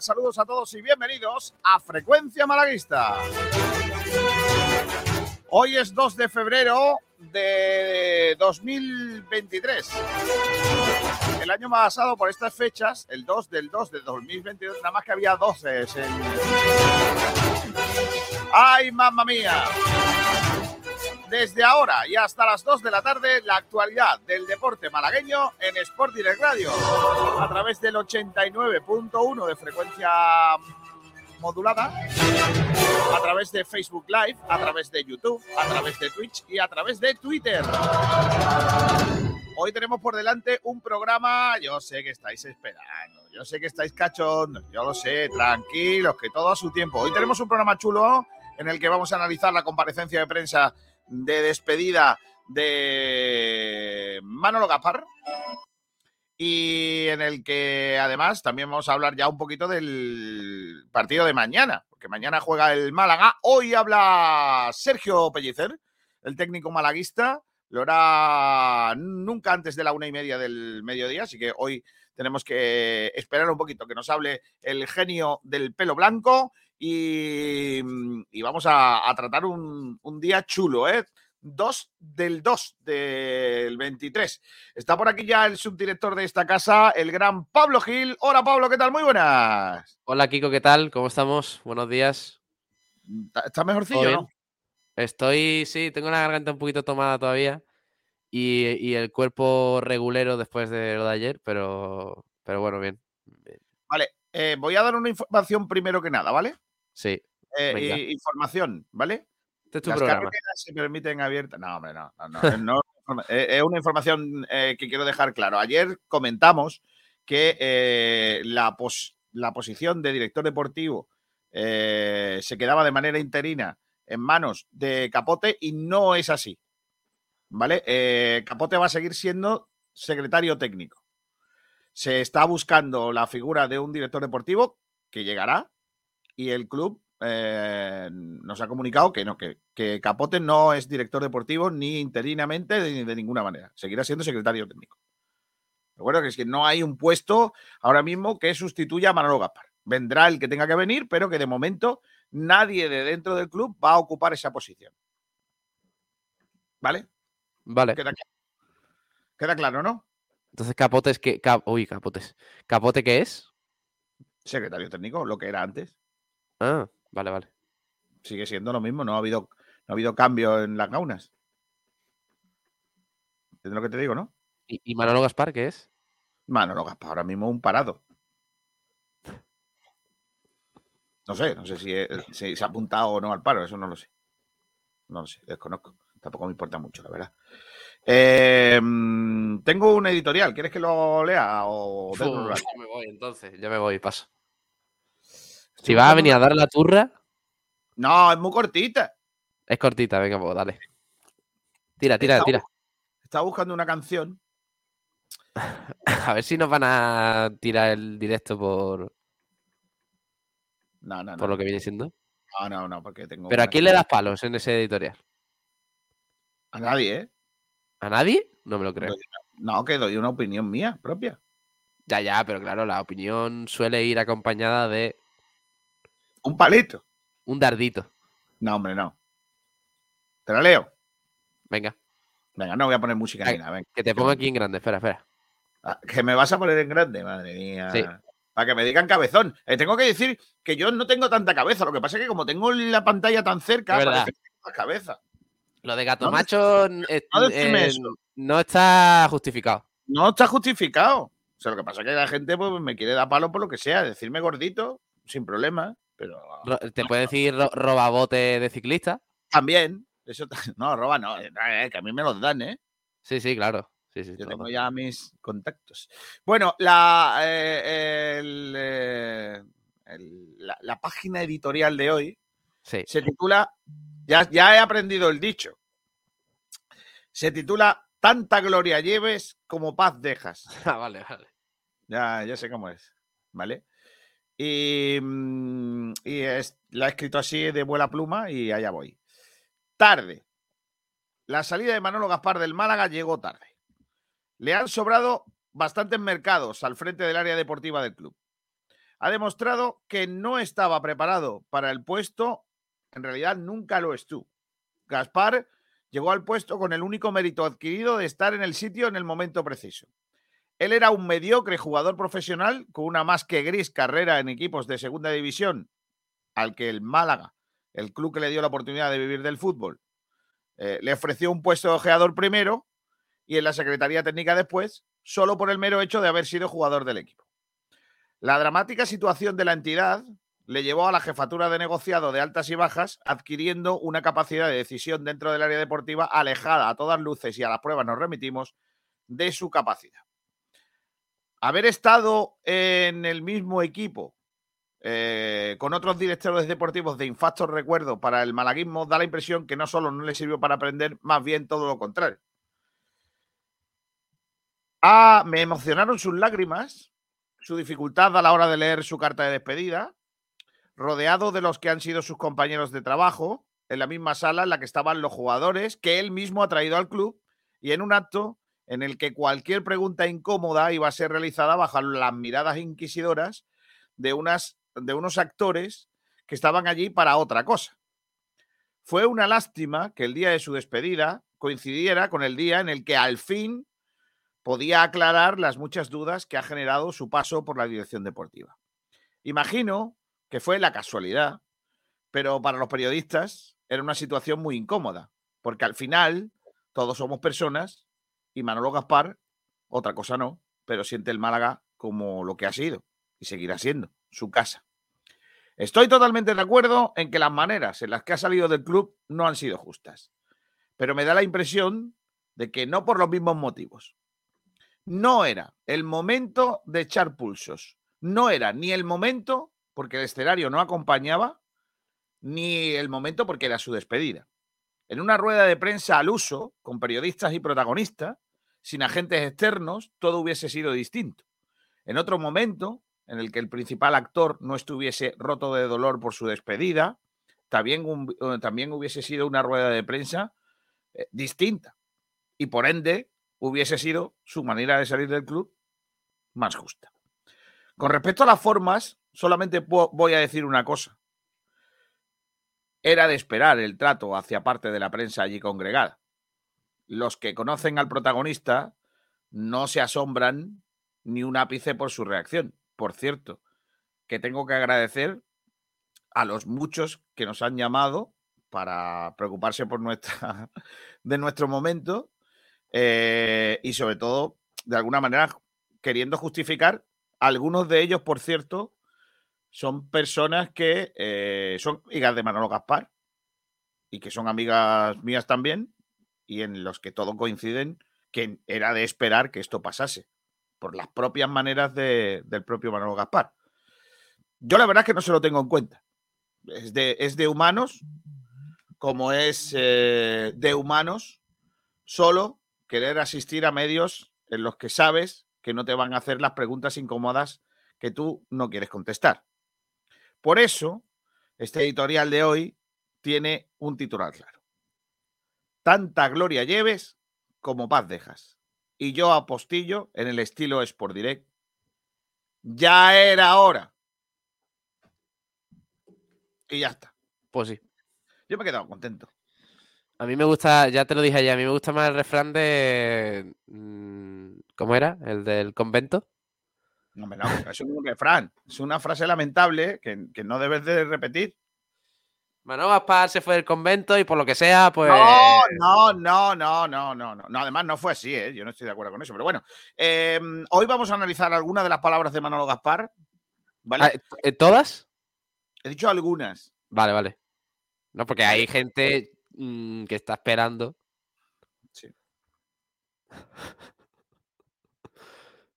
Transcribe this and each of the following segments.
Saludos a todos y bienvenidos a Frecuencia Malaguista. Hoy es 2 de febrero de 2023. El año pasado, por estas fechas, el 2 del 2 de 2022, nada más que había 12. En... ¡Ay, mamma mía! Desde ahora y hasta las 2 de la tarde, la actualidad del deporte malagueño en Sport Direct Radio, a través del 89.1 de frecuencia modulada, a través de Facebook Live, a través de YouTube, a través de Twitch y a través de Twitter. Hoy tenemos por delante un programa, yo sé que estáis esperando, yo sé que estáis cachondos, yo lo sé, tranquilos, que todo a su tiempo. Hoy tenemos un programa chulo en el que vamos a analizar la comparecencia de prensa de despedida de Manolo Gaspar y en el que además también vamos a hablar ya un poquito del partido de mañana, porque mañana juega el Málaga. Hoy habla Sergio Pellicer, el técnico malaguista. Lo hará nunca antes de la una y media del mediodía, así que hoy tenemos que esperar un poquito que nos hable el genio del pelo blanco y, vamos a, tratar un, un, día chulo, ¿eh? 2 del 2 del 23. Está por aquí ya el subdirector de esta casa, el gran Pablo Gil. Hola Pablo, ¿qué tal? Muy buenas. Hola Kiko, ¿qué tal? ¿Cómo estamos? Buenos días. ¿Estás mejorcillo, no? Estoy, sí, tengo la garganta un poquito tomada todavía y, el cuerpo regulero después de lo de ayer, pero, pero bueno, bien. Vale, eh, voy a dar una información primero que nada, ¿vale? Sí. Eh, información, ¿vale? Este es tu Las se permiten abiertas. No, hombre, no. no, es una información eh, que quiero dejar claro. Ayer comentamos que eh, la, la, posición de director deportivo eh, se quedaba de manera interina en manos de Capote y no es así. ¿Vale? Capote va a seguir siendo secretario técnico. Se está buscando la figura de un director deportivo que llegará y el club eh, nos ha comunicado que no, que, Capote no es director deportivo ni interinamente ni de, ninguna manera. Seguirá siendo secretario técnico. Recuerdo que es que no hay un puesto ahora mismo que sustituya a Manolo Gaspar. Vendrá el que tenga que venir, pero que de momento nadie de dentro del club va a ocupar esa posición. ¿Vale? Vale. Queda, claro, ¿no? Entonces, Capote es que. uy, Capotes. ¿Capote qué es? Secretario técnico, lo que era antes. Ah. Vale, vale. Sigue siendo lo mismo, no ha habido, no ha habido cambio en las gaunas. ¿Entiendes lo que te digo, no? ¿Y, Manolo Gaspar qué es? Manolo Gaspar ahora mismo un parado. No sé, no sé si, se ha apuntado o no al paro, eso no lo sé. No lo sé, desconozco. Tampoco me importa mucho, la verdad. Em, tengo un editorial, ¿quieres que lo lea? O ya me voy entonces, ya me voy, paso. Si vas a venir a dar la turra. No, es muy cortita. Es cortita, venga, pues dale. Tira, tira, tira. Estaba buscando una canción. a ver si nos van a tirar el directo por. No, no, no. Por lo que viene siendo. No, no, no, porque tengo. Pero ¿a quién le das palos en ese editorial? A nadie, ¿eh? ¿A nadie? No me lo creo. No, que doy una opinión mía propia. Ya, ya, pero claro, la opinión suele ir acompañada de un palito. Un dardito. No, hombre, no. ¿Te la leo? Venga. Venga, no voy a poner música ni nada. Que te ponga aquí en grande, espera, espera. Ah, que me vas a poner en grande, madre mía. Sí. Para que me digan cabezón. Eh, tengo que decir que yo no tengo tanta cabeza. Lo que pasa es que como tengo la pantalla tan cerca, parece que tengo más cabeza. Lo de gato macho no, está justificado. No está justificado. O sea, lo que pasa es que la gente pues, me quiere dar palo por lo que sea. Decirme gordito, sin problema. Pero, ¿Te puede decir robabote de ciclista? También. Eso, no, roba no, eh, que a mí me los dan, ¿eh? Sí, sí, claro. Sí, sí, Yo tengo ya mis contactos. Bueno, la, eh, eh, la, página editorial de hoy se titula, ya, ya he aprendido el dicho, se titula Tanta gloria lleves como paz dejas. Ah, vale, vale. Ya, ya sé cómo es, ¿vale? Y, mm, es, la he escrito así de vuela pluma y allá voy. Tarde. La salida de Manolo Gaspar del Málaga llegó tarde. Le han sobrado bastantes mercados al frente del área deportiva del club. ha demostrado que no estaba preparado para el puesto, en realidad nunca lo estuvo. Gaspar llegó al puesto con el único mérito adquirido de estar en el sitio en el momento preciso. Él era un mediocre jugador profesional con una más que gris carrera en equipos de segunda división, al que el Málaga, el club que le dio la oportunidad de vivir del fútbol, eh, le ofreció un puesto de ojeador primero y en la Secretaría Técnica después, solo por el mero hecho de haber sido jugador del equipo. La dramática situación de la entidad le llevó a la jefatura de negociado de altas y bajas, adquiriendo una capacidad de decisión dentro del área deportiva alejada a todas luces y a las pruebas nos remitimos de su capacidad. Haber estado en el mismo equipo eh, con otros directores deportivos de infacto recuerdo para el malaguismo da la impresión que no solo no le sirvió para aprender, más bien todo lo contrario. Ah, me emocionaron sus lágrimas, su dificultad a la hora de leer su carta de despedida, rodeado de los que han sido sus compañeros de trabajo, en la misma sala en la que estaban los jugadores que él mismo ha traído al club y en un acto en el que cualquier pregunta incómoda iba a ser realizada bajo las miradas inquisidoras de, unas, de unos actores que estaban allí para otra cosa. Fue una lástima que el día de su despedida coincidiera con el día en el que al fin podía aclarar las muchas dudas que ha generado su paso por la dirección deportiva. Imagino que fue la casualidad, pero para los periodistas era una situación muy incómoda, porque al final todos somos personas y Manolo Gaspar, otra cosa no, pero siente el Málaga como lo que ha sido y seguirá siendo, su casa. Estoy totalmente de acuerdo en que las maneras en las que ha salido del club no han sido justas, pero me da la impresión de que no por los mismos motivos. No era el momento de echar pulsos. No era ni el momento porque el escenario no acompañaba, ni el momento porque era su despedida. En una rueda de prensa al uso, con periodistas y protagonistas, sin agentes externos, todo hubiese sido distinto. En otro momento, en el que el principal actor no estuviese roto de dolor por su despedida, también, eh, también hubiese sido una rueda de prensa eh, distinta. Y por ende, hubiese sido su manera de salir del club más justa. Con respecto a las formas, solamente voy a decir una cosa. Era de esperar el trato hacia parte de la prensa allí congregada. Los que conocen al protagonista no se asombran ni un ápice por su reacción. Por cierto, que tengo que agradecer a los muchos que nos han llamado para preocuparse por nuestra, de nuestro momento eh, y sobre todo, de alguna manera, queriendo justificar, algunos de ellos, por cierto, son personas que eh, son hijas de Manolo Gaspar y que son amigas mías también y en los que todos coinciden que era de esperar que esto pasase por las propias maneras del propio Manolo Gaspar. Yo la verdad es que no se lo tengo en cuenta. Es de, es de humanos, como es eh, de humanos, solo querer asistir a medios en los que sabes que no te van a hacer las preguntas incómodas que tú no quieres contestar. Por eso, este editorial de hoy tiene un titular claro. Tanta gloria lleves como paz dejas. Y yo apostillo en el estilo Sport Direct. Ya era hora. Y ya está. Pues sí. Yo me he quedado contento. A mí me gusta, ya te lo dije ayer, a mí me gusta más el refrán de. Mm, ¿Cómo era? El del convento. No, no, es un refrán. Es una frase lamentable que, no debes de repetir. Manolo Gaspar se fue del convento y por lo que sea, pues. No, no, no, no, no, no. además no fue así, ¿eh? Yo no estoy de acuerdo con eso. Pero bueno, em, hoy vamos a analizar algunas de las palabras de Manolo Gaspar. ¿Vale? Ah, ¿Todas? He dicho algunas. Vale, vale. No, porque hay gente Mm, que está esperando. Sí.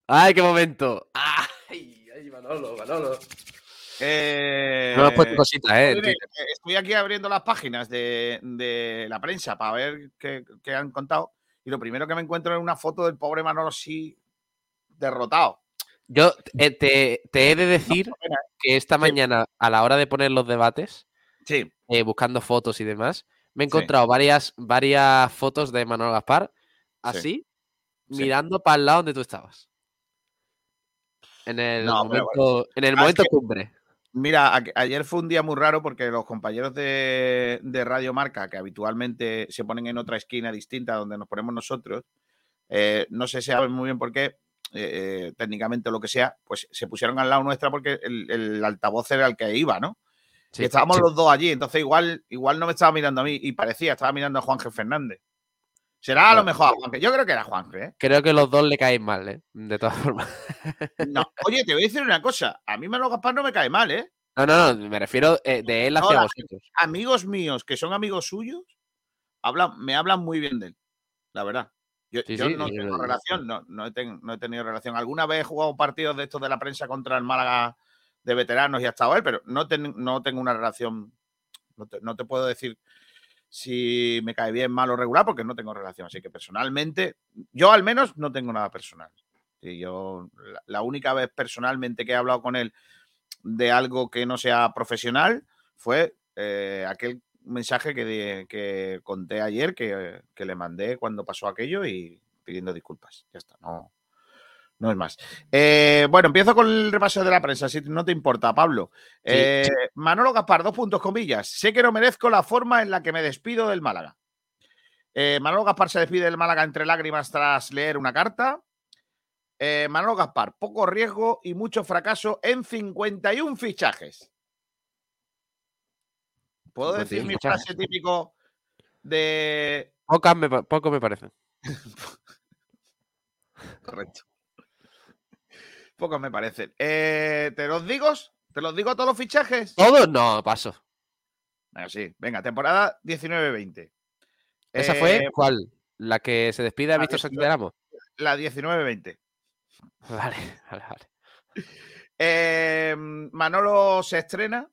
¡Ay, qué momento! ¡Ay, ay Manolo, Manolo! Eh, no puesto cositas, ¿eh? Estoy aquí abriendo las páginas de, la prensa para ver qué, han contado. Y lo primero que me encuentro es una foto del pobre Manolo así derrotado. Yo eh, te, he de decir ¿eh? que esta mañana, a la hora de poner los debates, sí. buscando fotos y demás, me he encontrado varias, varias fotos de Manuel Gaspar, así, mirando para el lado donde tú estabas. En el momento, en el Ah, momento cumbre. Mira, a- ayer fue un día muy raro porque los compañeros de, de Radio Marca, que habitualmente se ponen en otra esquina distinta donde nos ponemos nosotros, eh, no sé si saben muy bien por qué, eh, eh, técnicamente o lo que sea, pues se pusieron al lado nuestra porque el, el altavoz era el que iba, ¿no? Sí, y estábamos sí. los dos allí, entonces igual, igual no me estaba mirando a mí y parecía, estaba mirando a Juanje Fernández. Será a lo mejor a Juanje. Yo creo que era Juanje, ¿eh? Creo que los dos le caen mal, ¿eh? De todas formas. No. Oye, te voy a decir una cosa. A mí Manolo Gaspar no me cae mal, ¿eh? No, no, no, me refiero eh, de él hacia vosotros. amigos míos que son amigos suyos hablan, me hablan muy bien de él, la verdad. Yo, Sí, yo sí, no tengo relación, no, no, he ten- no he tenido relación. Alguna vez he jugado partidos de estos de la prensa contra el Málaga de veteranos y ha estado él, pero no, ten- no tengo una relación. No te, no te puedo decir si me cae bien, mal o regular, porque no tengo relación. Así que personalmente, yo al menos no tengo nada personal. Sí, yo, la, única vez personalmente que he hablado con él de algo que no sea profesional fue eh, aquel mensaje que, di- que conté ayer, que, que le mandé cuando pasó aquello y pidiendo disculpas. Ya está, no, no es más. Eh, bueno, empiezo con el repaso de la prensa, si no te importa, Pablo. Eh, sí. Manolo Gaspar, dos puntos comillas. Sé que no merezco la forma en la que me despido del Málaga. Eh, Manolo Gaspar se despide del Málaga entre lágrimas tras leer una carta. Manolo Gaspar, poco riesgo y mucho fracaso en 51 fichajes. ¿Puedo 51 decir mi frase típico de. Pocas me, poco me parecen. Correcto. Pocos me parecen. Eh, ¿Te los digo? ¿Te los digo todos los fichajes? ¿Todos? No, paso. Venga, sí. Venga, temporada 19-20. ¿Esa Eh, fue cuál? ¿La que se despide a Víctor 19. Santiago? La 19-20. Vale, vale, vale. Eh, Manolo se estrena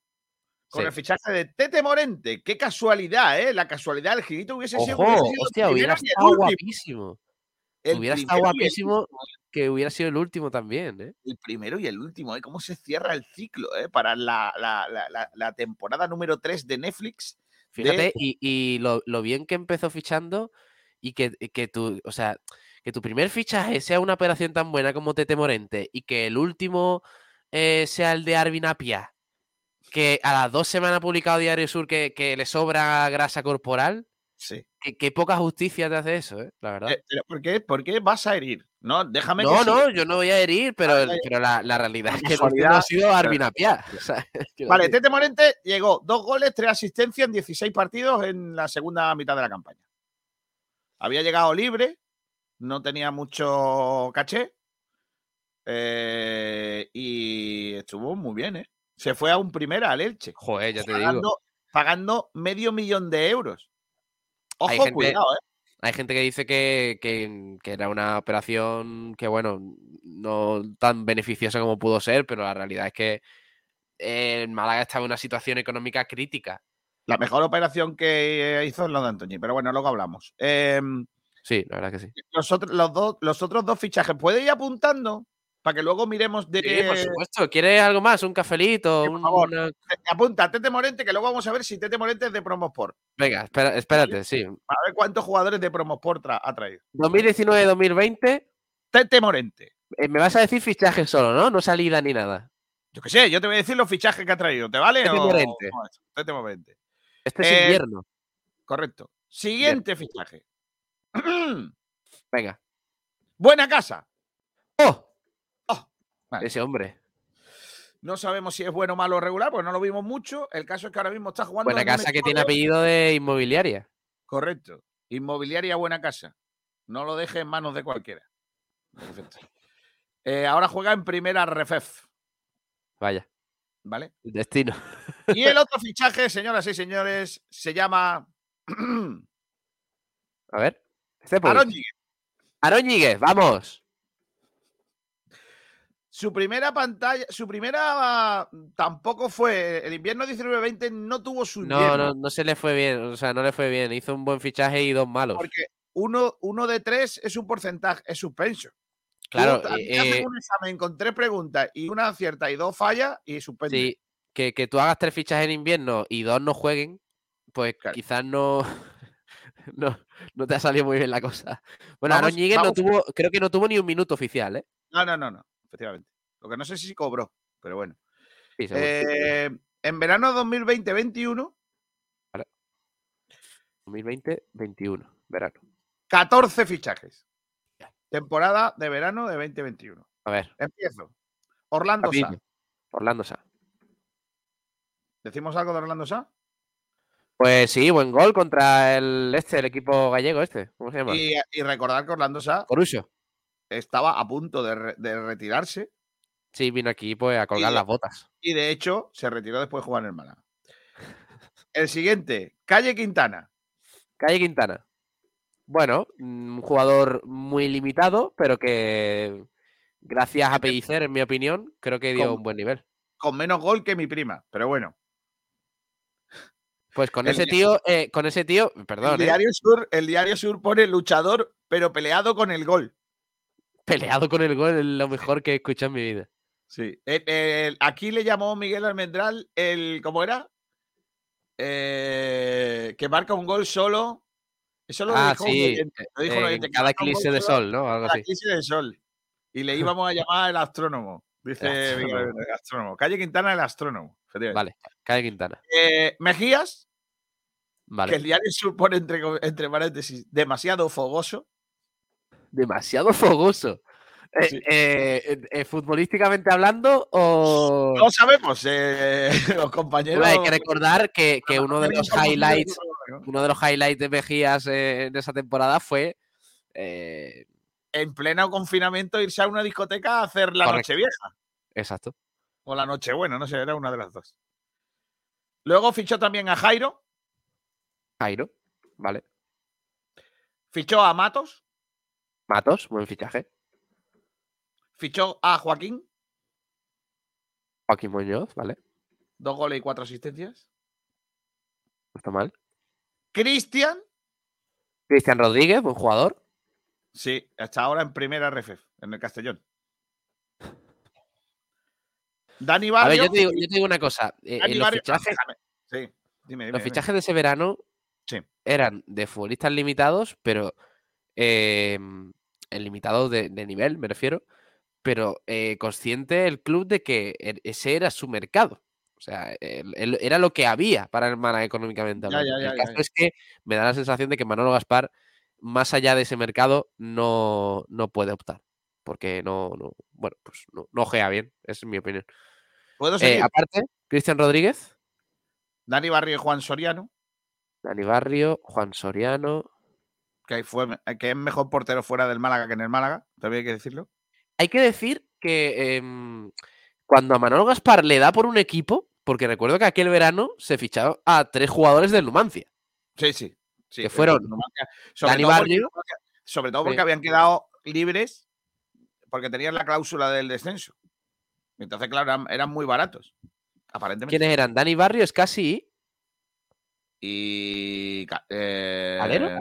con Sí. el fichaje de Tete Morente. Qué casualidad, ¿eh? La casualidad del girito hubiese sido. Hubiese sido el hostia, hubiera el estado guapísimo. El Hubiera estado el guapísimo que hubiera sido el último también, ¿eh? El primero y el último, ¿eh? ¿Cómo se cierra el ciclo, ¿eh? Para la, la- la- la- temporada número 3 de Netflix. de- Fíjate, y, y lo, lo bien que empezó fichando y que, que tu, o sea, que tu primer fichaje sea una operación tan buena como Tete Morente y que el último eh, sea el de Arvin Apia, que a las dos semanas ha publicado Diario Sur que, que le sobra grasa corporal, Sí. que, que poca justicia te hace eso, ¿eh? La verdad. Eh, pero ¿por, qué, por qué vas a herir? No, déjame que no, sí. no, yo no voy a herir, pero, pero la, la realidad es que casualidad, ha sido Arvin Apia. ¿sabes? Quiero Vale. Tete Morente llegó dos goles, tres asistencias en 16 partidos en la segunda mitad de la campaña. Había llegado libre, no tenía mucho caché eh, y estuvo muy bien, ¿eh? Se fue a un primera al Elche, Joder, ya te digo. pagando medio millón de euros. Ojo, Hay gente- cuidado, ¿eh? Hay gente que dice que, que- que era una operación que, bueno, no tan beneficiosa como pudo ser, pero la realidad es que el Málaga estaba en una situación económica crítica. La mejor operación que hizo es lo de Antoñi, pero bueno, luego hablamos. Em, Sí, la verdad que sí. los, otros, los, dos, los otros dos fichajes, ¿puede ir apuntando? Para que luego miremos de Sí, qué. por supuesto. ¿Quieres algo más? ¿Un cafelito? Sí, por favor. una- Apunta, Tete Morente, que luego vamos a ver si Tete Morente es de Promosport. Venga, espera- espérate, sí. A ver cuántos jugadores de Promosport tra- ha traído. 2019-2020, Tete Morente. eh, me vas a decir fichajes solo, ¿no? No salida ni nada. Yo qué sé, yo te voy a decir los fichajes que ha traído. ¿Te vale? Tete Morente. o? Tete Morente. Este es Eh, invierno. Correcto. Siguiente fichaje. Venga. Buena casa. ¡Oh! Vale. Ese hombre. No sabemos si es bueno, malo o regular, porque no lo vimos mucho. El caso es que ahora mismo está jugando. Buena casa que tiene apellido de inmobiliaria. Correcto. Inmobiliaria Buena Casa. No lo deje en manos de cualquiera. Perfecto. Eh, ahora juega en primera Refef, Vaya, ¿vale? destino. Y el otro fichaje, señoras y señores, se llama A ver. Aaron Ñíguez, vamos. Su primera pantalla, su primera tampoco fue. El invierno 19-20 no tuvo su No, invierno. no, no se le fue bien. O sea, no le fue bien. Hizo un buen fichaje y dos malos. Porque uno, uno de tres es un porcentaje, es suspenso. Tú Claro, te- eh, eh, un examen con tres preguntas y una acierta y dos fallas y suspende. sí, que, que tú hagas tres fichajes en invierno y dos no jueguen, pues Claro. quizás no, no, no te ha salido muy bien la cosa. Bueno, Vamos- Aaron no tuvo, creo que no tuvo ni un minuto oficial, ¿eh? No, no, no, no, efectivamente. Lo que no sé si cobró, pero bueno. Sí. Eh, en verano 2020-21, 2020-21, verano. 14 fichajes. Temporada de verano de 2021. A ver, Empiezo. Orlando Sá. Orlando Sá. ¿Decimos algo de Orlando Sá? Pues sí, buen gol contra el este, el equipo gallego este. ¿Cómo se llama? Y, y recordar que Orlando Sá Corucho. Estaba a punto de, re- de retirarse Sí, vino aquí pues a colgar Y- las botas. y de hecho se retiró después de jugar en el Málaga. El siguiente, Calle Quintana. Calle Quintana. Bueno, un jugador muy limitado, pero que gracias a Pellicer, en mi opinión, creo que dio Con- un buen nivel. Con menos gol que mi prima, pero bueno. Pues con El ese tío, eh, con ese tío, perdón, el, eh, Diario Sur, el Diario Sur pone luchador, pero peleado con el gol. Peleado con el gol es lo mejor que he escuchado en mi vida. Sí. El- el- aquí le llamó Miguel Almendral el. ¿Cómo era? Eh, que marca un gol solo. Eso lo Ah, dijo un sí, lo dijo que cada eclipse de sol, ¿no? Algo cada eclipse de sol. Y le íbamos a llamar el astrónomo. Dice astrónomo. El astrónomo. Calle Quintana, el astrónomo. Vale, Calle Quintana. Eh, Mejías, que Vale. el diario Sur pone entre, entre paréntesis, demasiado fogoso. Demasiado fogoso. Eh, Sí. eh, eh, futbolísticamente hablando, o. No sabemos, los compañeros. Bueno, hay que recordar que, que uno de los highlights, uno de los highlights de Mejías en esa temporada fue En pleno confinamiento, irse a una discoteca a hacer la Correcto. noche vieja. exacto. O la noche buena, no sé, era una de las dos. Luego fichó también a Jairo, Jairo, vale. fichó a Matos, Matos, buen fichaje. fichó a Joaquín, Joaquín Muñoz, vale. dos goles y cuatro asistencias. No está mal. Cristian, Cristian Rodríguez, buen jugador. sí, hasta ahora en primera RF, en el Castellón. Dani A ver, Barrio. yo te digo, yo te digo una cosa. eh, los Barrio- fichajes, déjame. Sí, dime, dime. los dime. fichajes de ese verano Sí. eran de futbolistas limitados, pero eh, en limitados de, de nivel, me refiero, pero eh, consciente el club de que e- ese era su mercado. O sea, el- el- era lo que había para el Málaga económicamente Ya, hablando. ya, ya, el caso es que me da la sensación de que Manolo Gaspar, más allá de ese mercado, no, no puede optar. Porque no, no bueno, pues no, no ojea bien, esa es mi opinión. ¿Puedo Eh, aparte, Cristian Rodríguez, Dani Barrio y Juan Soriano, Dani Barrio, Juan Soriano. Que, fue, que es mejor portero fuera del Málaga que en el Málaga, también hay que decirlo. Hay que decir que em, cuando a Manolo Gaspar le da por un equipo, porque recuerdo que aquel verano se ficharon a tres jugadores del Numancia. Sí, sí. sí Que fueron Numancia. Sobre Dani todo porque- Barrio. sobre todo porque Sí. habían quedado libres porque tenían la cláusula del descenso. Entonces, claro, eran, eran muy baratos. Aparentemente. ¿Quiénes eran? Dani Barrio es casi. Y. eh, ¿Calero?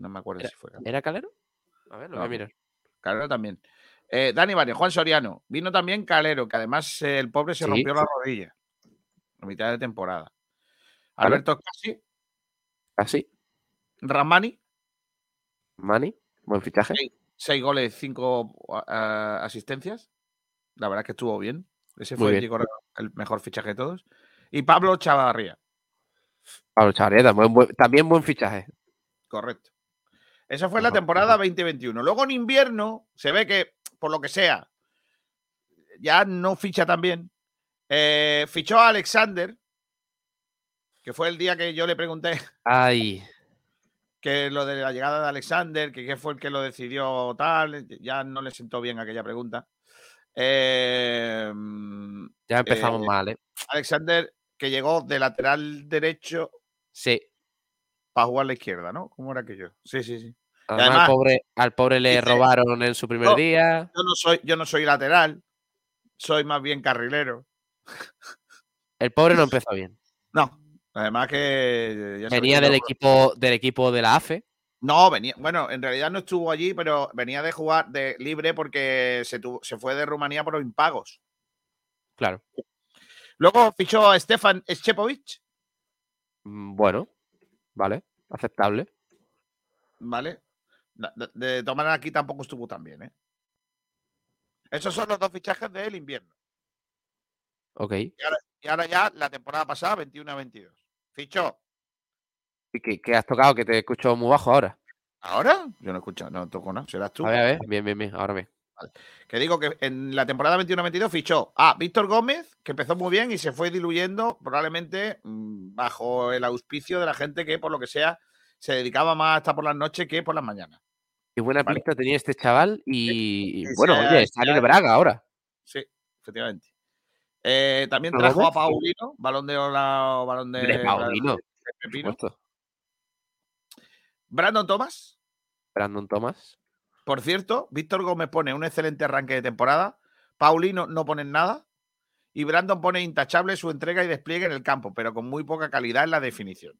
No me acuerdo si fue. Calero. ¿Era Calero? A ver, lo voy a No. mirar. Calero también. Eh, Dani Barrio, Juan Soriano. Vino también Calero, que además eh, el pobre se Sí. rompió la rodilla a mitad de temporada. Alberto Casi, Casi. Ramani, Mani. Buen fichaje. Seis goles, cinco ah, asistencias. La verdad es que estuvo bien. Ese Muy fue bien. El mejor fichaje de todos. Y Pablo Chavarría, Pablo Chavarría, buen- también buen fichaje. correcto. Esa fue la temporada 2021. Luego en invierno se ve que, por lo que sea, ya no ficha tan bien. Eh, fichó a Alexander, que fue el día que yo le pregunté Ay. que lo de la llegada de Alexander, que qué fue el que lo decidió tal, ya no le sentó bien aquella pregunta. Eh, Ya empezamos Eh, mal, ¿eh? Alexander, que llegó de lateral derecho Sí. para jugar a la izquierda, ¿no? ¿Cómo era aquello? Sí, sí, sí. Además, además, al, pobre, al pobre le dice, robaron en su primer "No, día. Yo no soy, yo no soy lateral, soy más bien carrilero. El pobre no empezó bien. No, además que Venía del equipo, del equipo de la AFE. No, venía, bueno, en realidad no estuvo allí, pero venía de jugar de libre porque se, tuvo- se fue de Rumanía por impagos. Claro. Luego fichó a Stefan Schepovic, Mm, Bueno, vale. Aceptable. ¿vale? De, maneras, aquí tampoco estuvo tan bien, ¿eh? Esos son los dos fichajes del invierno. Ok. Y ahora, y ahora ya la temporada pasada, 21 a 22. Fichó. ¿Y qué, qué has tocado? Que te escucho muy bajo ahora. ¿Ahora? Yo no he escuchado, no toco nada. Serás tú. A ver, a ver. Bien, bien, bien. Ahora bien. Que digo que en la temporada 21-22 fichó a Víctor Gómez, que empezó muy bien y se fue diluyendo, probablemente mm, bajo el auspicio de la gente que, por lo que sea, se dedicaba más hasta por las noches que por las mañanas. Qué buena Vale. pinta tenía este chaval y, Sí, bueno, oye, está en el Braga ahora. Sí, efectivamente. Eh, también ¿Víctor trajo a? Paulino, balón de oro, balón de, Paulino, de por Pepino. Brandon Thomas, Brandon Thomas. por cierto, Víctor Gómez pone un excelente arranque de temporada. Paulino no pone nada. Y Brandon pone intachable su entrega y despliegue en el campo, pero con muy poca calidad en la definición.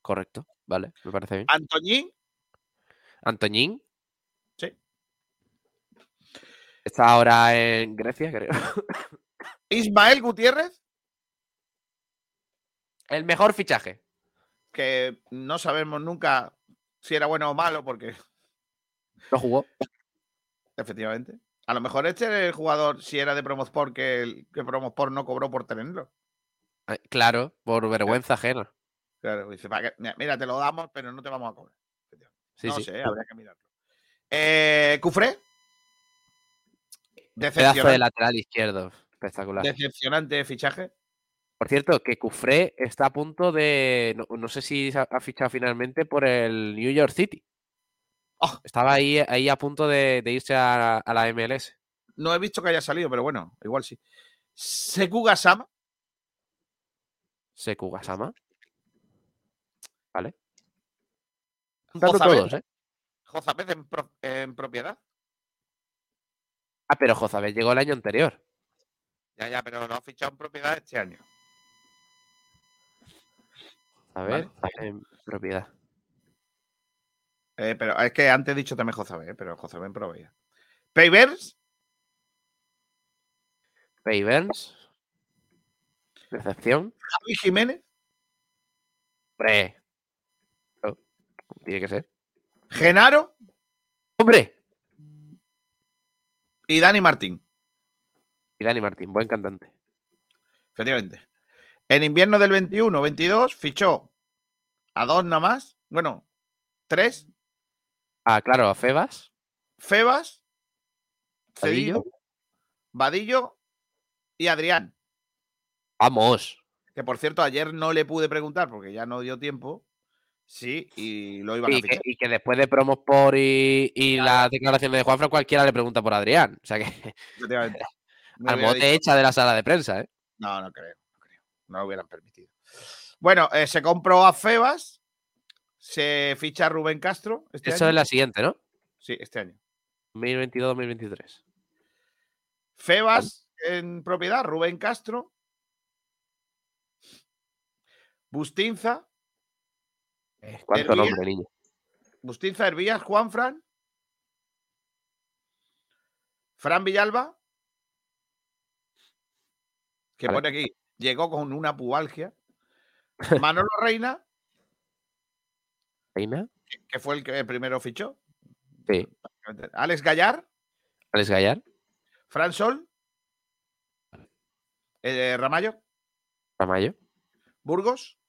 Correcto. Vale, me parece bien. Antoñín, Antoñín. Sí. Está ahora en Grecia, creo. Ismael Gutiérrez, El mejor fichaje. que no sabemos nunca si era bueno o malo, porque No jugó. efectivamente. A lo mejor este es el jugador, si era de Promosport, que, el, que Promosport no cobró por tenerlo. Claro, por vergüenza ajena. Claro, dice, "Va, que- mira, te lo damos, pero no te vamos a cobrar. Sí, no sí. sé, habría que mirarlo. Eh, Cufré. Pedazo de lateral izquierdo. Espectacular. decepcionante fichaje. Por cierto, que Cufré está a punto de. No, no sé si se ha, ha fichado finalmente por el New York City. Oh. Estaba ahí, ahí a punto de, de irse a, a la MLS. No he visto que haya salido, pero bueno, igual sí. Seku Gasama. Seku Gasama. Vale. Jozabed, todos, ¿eh? Jozabed en, pro- en propiedad. Ah, pero Jozabel llegó el año anterior. Ya, ya, pero lo ha fichado en propiedad este año. A ver, en propiedad. Eh, pero es que antes he dicho también Jozabed, pero Jozabed en propiedad. Pavers, Pay Burns. Recepción. Javi Jiménez, Hombre. Oh, tiene que ser. Genaro ¡Hombre! Y Dani Martín. Y Dani Martín, buen cantante. Efectivamente. En invierno del 21-22 fichó a dos nada más. Bueno, tres. Ah, claro, a Febas. Febas. Cedillo, Vadillo y Adrián. Vamos. Que por cierto, ayer no le pude preguntar porque ya no dio tiempo. Sí, y lo iban a Y que, fichar. y que después de promos por y, y las declaraciones de Juanfran, cualquiera le pregunta por Adrián. O sea que efectivamente. Me al hubiera mote dicho- echa de la sala de prensa, ¿eh? No, no creo, no creo. No lo hubieran permitido. Bueno, eh, se compró a Febas, se ficha a Rubén Castro. Este Eso año. es la siguiente, ¿no? Sí, este año. 2022-2023. Febas en propiedad, Rubén Castro. Bustinza, ¿Cuánto nombre, niño? Bustinza Hervías, Juan Fran. Fran Villalba. Que Vale. pone aquí, llegó con una pubalgia. Manolo Reina, ¿Reina? que fue el que primero fichó. Sí. Alex Gallar, Alex Gallar. Fran Sol, eh, Ramallo, Ramayo. Burgos.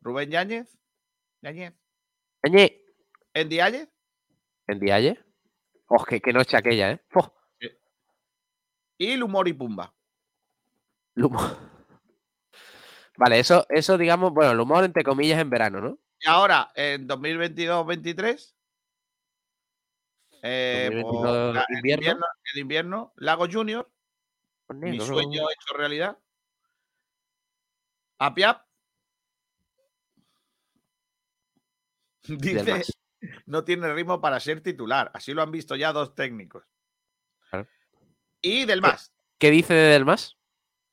Rubén Yáñez, Yáñez, Añe. Endialle, En Dialle. Oh, qué, qué noche aquella, ¿eh? Oh, y Lumor y Pumba. el humor. Vale, eso, eso, digamos, bueno, el humor entre comillas en verano, ¿no? Y ahora, en 2022-23, eh, pues, 2022 la- el invierno. invierno, el invierno, Lago Junior, Pues mi sueño hecho realidad. Apiap. Dice, no tiene ritmo para ser titular. Así lo han visto ya dos técnicos. Claro. Y del más. ¿Qué dice de Del Mas?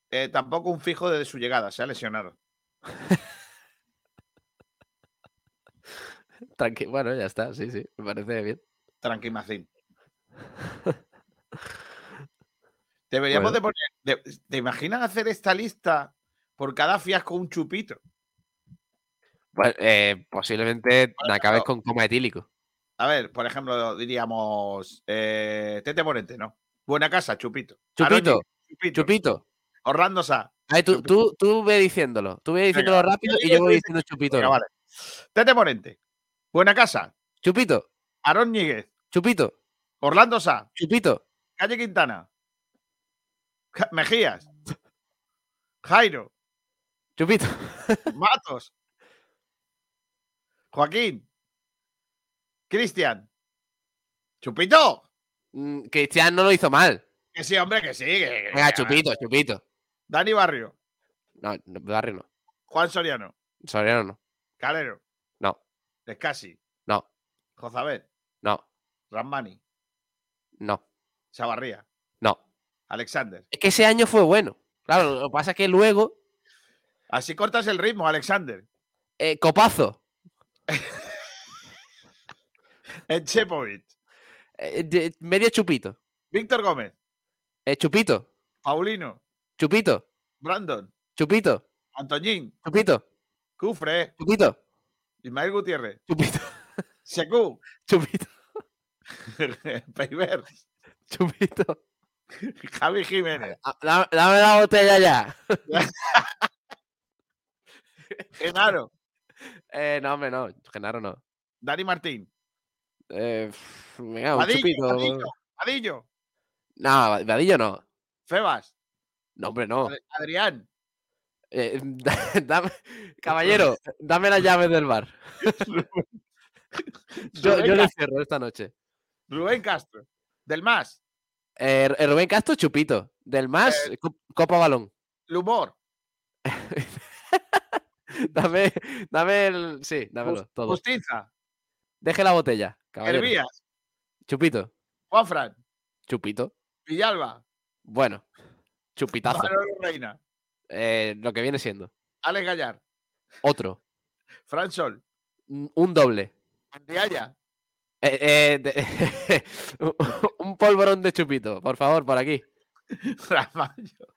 eh, tampoco un fijo desde su llegada, se ha lesionado. Tranqui bueno, ya está, sí, sí, me parece bien. Tranquimacín. Deberíamos de poner. de- ¿Te imaginas hacer esta lista por cada fiasco un chupito? Pues, eh, posiblemente Bueno, acabes con coma etílico. A ver, por ejemplo, diríamos eh, Tete Morente, ¿no? Buena casa, Chupito. Chupito, Aroñi, Chupito. Chupito. Orlando Sá. Ahí tú, tú, tú ve diciéndolo. Tú ve diciéndolo rápido yo y yo voy diciendo chupito. Venga, ¿no? vale. Tete Morente. Buena casa. Chupito, Aaron Ñíguez. chupito, Orlando Sá. chupito, Calle Quintana. Mejías. Jairo. chupito. Matos. Joaquín. Cristian. Chupito. Mm, Cristian no lo hizo mal. Que sí, hombre, que sí. que- Venga, chupito, chupito. Dani Barrio. No, no, Barrio no. Juan Soriano. Soriano no. Calero. No, Escasi. no, Jozabet. no, Ramani. no, Chavarría. no. Alexander. Es que ese año fue bueno. Claro, lo que pasa es que luego, Así cortas el ritmo, Alexander. eh, copazo. Echepovic. eh, de- medio chupito. Víctor Gómez. eh, chupito, Paulino. chupito, Brandon. chupito, Antoñín. chupito, Cufre. chupito, Ismael Gutiérrez. chupito, Secu. chupito, Peiber. chupito. Javi Jiménez. Ah, Dame, dame la botella ya. Genaro. Eh, no, hombre, no. Genaro no. Dani Martín. Eh, venga, un Vadillo. chupito. Vadillo. Vadillo. No, Va- Vadillo no. Febas. No, hombre, no. Ad- Adrián. Eh, dame- caballero, dame las llaves del bar. Yo, yo le cierro esta noche. Rubén Castro. Del Más. Eh, Rubén Castro, chupito. Del más, Eh, co- copa balón. Lumor. dame, dame el. Sí, dámelo, todo. Justiza. Deje la botella, caballero. Hervías. Chupito, Juanfran. chupito. Villalba. Bueno, chupitazo. Reina. Eh, lo que viene siendo. Alex Gallar. Otro. Fran Sol. Un un doble. Andiaya. Eh, eh, de- un polvorón de chupito, por favor, por aquí. Ramallo.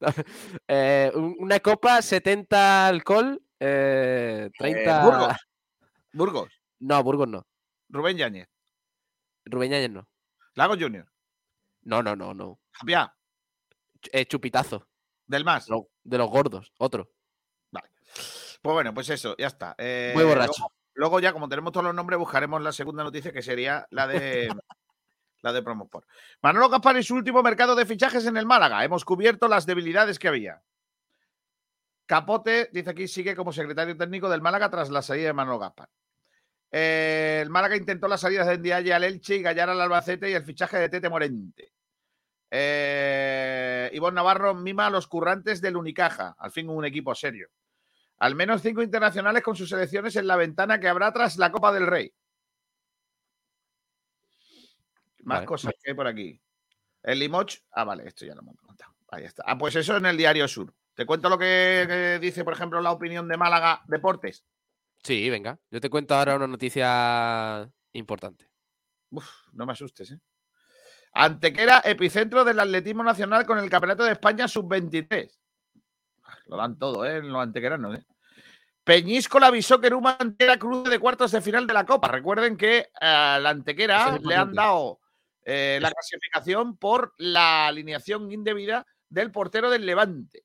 Eh, un- una copa, 70 alcohol, eh, 30. Burgos. Burgos. No, Burgos no. Rubén Yáñez. Rubén Yáñez no. Lago Junior. No, no, no, no. Javiá. Ch- eh, chupitazo. Del Más. de los gordos. Otro. Pues bueno, pues eso, ya está. Eh, Muy borracho. Luego, luego ya, como tenemos todos los nombres, buscaremos la segunda noticia, que sería la de la de Promosport. Manolo Gaspar y su último mercado de fichajes en el Málaga. Hemos cubierto las debilidades que había. Capote, dice aquí, sigue como secretario técnico del Málaga tras la salida de Manolo Gaspar. Eh, el Málaga intentó las salidas de Ndiaye al Elche y Gallar al Albacete y el fichaje de Tete Morente. Eh, Ivonne Navarro mima a los currantes del Unicaja. Al fin un equipo serio. Al menos cinco internacionales con sus selecciones en la ventana que habrá tras la Copa del Rey. Más Vale, cosas que hay por aquí. El Limoch. Ah, vale, esto ya lo hemos contado. Ahí está. Ah, pues eso en el Diario Sur. Te cuento lo que, que dice, por ejemplo, la opinión de Málaga Deportes. Sí, venga. Yo te cuento ahora una noticia importante. Uf, no me asustes, ¿eh? Antequera, epicentro del atletismo nacional con el Campeonato de España sub-23. Lo dan todo, ¿eh? En los antequeranos, ¿eh? Peñíscola avisó que Numa Antequera cruce de cuartos de final de la Copa. Recuerden que a la Antequera es le han dado eh, la clasificación por la alineación indebida del portero del Levante.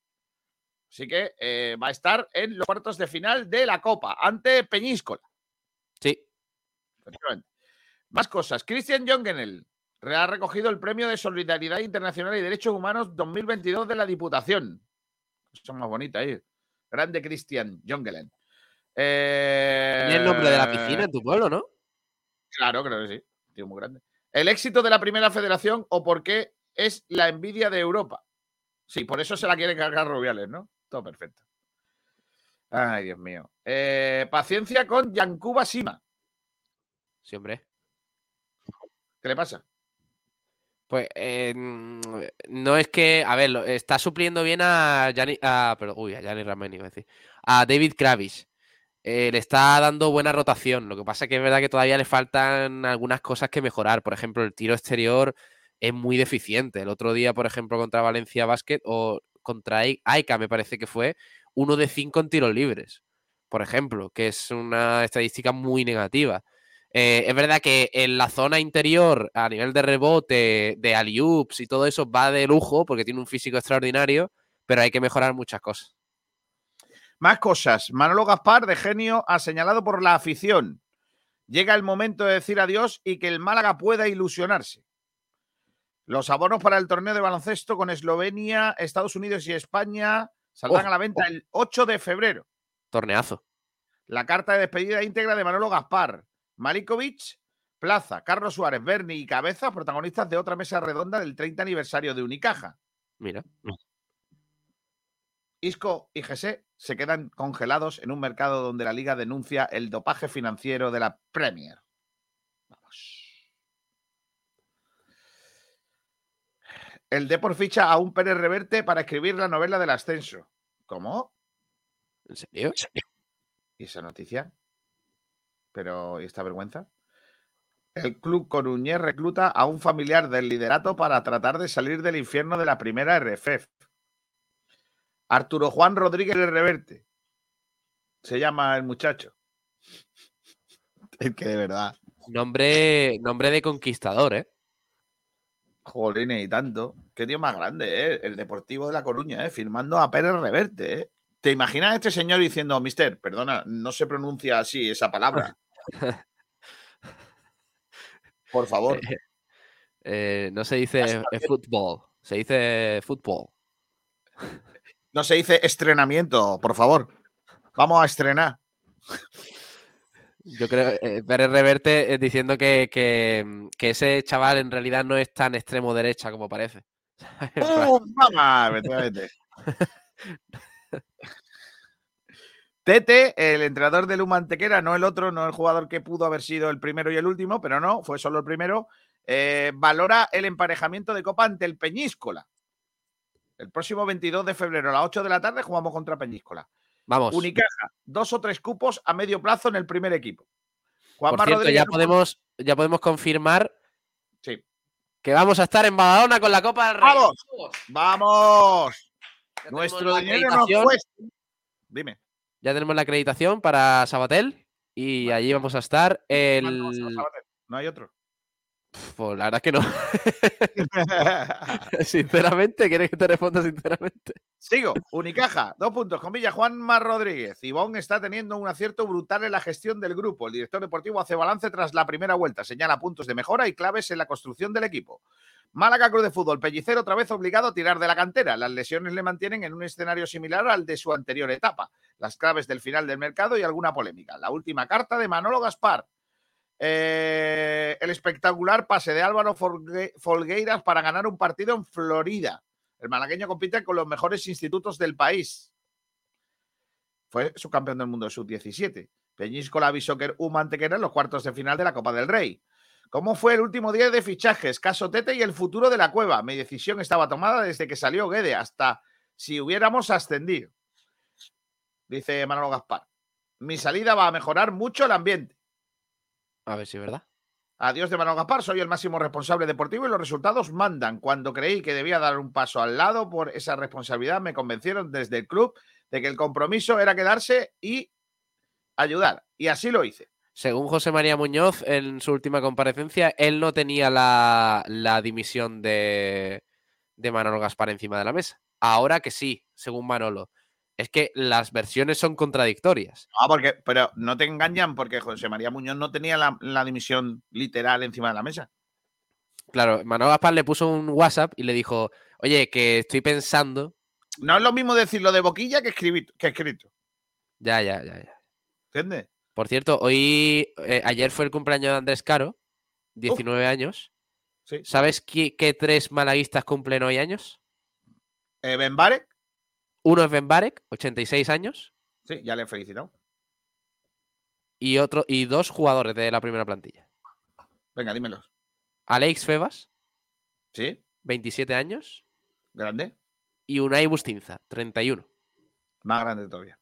Así que eh, va a estar en los cuartos de final de la Copa ante Peñíscola. Sí. Más cosas. Christian Jongenel ha recogido el Premio de Solidaridad Internacional y Derechos Humanos 2022 de la Diputación. Son más bonitas ahí. Grande Christian Jongelen. Eh, Tiene el nombre de la piscina en tu pueblo, ¿no? Claro, creo que sí. Tío muy grande. El éxito de la primera federación o por qué es la envidia de Europa. Sí, por eso se la quiere cargar Rubiales, ¿no? Todo perfecto. Ay, Dios mío. Eh, paciencia con Yankuba Sima. Sí, hombre. ¿Qué le pasa? Pues eh, mm, no es que, a ver, está supliendo bien a Gianni, a, perdón, uy, a Gianni Rameni, iba a decir, a David Kravis. Eh, le está dando buena rotación. Lo que pasa es que es verdad que todavía le faltan algunas cosas que mejorar. Por ejemplo, el tiro exterior es muy deficiente. El otro día, por ejemplo, contra Valencia Basket o contra Ai- Aika, me parece que fue, uno de cinco en tiros libres. por ejemplo, que es una estadística muy negativa. Eh, es verdad que en la zona interior, a nivel de rebote, de aliups y todo eso, va de lujo porque tiene un físico extraordinario, pero hay que mejorar muchas cosas. Más cosas. Manolo Gaspar, de genio, ha señalado por la afición. Llega el momento de decir adiós y que el Málaga pueda ilusionarse. Los abonos para el torneo de baloncesto con Eslovenia, Estados Unidos y España saldrán Oh, a la venta el 8 de febrero. Torneazo. La carta de despedida íntegra de Manolo Gaspar, Malikovic, Plaza, Carlos Suárez, Berni y Cabeza, protagonistas de otra mesa redonda del 30 aniversario de Unicaja. Mira. Isco y Gese se quedan congelados en un mercado donde la liga denuncia el dopaje financiero de la Premier. Vamos. El Depor ficha a un Pérez Reverte para escribir la novela del ascenso. ¿Cómo? ¿En serio? ¿Y esa noticia? Pero, ¿y esta vergüenza? El club coruñés recluta a un familiar del liderato para tratar de salir del infierno de la primera RFF. Arturo Juan Rodríguez de Reverte. Se llama el muchacho. Es que de verdad, Nombre, nombre de conquistador, ¿eh? jolines y tanto. Qué tío más grande, ¿eh? El Deportivo de La Coruña, ¿eh? Firmando a Pérez Reverte, ¿eh? ¿Te imaginas a este señor diciendo, mister, perdona, no se pronuncia así esa palabra? Por favor. Eh, no se dice eh, fútbol, se dice fútbol. No se dice estrenamiento, por favor. Vamos a estrenar. Yo creo, eh, Pérez Reverte eh, diciendo que, que, que ese chaval en realidad no es tan extremo derecha como parece. ¡Pum! ¡Vamos! Efectivamente. Tete, el entrenador del Humantequera, no el otro, no el jugador que pudo haber sido el primero y el último, pero no, fue solo el primero, eh, valora el emparejamiento de Copa ante el Peñíscola. El próximo 22 de febrero a las 8 de la tarde jugamos contra Peñíscola. Vamos. Unicaja, dos o tres cupos a medio plazo en el primer equipo. Por Juanma cierto, ya podemos, ya podemos confirmar Sí. que vamos a estar en Badalona con la Copa del Rey. ¡Vamos! ¡Vamos! Ya Nuestro dinero nos acreditación, cuesta. Dime. Ya tenemos la acreditación para Sabatel y allí vamos a estar el... No hay otro. Pues la verdad es que no. sinceramente, ¿quieres que te responda sinceramente? Sigo. Unicaja, dos puntos con Villa Juanma Rodríguez. Ivón está teniendo un acierto brutal en la gestión del grupo. El director deportivo hace balance tras la primera vuelta. Señala puntos de mejora y claves en la construcción del equipo. Málaga Cruz de Fútbol. Pellicero otra vez obligado a tirar de la cantera. Las lesiones le mantienen en un escenario similar al de su anterior etapa. Las claves del final del mercado y alguna polémica. La última carta de Manolo Gaspar. Eh, el espectacular pase de Álvaro Folgue- Folgueiras para ganar un partido en Florida. El malagueño compite con los mejores institutos del país. Fue subcampeón del mundo de sub-17. Peñíscola Bishoker U Mantequera en los cuartos de final de la Copa del Rey. ¿Cómo fue el último día de fichajes? Caso Tete y el futuro de la cueva. Mi decisión estaba tomada desde que salió Guede hasta si hubiéramos ascendido. Dice Manolo Gaspar. Mi salida va a mejorar mucho el ambiente. A ver si es verdad. Adiós de Manuel Gaspar, soy el máximo responsable deportivo y los resultados mandan. Cuando creí que debía dar un paso al lado por esa responsabilidad, me convencieron desde el club de que el compromiso era quedarse y ayudar. Y así lo hice. Según José María Muñoz, en su última comparecencia, él no tenía la, la dimisión de, de Manolo Gaspar encima de la mesa. Ahora que sí, según Manolo. Es que las versiones son contradictorias. Ah, porque, pero no te engañan porque José María Muñoz no tenía la, la dimisión literal encima de la mesa. Claro, Manolo Gaspar le puso un WhatsApp y le dijo, oye, que estoy pensando. No es lo mismo decirlo de boquilla que, escribir, que escrito. Ya, ya, ya, ya. ¿Entiendes? Por cierto, hoy, eh, ayer fue el cumpleaños de Andrés Caro, 19 años. Sí. ¿Sabes qué, qué tres malaguistas cumplen hoy años? Eh, ben Barek, Uno es Ben Barek, 86 años, sí, ya le he felicitado. y otro y dos jugadores de la primera plantilla. Venga, dímelos. Alex Febas, ¿Sí? 27 años, Grande. y Unai Bustinza, 31. Más grande todavía.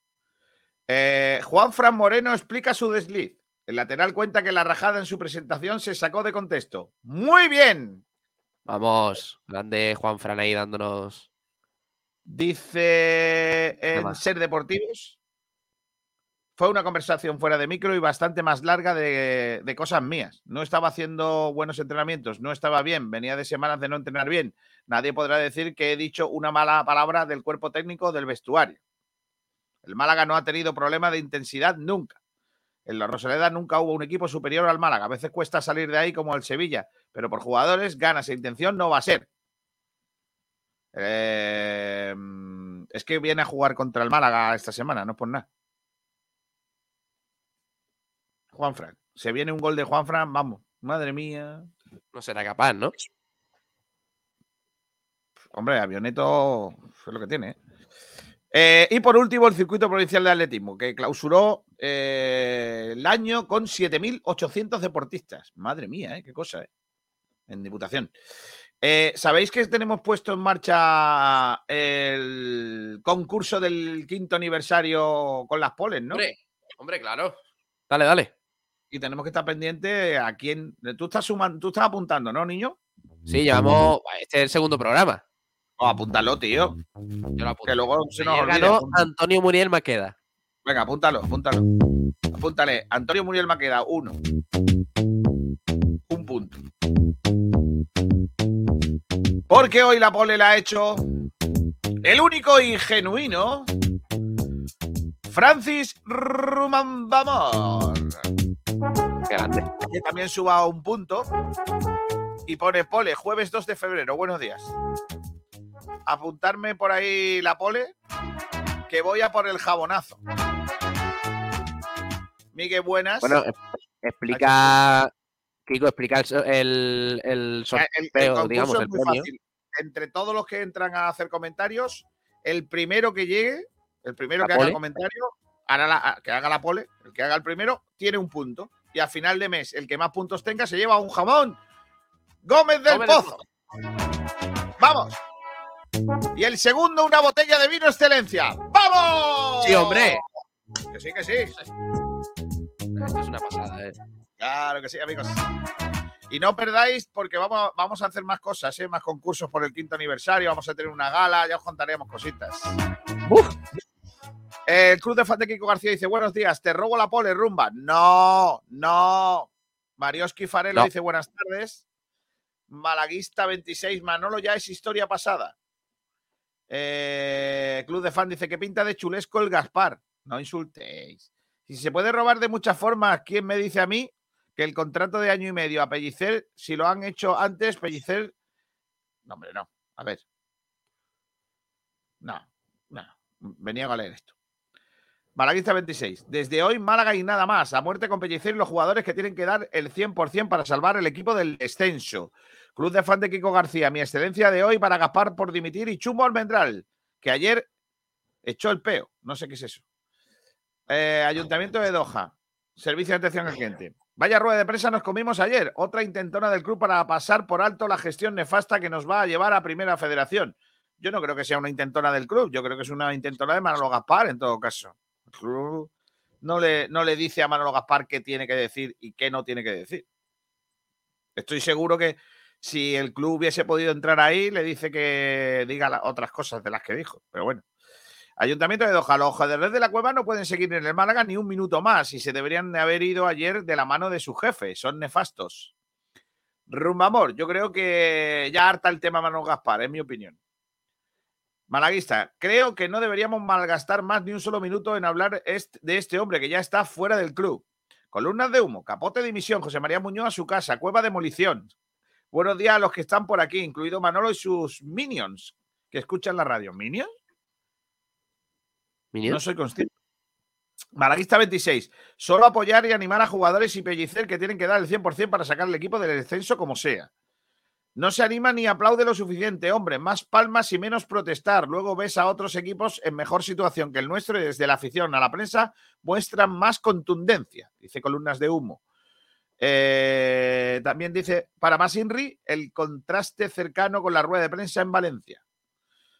Eh, Juan Fran Moreno explica su desliz. El lateral cuenta que la rajada en su presentación se sacó de contexto. Muy bien. Vamos, grande Juan Fran ahí dándonos. Dice en? Ser Deportivos. Fue una conversación fuera de micro y bastante más larga de, de, cosas mías. No estaba haciendo buenos entrenamientos, no estaba bien, venía de semanas de no entrenar bien. Nadie podrá decir que he dicho una mala palabra del cuerpo técnico del vestuario. El Málaga no ha tenido problema de intensidad nunca. En la Rosaleda nunca hubo un equipo superior al Málaga. A veces cuesta salir de ahí como el Sevilla, pero por jugadores, ganas e intención no va a ser. Eh, es que viene a jugar contra el Málaga esta semana, no por nada. Juan Fran. Se viene un gol de Juan Fran, vamos. Madre mía. No será capaz, ¿no? Hombre, avioneto es lo que tiene. ¿eh? Eh, y por último, el circuito provincial de atletismo, que clausuró eh, el año con 7.800 deportistas. Madre mía, ¿eh? qué cosa, ¿eh? En diputación. ¿Sabéis que tenemos puesto en marcha el concurso del quinto aniversario con las poles, no? Hombre, hombre, claro. Dale, dale. Y tenemos que estar pendientes a quién. Tú estás sumando, tú estás apuntando, ¿no, niño? Sí, llevamos. Este es el segundo programa. Oh, apúntalo, tío. Que luego se nos olvide. Antonio Muriel Maqueda. Venga, apúntalo, apúntalo. Apúntale. Antonio Muriel Maqueda, uno. Porque hoy la pole la ha hecho el único y genuino Francis Rumambamor. Qué grande. Que también suba un punto. Y pone pole, jueves 2 de febrero. Buenos días apuntarme por ahí la pole, que voy a por el jabonazo. Miguel, buenas. Bueno, explica, Kiko, explica el, el, sorteo, digamos, el premio. Entre todos los que entran a hacer comentarios, el primero que llegue, el primero que haga el comentario, hará que haga la pole, el que haga el primero, tiene un punto. Y al final de mes, el que más puntos tenga se lleva un jamón. Gómez del Pozo. Vamos. Y el segundo, una botella de vino excelencia. ¡Vamos! Sí, hombre. Que sí, que sí. Esto es una pasada, ¿eh? Claro que sí, amigos. Y no perdáis porque vamos, vamos a hacer más cosas, ¿eh? más concursos por el quinto aniversario, vamos a tener una gala, ya os contaremos cositas. El Club de Fan de Kiko García dice, buenos días, te robo la pole, rumba. No, no. Marioski Farelo dice, buenas tardes. Malaguista 26, Manolo ya es historia pasada. Eh, Club de Fan dice que pinta de chulesco el Gaspar. No insultéis. Si se puede robar de muchas formas, ¿quién me dice a mí que el contrato de año y medio a Pellicer, si lo han hecho antes, Pellicer. No, hombre, no. A ver. No, no. Venía a leer esto. Malaguista 26. Desde hoy, Málaga y nada más. A muerte con Pellicer y los jugadores que tienen que dar el 100% para salvar el equipo del descenso. Club de fan de Kiko García, mi excelencia de hoy para Gaspar por dimitir y Chumbo Almendral, que ayer echó el peo. No sé qué es eso. Eh, Ayuntamiento de Doha, Servicio de Atención al Cliente. Vaya rueda de prensa nos comimos ayer. Otra intentona del club para pasar por alto la gestión nefasta que nos va a llevar a Primera Federación. Yo no creo que sea una intentona del club, yo creo que es una intentona de Manolo Gaspar en todo caso. El club no le, no le dice a Manolo Gaspar qué tiene que decir y qué no tiene que decir. Estoy seguro que si el club hubiese podido entrar ahí, le dice que diga otras cosas de las que dijo. Pero bueno. Ayuntamiento de Doha, los jugadores de la cueva no pueden seguir en el Málaga ni un minuto más y se deberían de haber ido ayer de la mano de su jefe. Son nefastos. Rumbamor, yo creo que ya harta el tema Manuel Gaspar, es mi opinión. Malaguista, creo que no deberíamos malgastar más ni un solo minuto en hablar de este hombre que ya está fuera del club. Columnas de humo, capote de dimisión, José María Muñoz a su casa, cueva demolición. Buenos días a los que están por aquí, incluido Manolo y sus minions que escuchan la radio. ¿Minions? No soy consciente. Malaguista 26. Solo apoyar y animar a jugadores y pellicer que tienen que dar el 100% para sacar el equipo del descenso como sea. No se anima ni aplaude lo suficiente, hombre. Más palmas y menos protestar. Luego ves a otros equipos en mejor situación que el nuestro y desde la afición a la prensa muestran más contundencia. Dice columnas de humo. Eh, también dice, para más Inri, el contraste cercano con la rueda de prensa en Valencia.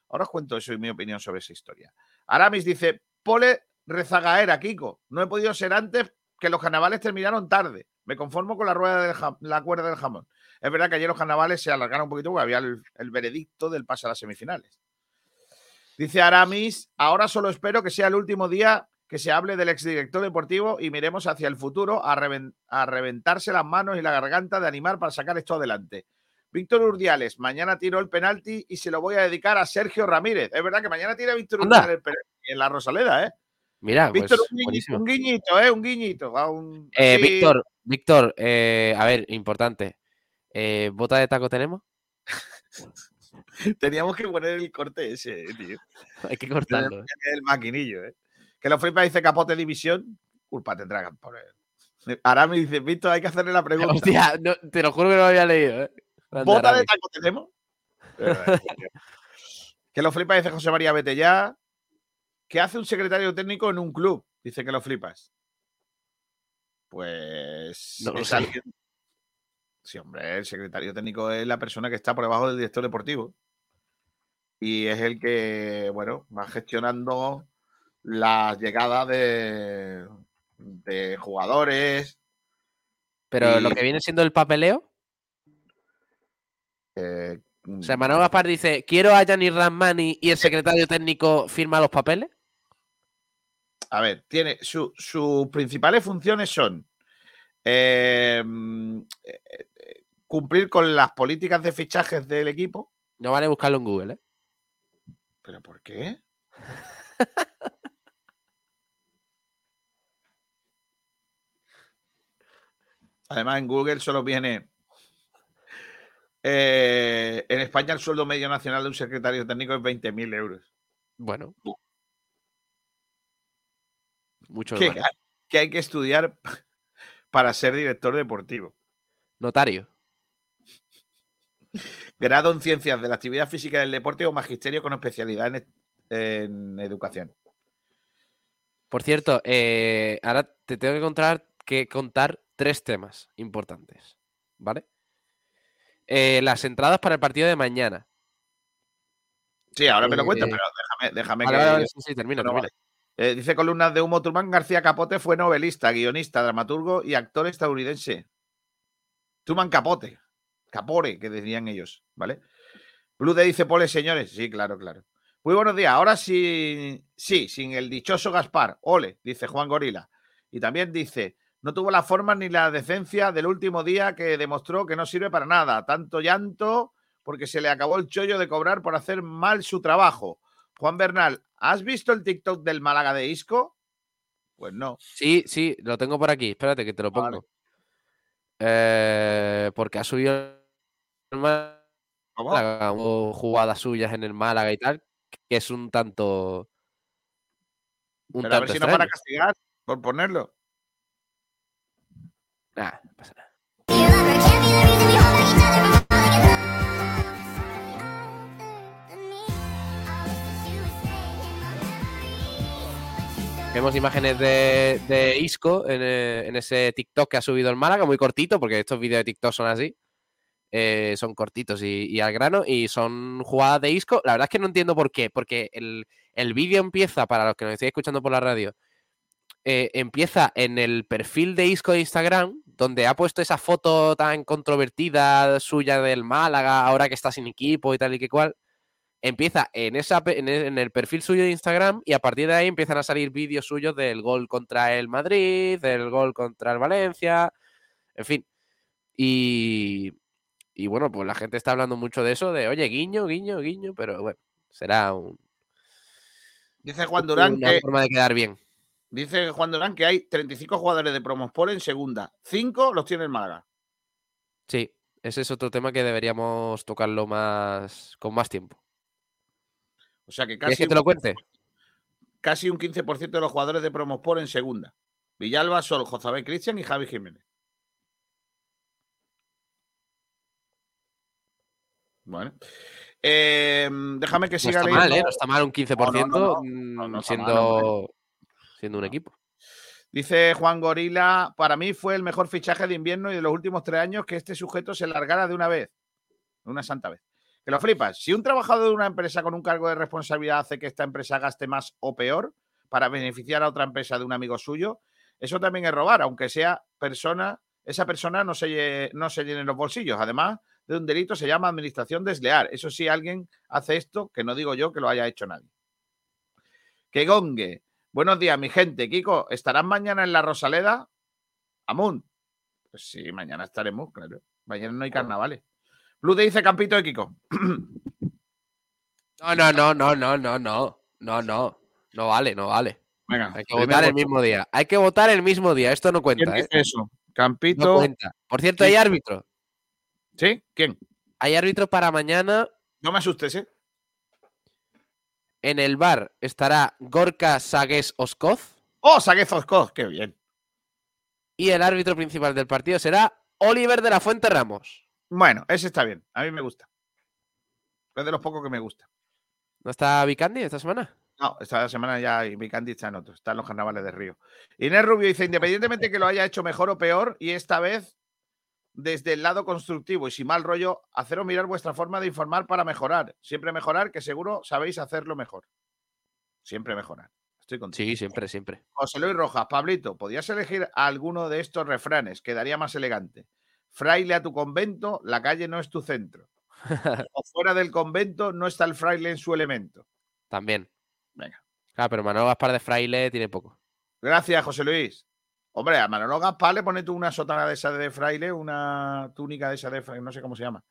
Ahora os cuento eso y mi opinión sobre esa historia. Aramis dice, Pole rezagaera, Kiko. No he podido ser antes que los carnavales terminaron tarde. Me conformo con la rueda del la cuerda del jamón. Es verdad que ayer los carnavales se alargaron un poquito porque había el, veredicto del pase a las semifinales. Dice Aramis, ahora solo espero que sea el último día que se hable del exdirector deportivo y miremos hacia el futuro a, a reventarse las manos y la garganta de animar para sacar esto adelante. Víctor Urdiales, mañana tiró el penalti y se lo voy a dedicar a Sergio Ramírez. Es verdad que mañana tira Víctor Urdiales el penalti en la Rosaleda, ¿eh? Mira, Víctor, pues, un, guiñito, buenísimo. un guiñito, ¿eh? Un guiñito. a un- Eh, Víctor, Víctor, eh, a ver, importante. Eh, ¿Bota de taco tenemos? Teníamos que poner el corte ese, eh, tío. Hay que cortarlo. ¿eh? El maquinillo, ¿eh? Que lo flipa dice capote división. Culpa tendrá que poner. Ahora me dice, Víctor, hay que hacerle la pregunta. Hostia, no, te lo juro que no lo había leído. ¿eh? ¿Bota de taco tenemos? que lo flipa, dice José María, vete ya. ¿Qué hace un secretario técnico en un club? Dice que lo flipas. Pues. No lo es sé. alguien- Sí, hombre, el secretario técnico es la persona que está por debajo del director deportivo. Y es el que, bueno, va gestionando las llegadas de, de jugadores. Pero lo que viene siendo el papeleo. Eh, O sea, Manuel Gaspar dice: Quiero a Gianni Ramani y el secretario técnico firma los papeles. a ver, tiene su- sus principales funciones son eh, eh, eh, cumplir con las políticas de fichajes del equipo. No vale buscarlo en Google, ¿eh? ¿Pero por qué? Además, en Google solo viene. Eh, en España el sueldo medio nacional de un secretario técnico es 20.000 euros. Bueno. Mucho Que, más. que hay que estudiar para ser director deportivo. Notario. Grado en ciencias de la actividad física del deporte o magisterio con especialidad en, en educación. Por cierto, eh, ahora te tengo que contar, que contar tres temas importantes. ¿Vale? Eh, las entradas para el partido de mañana. Sí, ahora me lo cuento, Eh, pero déjame, déjame que. vale, sí, sí, termina, no, termina. Eh, dice columnas de humo Turmán García Capote fue novelista, guionista, dramaturgo y actor estadounidense. Turman Capote. Capore, que decían ellos, ¿vale? Blue dice Pole, señores. Sí, claro, claro. Muy buenos días. Ahora sí, sí, sin el dichoso Gaspar. Ole, dice Juan Gorila. Y también dice, no tuvo la forma ni la decencia del último día que demostró que no sirve para nada. Tanto llanto porque se le acabó el chollo de cobrar por hacer mal su trabajo. Juan Bernal, ¿has visto el TikTok del Málaga de Isco? Pues no. Sí, sí, lo tengo por aquí. Espérate que te lo Vale. pongo. Eh, porque ha subido el. Málaga, jugadas suyas en el Málaga y tal, que es un tanto. Un Pero a ver tanto si nos van a castigar por ponerlo. Nah, no pasa nada. Vemos imágenes de, de Isco en, eh, en ese TikTok que ha subido el Málaga, muy cortito, porque estos vídeos de TikTok son así. eh, son cortitos y, y al grano, y son jugadas de Isco. La verdad es que no entiendo por qué, porque el, el vídeo empieza, para los que nos estéis escuchando por la radio, eh, empieza en el perfil de Isco de Instagram, donde ha puesto esa foto tan controvertida suya del Málaga, ahora que está sin equipo y tal y que cual. Empieza en, esa, pe- en el en el perfil suyo de Instagram y a partir de ahí empiezan a salir vídeos suyos del gol contra el Madrid, del gol contra el Valencia, en fin. Y, y bueno, pues la gente está hablando mucho de eso, de oye, guiño, guiño, guiño, pero bueno, será un- Dice Juan Durán una que forma de quedar bien. Dice Juan Durán que hay 35 jugadores de Promosport en segunda. Cinco los tiene el Málaga. Sí, ese es otro tema que deberíamos tocarlo más con más tiempo. O sea que ¿Quieres casi, que te lo cuente? casi un 15% de los jugadores de Promosport en segunda. Villalba, Sol, Jozabé Cristian y Javi Jiménez. Bueno. Eh, déjame que No siga está leyendo. mal, ¿eh? No está mal un 15% no, mm, no, no está mal, siendo, siendo un equipo. Dice Juan Gorila, para mí fue el mejor fichaje de invierno y de los últimos tres años que este sujeto se largara de una vez, de una santa vez. Que lo flipas. Si un trabajador de una empresa con un cargo de responsabilidad hace que esta empresa gaste más o peor para beneficiar a otra empresa de un amigo suyo, eso también es robar, aunque sea persona, esa persona no se, no se llene los bolsillos. Además de un delito se llama administración desleal. Eso sí, alguien hace esto, que no digo yo que lo haya hecho nadie. Que Gongue, Buenos días, mi gente. Kiko, ¿estarás mañana en la Rosaleda? Amun. Pues sí, mañana estaremos, claro. Mañana no hay carnavales. Blue te dice Campito de Kiko. No, no, no, no, no, no, no. No, no. No vale, no vale. Venga, Hay que votar el mismo día. Hay que votar el mismo día. Esto no ¿Quién cuenta, ¿eh? dice eso? No Campito. cuenta. Por cierto, hay árbitro. ¿Sí? ¿Quién? Hay árbitro para mañana. No me asustes, ¿eh? En el bar estará Gorka Sagues Oskoz. ¡Oh, Saguez Oskoz! ¡Qué bien! Y el árbitro principal del partido será Oliver de la Fuente Ramos. Bueno, ese está bien. A mí me gusta. Es de los pocos que me gusta. ¿No está Vicandi esta semana? No, esta semana ya mi Candy está en otro. Está en los carnavales de Río. Inés Rubio dice, independientemente que lo haya hecho mejor o peor, y esta vez desde el lado constructivo y sin mal rollo, haceros mirar vuestra forma de informar para mejorar. Siempre mejorar, que seguro sabéis hacerlo mejor. Siempre mejorar. Estoy contigo. Sí, siempre, siempre. José Luis Rojas, Pablito, ¿podías elegir alguno de estos refranes? Quedaría más elegante. Fraile a tu convento, la calle no es tu centro. O fuera del convento no está el fraile en su elemento. También. Venga. Claro, pero Manuel Gaspar de Fraile tiene poco. Gracias, José Luis. Hombre, a Manolo Gaspar le pones tú una sotana de esa de fraile, una túnica de esa de fraile, no sé cómo se llama.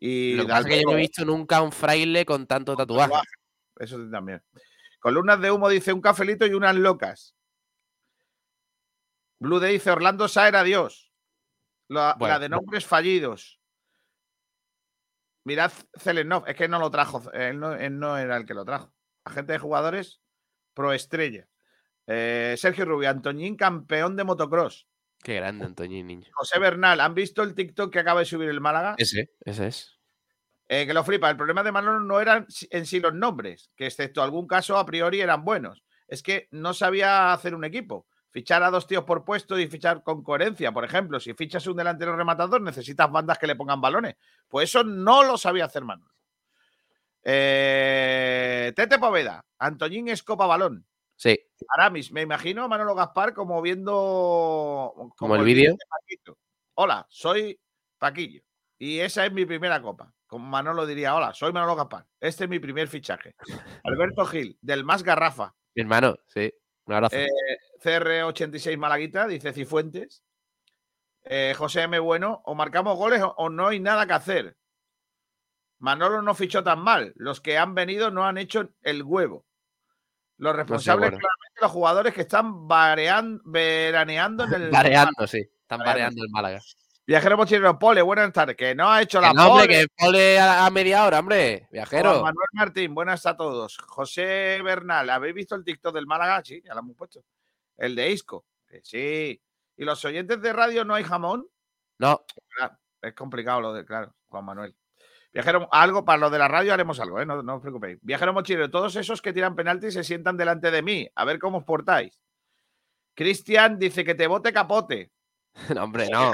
Y Lo que pasa es que yo no he visto nunca un fraile con tanto tatuaje. tatuaje. Eso también. Columnas de humo dice un cafelito y unas locas. Blue Day dice Orlando Saer, adiós. La, Bueno. la de nombres fallidos. Mirad Zelenov, es que no lo trajo, él no, él no era el que lo trajo. Agente de jugadores, pro estrella. Eh, Sergio Rubio, Antoñín, campeón de motocross. Qué grande, Antoñín, niño. José Bernal, ¿han visto el TikTok que acaba de subir el Málaga? Ese, ese es. Eh, que lo flipa. El problema de Manolo no eran en sí los nombres, que excepto algún caso a priori eran buenos. Es que no sabía hacer un equipo. Fichar a dos tíos por puesto y fichar con coherencia. Por ejemplo, si fichas un delantero rematador, necesitas bandas que le pongan balones. Pues eso no lo sabía hacer Manolo. Eh, Tete Poveda, Antoñín Escopa Balón. Sí. Aramis, me imagino a Manolo Gaspar como viendo. Como el vídeo. Hola, soy Paquillo. Y esa es mi primera copa. Como Manolo diría, hola, soy Manolo Gaspar. Este es mi primer fichaje. Alberto Gil, del Más Garrafa. Mi hermano, sí. Un abrazo. Eh, CR86 Malaguita, dice Cifuentes. Eh, José M. Bueno, o marcamos goles o, o no hay nada que hacer. Manolo no fichó tan mal. Los que han venido no han hecho el huevo. Los responsables, bueno. claramente, los jugadores que están varean- veraneando en el. Bareando, sí. Están Bareando. el Málaga. Viajero mochilero, Pole, buenas tardes. Que no ha hecho Que la no, hombre, pole. que pole a, a media hora, hombre. Juan Viajero. Manuel Martín, buenas a todos. José Bernal, ¿habéis visto el TikTok del Málaga? Sí, ya lo hemos puesto. El de Isco. Que sí. ¿Y los oyentes de radio no hay jamón? No, Es complicado lo de, claro, Juan Manuel. Viajero, algo para lo de la radio haremos algo, ¿eh? no, no os preocupéis. Viajero mochilero, todos esos que tiran penalti se sientan delante de mí. A ver cómo os portáis. Cristian dice que te bote capote. no, hombre, no.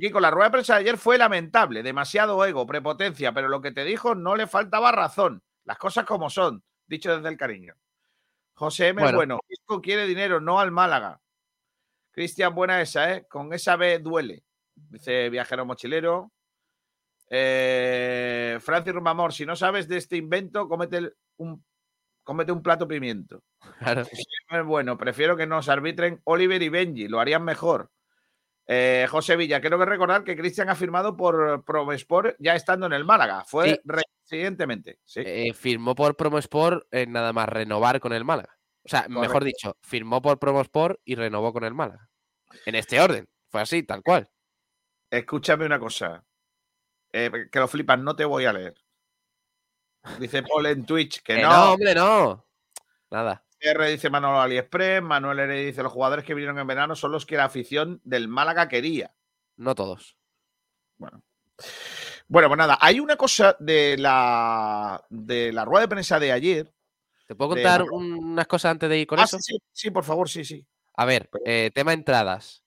Kiko, la rueda de prensa de ayer fue lamentable, demasiado ego, prepotencia, pero lo que te dijo no le faltaba razón. Las cosas como son, dicho desde el cariño. José M. Bueno. Bueno, Isco quiere dinero, no al Málaga. Cristian, buena esa, ¿eh? Con esa B duele. Dice Viajero Mochilero. Eh, Francis Rumamor, si no sabes de este invento, cómete un, cómete un plato pimiento. Claro. Bueno, prefiero que nos arbitren Oliver y Benji, lo harían mejor. Eh, José Villa, quiero que recordar que Cristian ha firmado por Promesport ya estando en el Málaga. Fue Sí. recientemente. Sí. Eh, firmó por Promosport eh, nada más renovar con el Málaga. O sea, mejor dicho, firmó por Promosport y renovó con el Málaga. En este orden. Fue así, tal cual. Escúchame una cosa. Eh, que lo flipas, no te voy a leer. Dice Paul en Twitch que Que no. no, hombre, no. Nada. R dice Manolo AliExpress. Manuel R dice los jugadores que vinieron en verano son los que la afición del Málaga quería. No todos. Bueno. Bueno, pues nada, hay una cosa de la, de la rueda de prensa de ayer. ¿Te puedo contar unas cosas antes de ir con Ah, eso? sí, sí, sí, por favor, sí, sí. A ver, eh, tema entradas.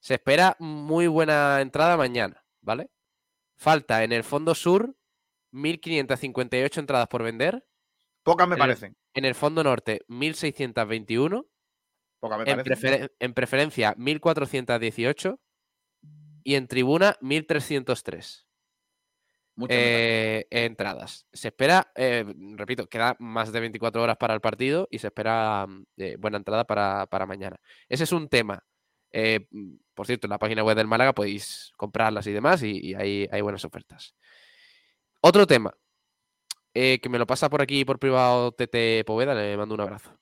Se espera muy buena entrada mañana, ¿vale? Falta en el fondo sur 1.558 entradas por vender. Pocas me parecen. En el fondo norte 1.621. Pocas me En, parecen. en preferencia 1.418. Y en tribuna 1.303. eh, entradas. Se espera, eh, repito, queda más de 24 horas para el partido y se espera mm, eh, buena entrada para, mañana. Ese es un tema. Mm, por cierto, en la página web del Málaga podéis comprarlas y demás y, hay buenas ofertas. Otro tema, que me lo pasa por aquí por privado TT Poveda, le mando un abrazo.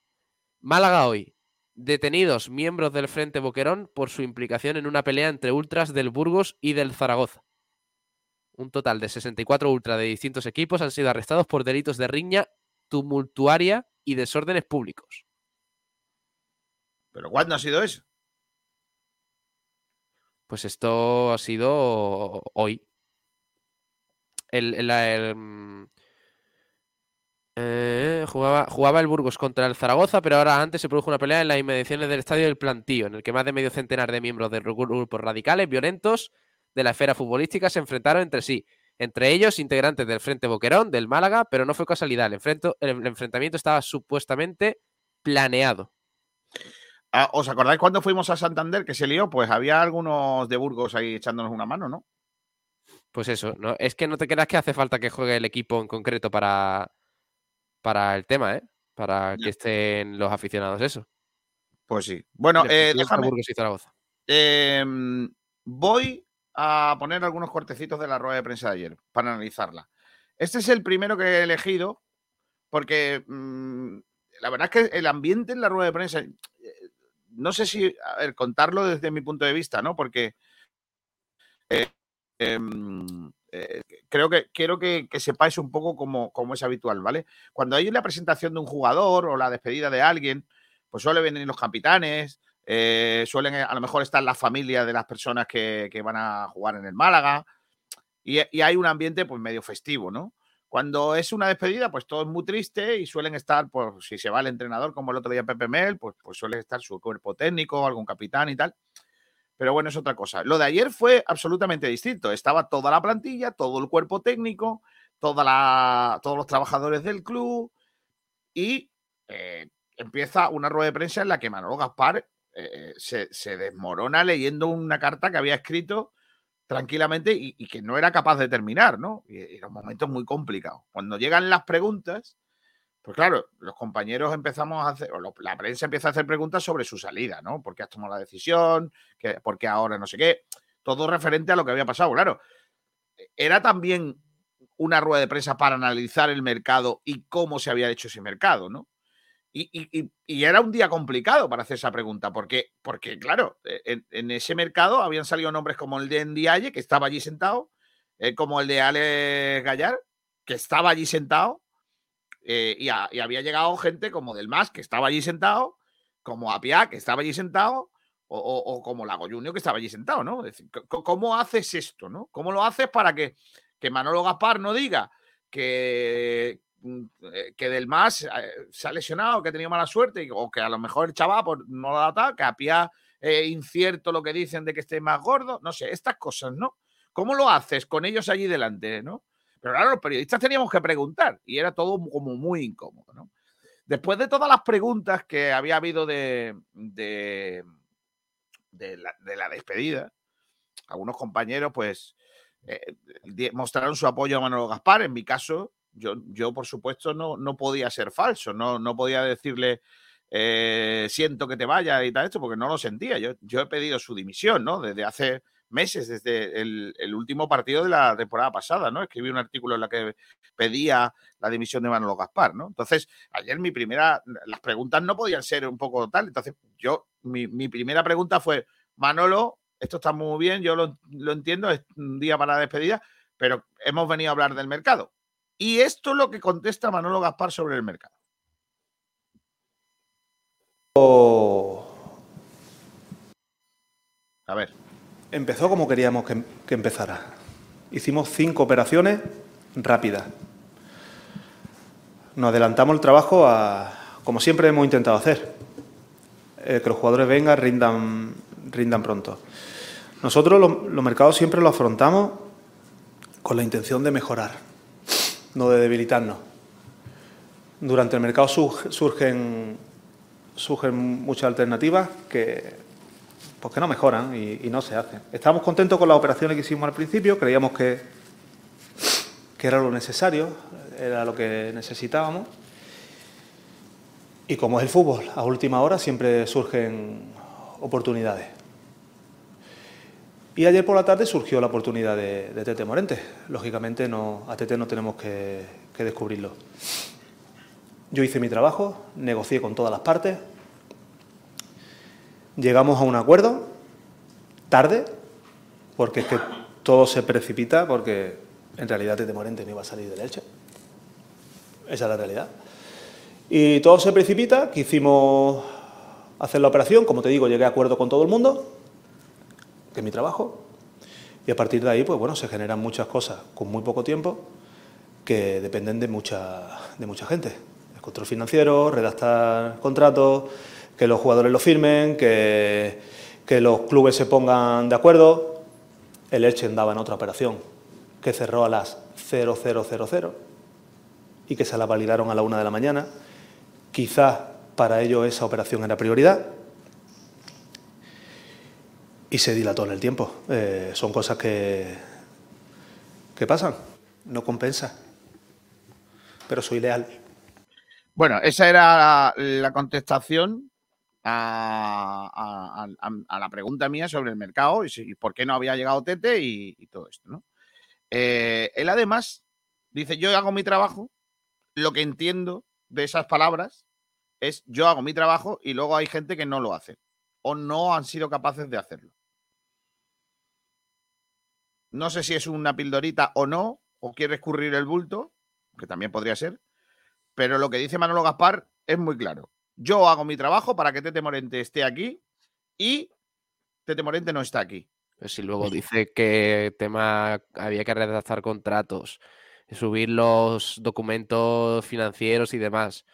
Málaga hoy. Detenidos miembros del Frente Boquerón por su implicación en una pelea entre ultras del Burgos y del Zaragoza. Un total de 64 ultras de distintos equipos han sido arrestados por delitos de riña tumultuaria y desórdenes públicos. ¿Pero cuándo ha sido eso? Pues esto ha sido hoy. El, mm, eh, jugaba, jugaba, el Burgos contra el Zaragoza, pero ahora antes se produjo una pelea en las inmediaciones del estadio del Plantío, en el que más de medio centenar de miembros de grupos radicales violentos de la esfera futbolística se enfrentaron entre sí. Entre ellos, integrantes del Frente Boquerón, del Málaga, pero no fue casualidad. El, enfrentamiento estaba supuestamente planeado. Ah, ¿Os acordáis cuando fuimos a Santander que se lió? Pues había algunos de Burgos ahí echándonos una mano, ¿no? Pues eso, no, es que no te creas que hace falta que juegue el equipo en concreto para, para el tema, ¿eh? Para que estén los aficionados, eso. Pues sí. Bueno, eh, déjame. Burgos y Zaragoza. Em, voy a poner algunos cortecitos de la rueda de prensa de ayer para analizarla. Este es el primero que he elegido porque mm, la verdad es que el ambiente en la rueda de prensa, eh, no sé si, contarlo desde mi punto de vista, ¿no? Porque eh, em, eh, creo que quiero que, sepáis un poco cómo, es habitual, ¿vale? Cuando hay la presentación de un jugador o la despedida de alguien, pues suele venir los capitanes, eh, suelen a lo mejor estar la familia de las personas que, van a jugar en el Málaga y, hay un ambiente pues medio festivo, ¿no? Cuando es una despedida, pues todo es muy triste y suelen estar, pues si se va el entrenador como el otro día Pepe Mel, pues, pues suele estar su cuerpo técnico, algún capitán y tal. Pero bueno, es otra cosa. Lo de ayer fue absolutamente distinto. Estaba toda la plantilla, todo el cuerpo técnico, toda todos los trabajadores del club y eh, empieza una rueda de prensa en la que Manolo Gaspar eh, se, desmorona leyendo una carta que había escrito tranquilamente y, que no era capaz de terminar, ¿no? Y, era un momento muy complicado. Cuando llegan las preguntas, pues claro, los compañeros empezamos a hacer, o la prensa empieza a hacer preguntas sobre su salida, ¿no? ¿Por qué has tomado la decisión? ¿Por qué ahora no sé qué? Todo referente a lo que había pasado, claro. Era también una rueda de prensa para analizar el mercado y cómo se había hecho ese mercado, ¿no? Y, era un día complicado para hacer esa pregunta, porque, porque claro, e, en, ese mercado habían salido nombres como el de Ndiaye, que estaba allí sentado, eh, como el de Ale Gallar, que estaba allí sentado, eh, y, había llegado gente como del MAS, que estaba allí sentado, como Apia, que estaba allí sentado, o, como Lago Junior, que estaba allí sentado, ¿no? Es decir, ¿cómo haces esto, no? ¿Cómo lo haces para que, que Manolo Gaspar no diga que, que del más eh, se ha lesionado, que ha tenido mala suerte, o que a lo mejor el chaval pues, no lo dado, que a pie incierto lo que dicen de que esté más gordo, no sé, estas cosas, ¿no? ¿Cómo lo haces con ellos allí delante, ¿no? Pero claro, los periodistas teníamos que preguntar y era todo como muy incómodo, ¿no? Después de todas las preguntas que había habido de, de, la, despedida, algunos compañeros pues eh, mostraron su apoyo a Manuel Gaspar, en mi caso yo, por supuesto, no, no podía ser falso, no, no podía decirle, eh, siento que te vaya y tal esto, porque no lo sentía. Yo, yo he pedido su dimisión, ¿no? Desde hace meses, desde el, último partido de la temporada pasada, ¿no? Escribí un artículo en el que pedía la dimisión de Manolo Gaspar, ¿no? Entonces, ayer mi primera, las preguntas no podían ser un poco tal, entonces yo, mi, primera pregunta fue, Manolo, esto está muy bien, yo lo, lo entiendo, es un día para la despedida, pero hemos venido a hablar del mercado. Y esto es lo que contesta Manolo Gaspar sobre el mercado. A ver. Empezó como queríamos que, empezara. Hicimos cinco operaciones rápidas. Nos adelantamos el trabajo a, como siempre hemos intentado hacer, eh, que los jugadores vengan, rindan, rindan pronto. Nosotros los mercados siempre los afrontamos con la intención de mejorar no de debilitarnos. Durante el mercado surgen, surgen muchas alternativas que, pues que no mejoran y, no se hacen. Estábamos contentos con las operaciones que hicimos al principio, creíamos que, que era lo necesario, era lo que necesitábamos. Y como es el fútbol, a última hora siempre surgen oportunidades. Y ayer por la tarde surgió la oportunidad de, Tete Morente. Lógicamente no, a Tete no tenemos que, descubrirlo. Yo hice mi trabajo, negocié con todas las partes, llegamos a un acuerdo, tarde, porque es que todo se precipita, porque en realidad Tete Morente no iba a salir del Elche. Esa es la realidad. Y todo se precipita, quisimos hacer la operación, como te digo, llegué a acuerdo con todo el mundo, que es mi trabajo, y a partir de ahí, pues bueno, se generan muchas cosas con muy poco tiempo que dependen de mucha, de mucha gente. El control financiero, redactar contratos, que los jugadores lo firmen, que, que los clubes se pongan de acuerdo. El Elche andaba en otra operación que cerró a las 0000 y que se la validaron a la una de la mañana. Quizás para ellos esa operación era prioridad y se dilató en el tiempo. Eh, son cosas que, que pasan, no compensa, pero soy leal. Bueno, esa era la, contestación a, la pregunta mía sobre el mercado y, por qué no había llegado Tete y, todo esto. ¿no? Eh, él además dice, yo hago mi trabajo, lo que entiendo de esas palabras es yo hago mi trabajo y luego hay gente que no lo hace o no han sido capaces de hacerlo. No sé si es una pildorita o no, o quiere escurrir el bulto, que también podría ser, pero lo que dice Manolo Gaspar es muy claro. Yo hago mi trabajo para que Tete Morente esté aquí y Tete Morente no está aquí. Pues si luego dice que tema había que redactar contratos, subir los documentos financieros y demás.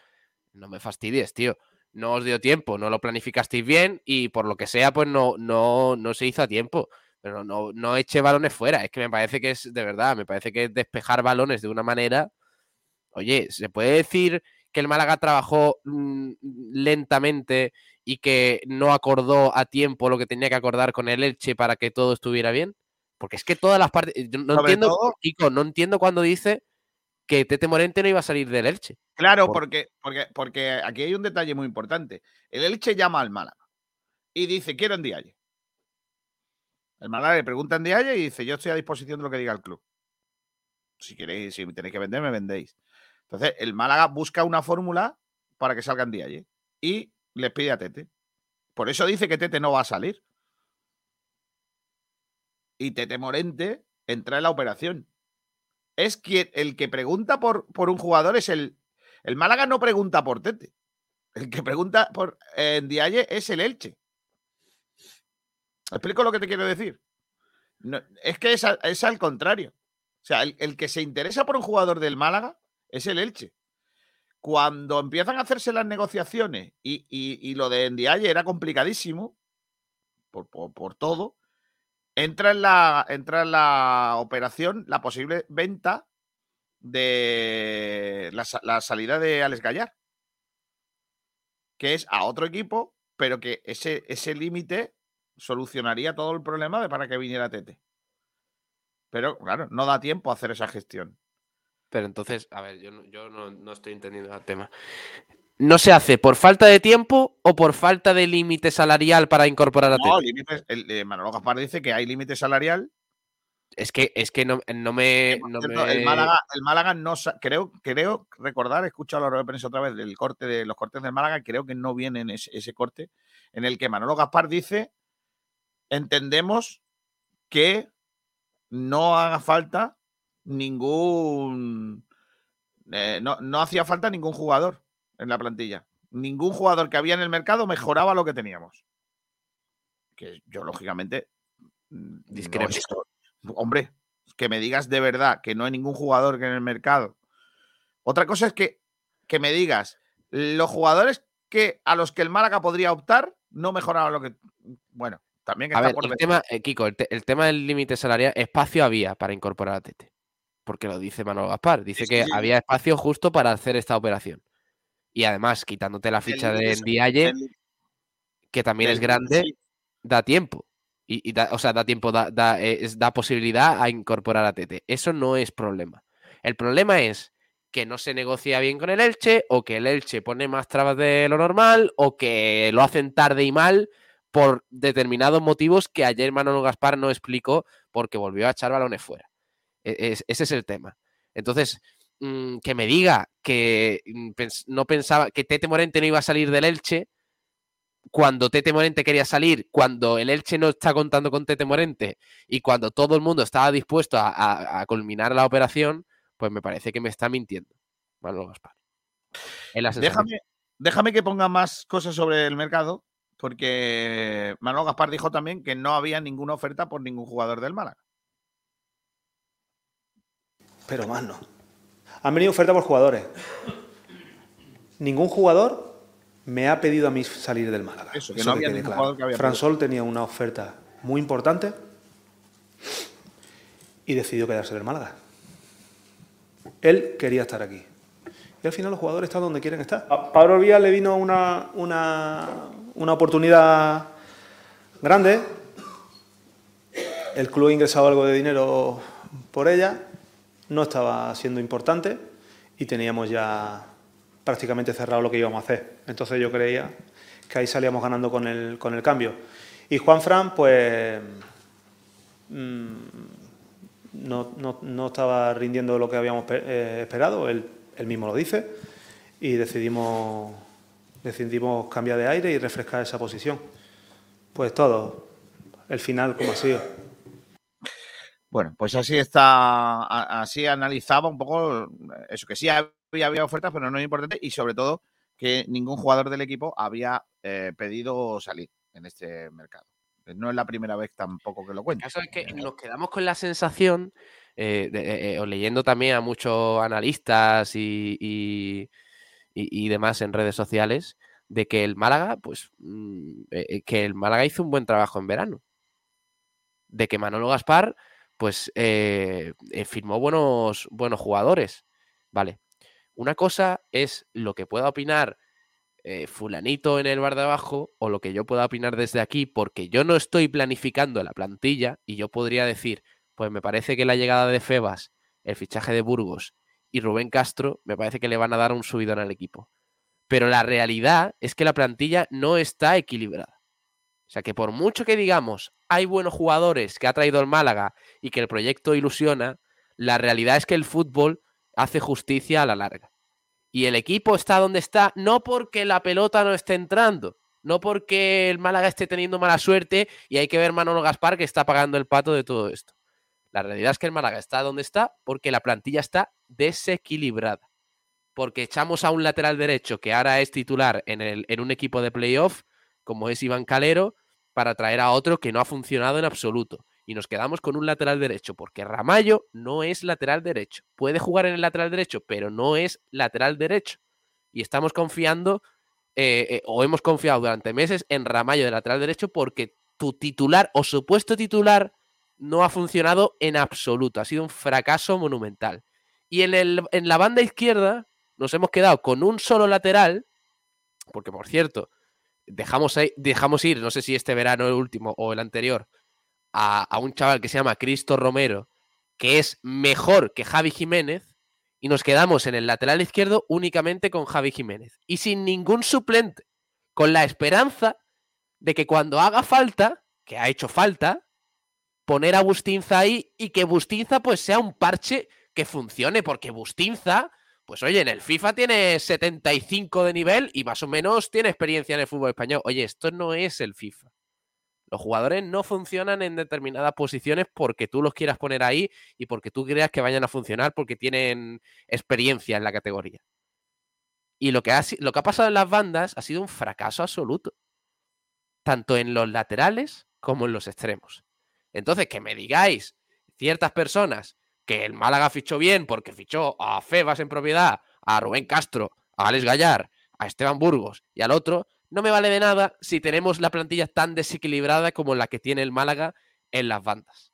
No me fastidies, tío. No os dio tiempo, no lo planificasteis bien y por lo que sea, pues no, no, no se hizo a tiempo. Pero no, no eche balones fuera. Es que me parece que es, de verdad, me parece que es despejar balones de una manera. Oye, ¿se puede decir que el Málaga trabajó mm, lentamente y que no acordó a tiempo lo que tenía que acordar con el Elche para que todo estuviera bien? Porque es que todas las partes. no entiendo, no entiendo cuando dice que Tete Morente no iba a salir del Elche. Claro, porque, porque, porque aquí hay un detalle muy importante. El Elche llama al Málaga y dice: Quiero en Dialle. El Málaga le pregunta en Dialle y dice: Yo estoy a disposición de lo que diga el club. Si queréis, si tenéis que vender, me vendéis. Entonces, el Málaga busca una fórmula para que salga en Dialle y le pide a Tete. Por eso dice que Tete no va a salir y Tete Morente entra en la operación. Es quien el que pregunta por, por un jugador es el. El Málaga no pregunta por Tete. El que pregunta por en Dialle es el Elche. ¿Explico lo que te quiero decir? es que es, al contrario. O sea, el, que se interesa por un jugador del Málaga es el Elche. Cuando empiezan a hacerse las negociaciones y, lo de Ndiaye era complicadísimo por, por todo, entra en la, entra en la operación la posible venta de la, salida de Alex Gallar, que es a otro equipo, pero que ese, ese límite solucionaría todo el problema de para que viniera Tete. Pero claro, no da tiempo a hacer esa gestión. Pero entonces, a ver, yo, yo no, no, estoy entendiendo el tema no se hace por falta de tiempo o por falta de límite salarial para incorporar a No, límites, el, eh, Manolo Gaspar dice que hay límite salarial. Es que, es que no, me. El, Málaga, no creo, creo recordar, he escuchado la rueda de prensa otra vez del corte de los cortes del Málaga, creo que no viene en ese, corte, en el que Manolo Gaspar dice: entendemos que no haga falta ningún. Eh, no, no hacía falta ningún jugador en la plantilla. Ningún jugador que había en el mercado mejoraba lo que teníamos. Que yo, lógicamente, mm, discrepo. hombre, que me digas de verdad que no hay ningún jugador que en el mercado. Otra cosa es que, que me digas, los jugadores que a los que el Málaga podría optar no mejoraban lo que. Bueno, también está por el tema, eh, Kiko, el, tema del límite salarial, espacio había para incorporar a Tete. Porque lo dice Manuel Gaspar. Dice que había espacio justo para hacer esta operación. Y además, quitándote la ficha de Ndiaye, que también es grande, da tiempo. Y, o sea, da tiempo, da, da, da, posibilidad a incorporar a Tete. Eso no es problema. El problema es que no se negocia bien con el Elche, o que el Elche pone más trabas de lo normal, o que lo hacen tarde y mal por determinados motivos que ayer Manolo Gaspar no explicó porque volvió a echar balones fuera. E-, ese es el tema. Entonces, mm, que me diga que mm, no pensaba que Tete Morente no iba a salir del Elche cuando Tete Morente quería salir, cuando el Elche no está contando con Tete Morente y cuando todo el mundo estaba dispuesto a, culminar la operación, pues me parece que me está mintiendo. Manolo Gaspar. Déjame, déjame que ponga más cosas sobre el mercado porque Manuel Gaspar dijo también que no había ninguna oferta por ningún jugador del Málaga. Pero más no. Han venido ofertas por jugadores. Ningún jugador me ha pedido a mí salir del Málaga. Eso, que no había ningún jugador que había Fransol tenía una oferta muy importante y decidió quedarse del Málaga. Él quería estar aquí. Y al final los jugadores están donde quieren estar. A Pablo Vía le vino una, una, una oportunidad grande. El club ha ingresado algo de dinero por ella, no estaba siendo importante y teníamos ya prácticamente cerrado lo que íbamos a hacer. Entonces yo creía que ahí salíamos ganando con el, con el cambio. Y Juan Fran, pues mm, no, estaba rindiendo lo que habíamos eh, esperado, él, él mismo lo dice, y decidimos decidimos cambiar de aire y refrescar esa posición. Pues todo, el final como ha sido. Bueno, pues así está, así analizaba un poco eso, que sí había, había ofertas, pero no es importante, y sobre todo que ningún jugador del equipo había eh, pedido salir en este mercado. No es la primera vez tampoco que lo cuento. Eso es que nos quedamos con la sensación, eh, eh, o leyendo también a muchos analistas y y, demás en redes sociales de que el Málaga, pues, mm, eh, eh, que el Málaga hizo un buen trabajo en verano. De que Manolo Gaspar, pues, eh, firmó buenos, buenos jugadores. Vale. Una cosa es lo que pueda opinar fulanito en el bar de abajo o lo que yo pueda opinar desde aquí, porque yo no estoy planificando la plantilla y yo podría decir, pues me parece que la llegada de Febas, el fichaje de Burgos y Rubén Castro me parece que le van a dar un subidón al equipo. Pero la realidad es que la plantilla no está equilibrada. O sea que por mucho que digamos hay buenos jugadores que ha traído el Málaga y que el proyecto ilusiona, la realidad es que el fútbol hace justicia a la larga. Y el equipo está donde está no porque la pelota no esté entrando, no porque el Málaga esté teniendo mala suerte y hay que ver Manolo Gaspar que está pagando el pato de todo esto. La realidad es que el Málaga está donde está porque la plantilla está desequilibrada. Porque echamos a un lateral derecho que ahora es titular en, el, en un equipo de playoff, como es Iván Calero, para traer a otro que no ha funcionado en absoluto. Y nos quedamos con un lateral derecho, porque Ramallo no es lateral derecho. Puede jugar en el lateral derecho, pero no es lateral derecho. Y estamos confiando, eh, eh, o hemos confiado durante meses en Ramallo de lateral derecho, porque tu titular o supuesto titular no ha funcionado en absoluto. Ha sido un fracaso monumental. Y en, el, en la banda izquierda nos hemos quedado con un solo lateral, porque por cierto, dejamos, dejamos ir, no sé si este verano el último o el anterior, a, a un chaval que se llama Cristo Romero, que es mejor que Javi Jiménez, y nos quedamos en el lateral izquierdo únicamente con Javi Jiménez. Y sin ningún suplente, con la esperanza de que cuando haga falta, que ha hecho falta, poner a Bustinza ahí y que Bustinza pues sea un parche que funcione, porque Bustinza, pues oye, en el FIFA tiene 75 de nivel y más o menos tiene experiencia en el fútbol español. Oye, esto no es el FIFA. Los jugadores no funcionan en determinadas posiciones porque tú los quieras poner ahí y porque tú creas que vayan a funcionar porque tienen experiencia en la categoría. Y lo que ha, lo que ha pasado en las bandas ha sido un fracaso absoluto. Tanto en los laterales como en los extremos. Entonces, que me digáis ciertas personas que el Málaga fichó bien porque fichó a Febas en propiedad, a Rubén Castro, a Alex Gallar, a Esteban Burgos y al otro, no me vale de nada si tenemos la plantilla tan desequilibrada como la que tiene el Málaga en las bandas.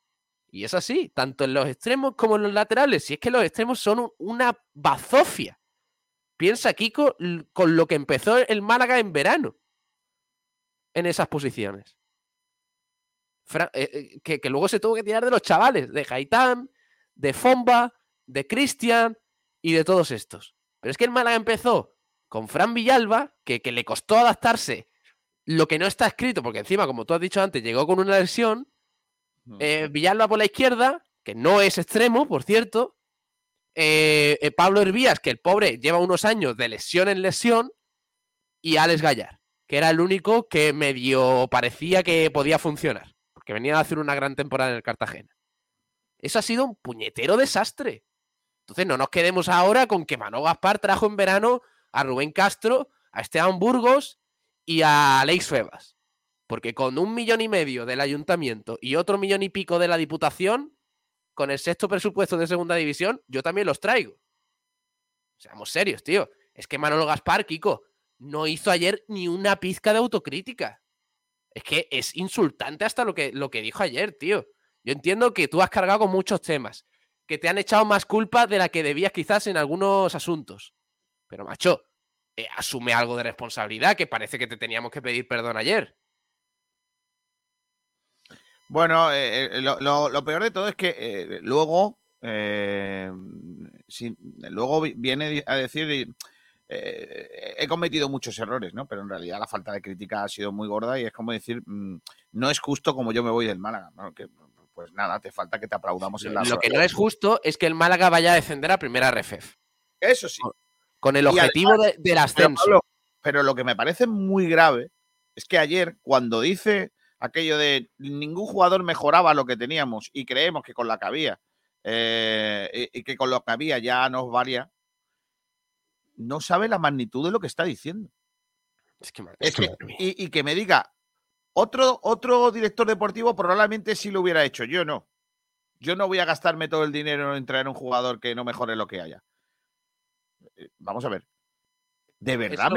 Y es así, tanto en los extremos como en los laterales. Si es que los extremos son una bazofia. Piensa, Kiko, con lo que empezó el Málaga en verano. En esas posiciones. Eh, eh, que, luego se tuvo que tirar de los chavales, de Gaitán, de Fomba, de Cristian y de todos estos. Pero es que el Málaga empezó con Fran Villalba, que, que le costó adaptarse lo que no está escrito, porque encima, como tú has dicho antes, llegó con una lesión. Eh, Villalba por la izquierda, que no es extremo, por cierto. Eh, eh, Pablo Hervías, que el pobre lleva unos años de lesión en lesión. Y Alex Gallar, que era el único que medio parecía que podía funcionar, porque venía a hacer una gran temporada en el Cartagena. Eso ha sido un puñetero desastre. Entonces no nos quedemos ahora con que Mano Gaspar trajo en verano a Rubén Castro, a Esteban Burgos y a Alex Febas. Porque con un millón y medio del ayuntamiento y otro millón y pico de la diputación, con el sexto presupuesto de segunda división, yo también los traigo. Seamos serios, tío. Es que Manolo Gaspar, Kiko, no hizo ayer ni una pizca de autocrítica. Es que es insultante hasta lo que, lo que dijo ayer, tío. Yo entiendo que tú has cargado con muchos temas, que te han echado más culpa de la que debías quizás en algunos asuntos. Pero, macho, eh, asume algo de responsabilidad, que parece que te teníamos que pedir perdón ayer. Bueno, eh, eh, lo, peor de todo es que luego, luego viene a decir, he cometido muchos errores, ¿no? Pero en realidad la falta de crítica ha sido muy gorda y es como decir, mm, no es justo como yo me voy del Málaga, pues nada, te falta que te aplaudamos en la Lo que no es justo es que el Málaga vaya a defender a primera RFF. Eso sí con el objetivo del ascenso. Pero, lo que me parece muy grave es que ayer, cuando dice aquello de ningún jugador mejoraba lo que teníamos y creemos que con la que había eh, y, que con lo que había ya nos varía, no sabe la magnitud de lo que está diciendo. Es que, y, y, que me diga, otro, otro director deportivo probablemente sí lo hubiera hecho, yo no. Yo no voy a gastarme todo el dinero en traer un jugador que no mejore lo que haya. Eh, vamos a ver. ¿De verdad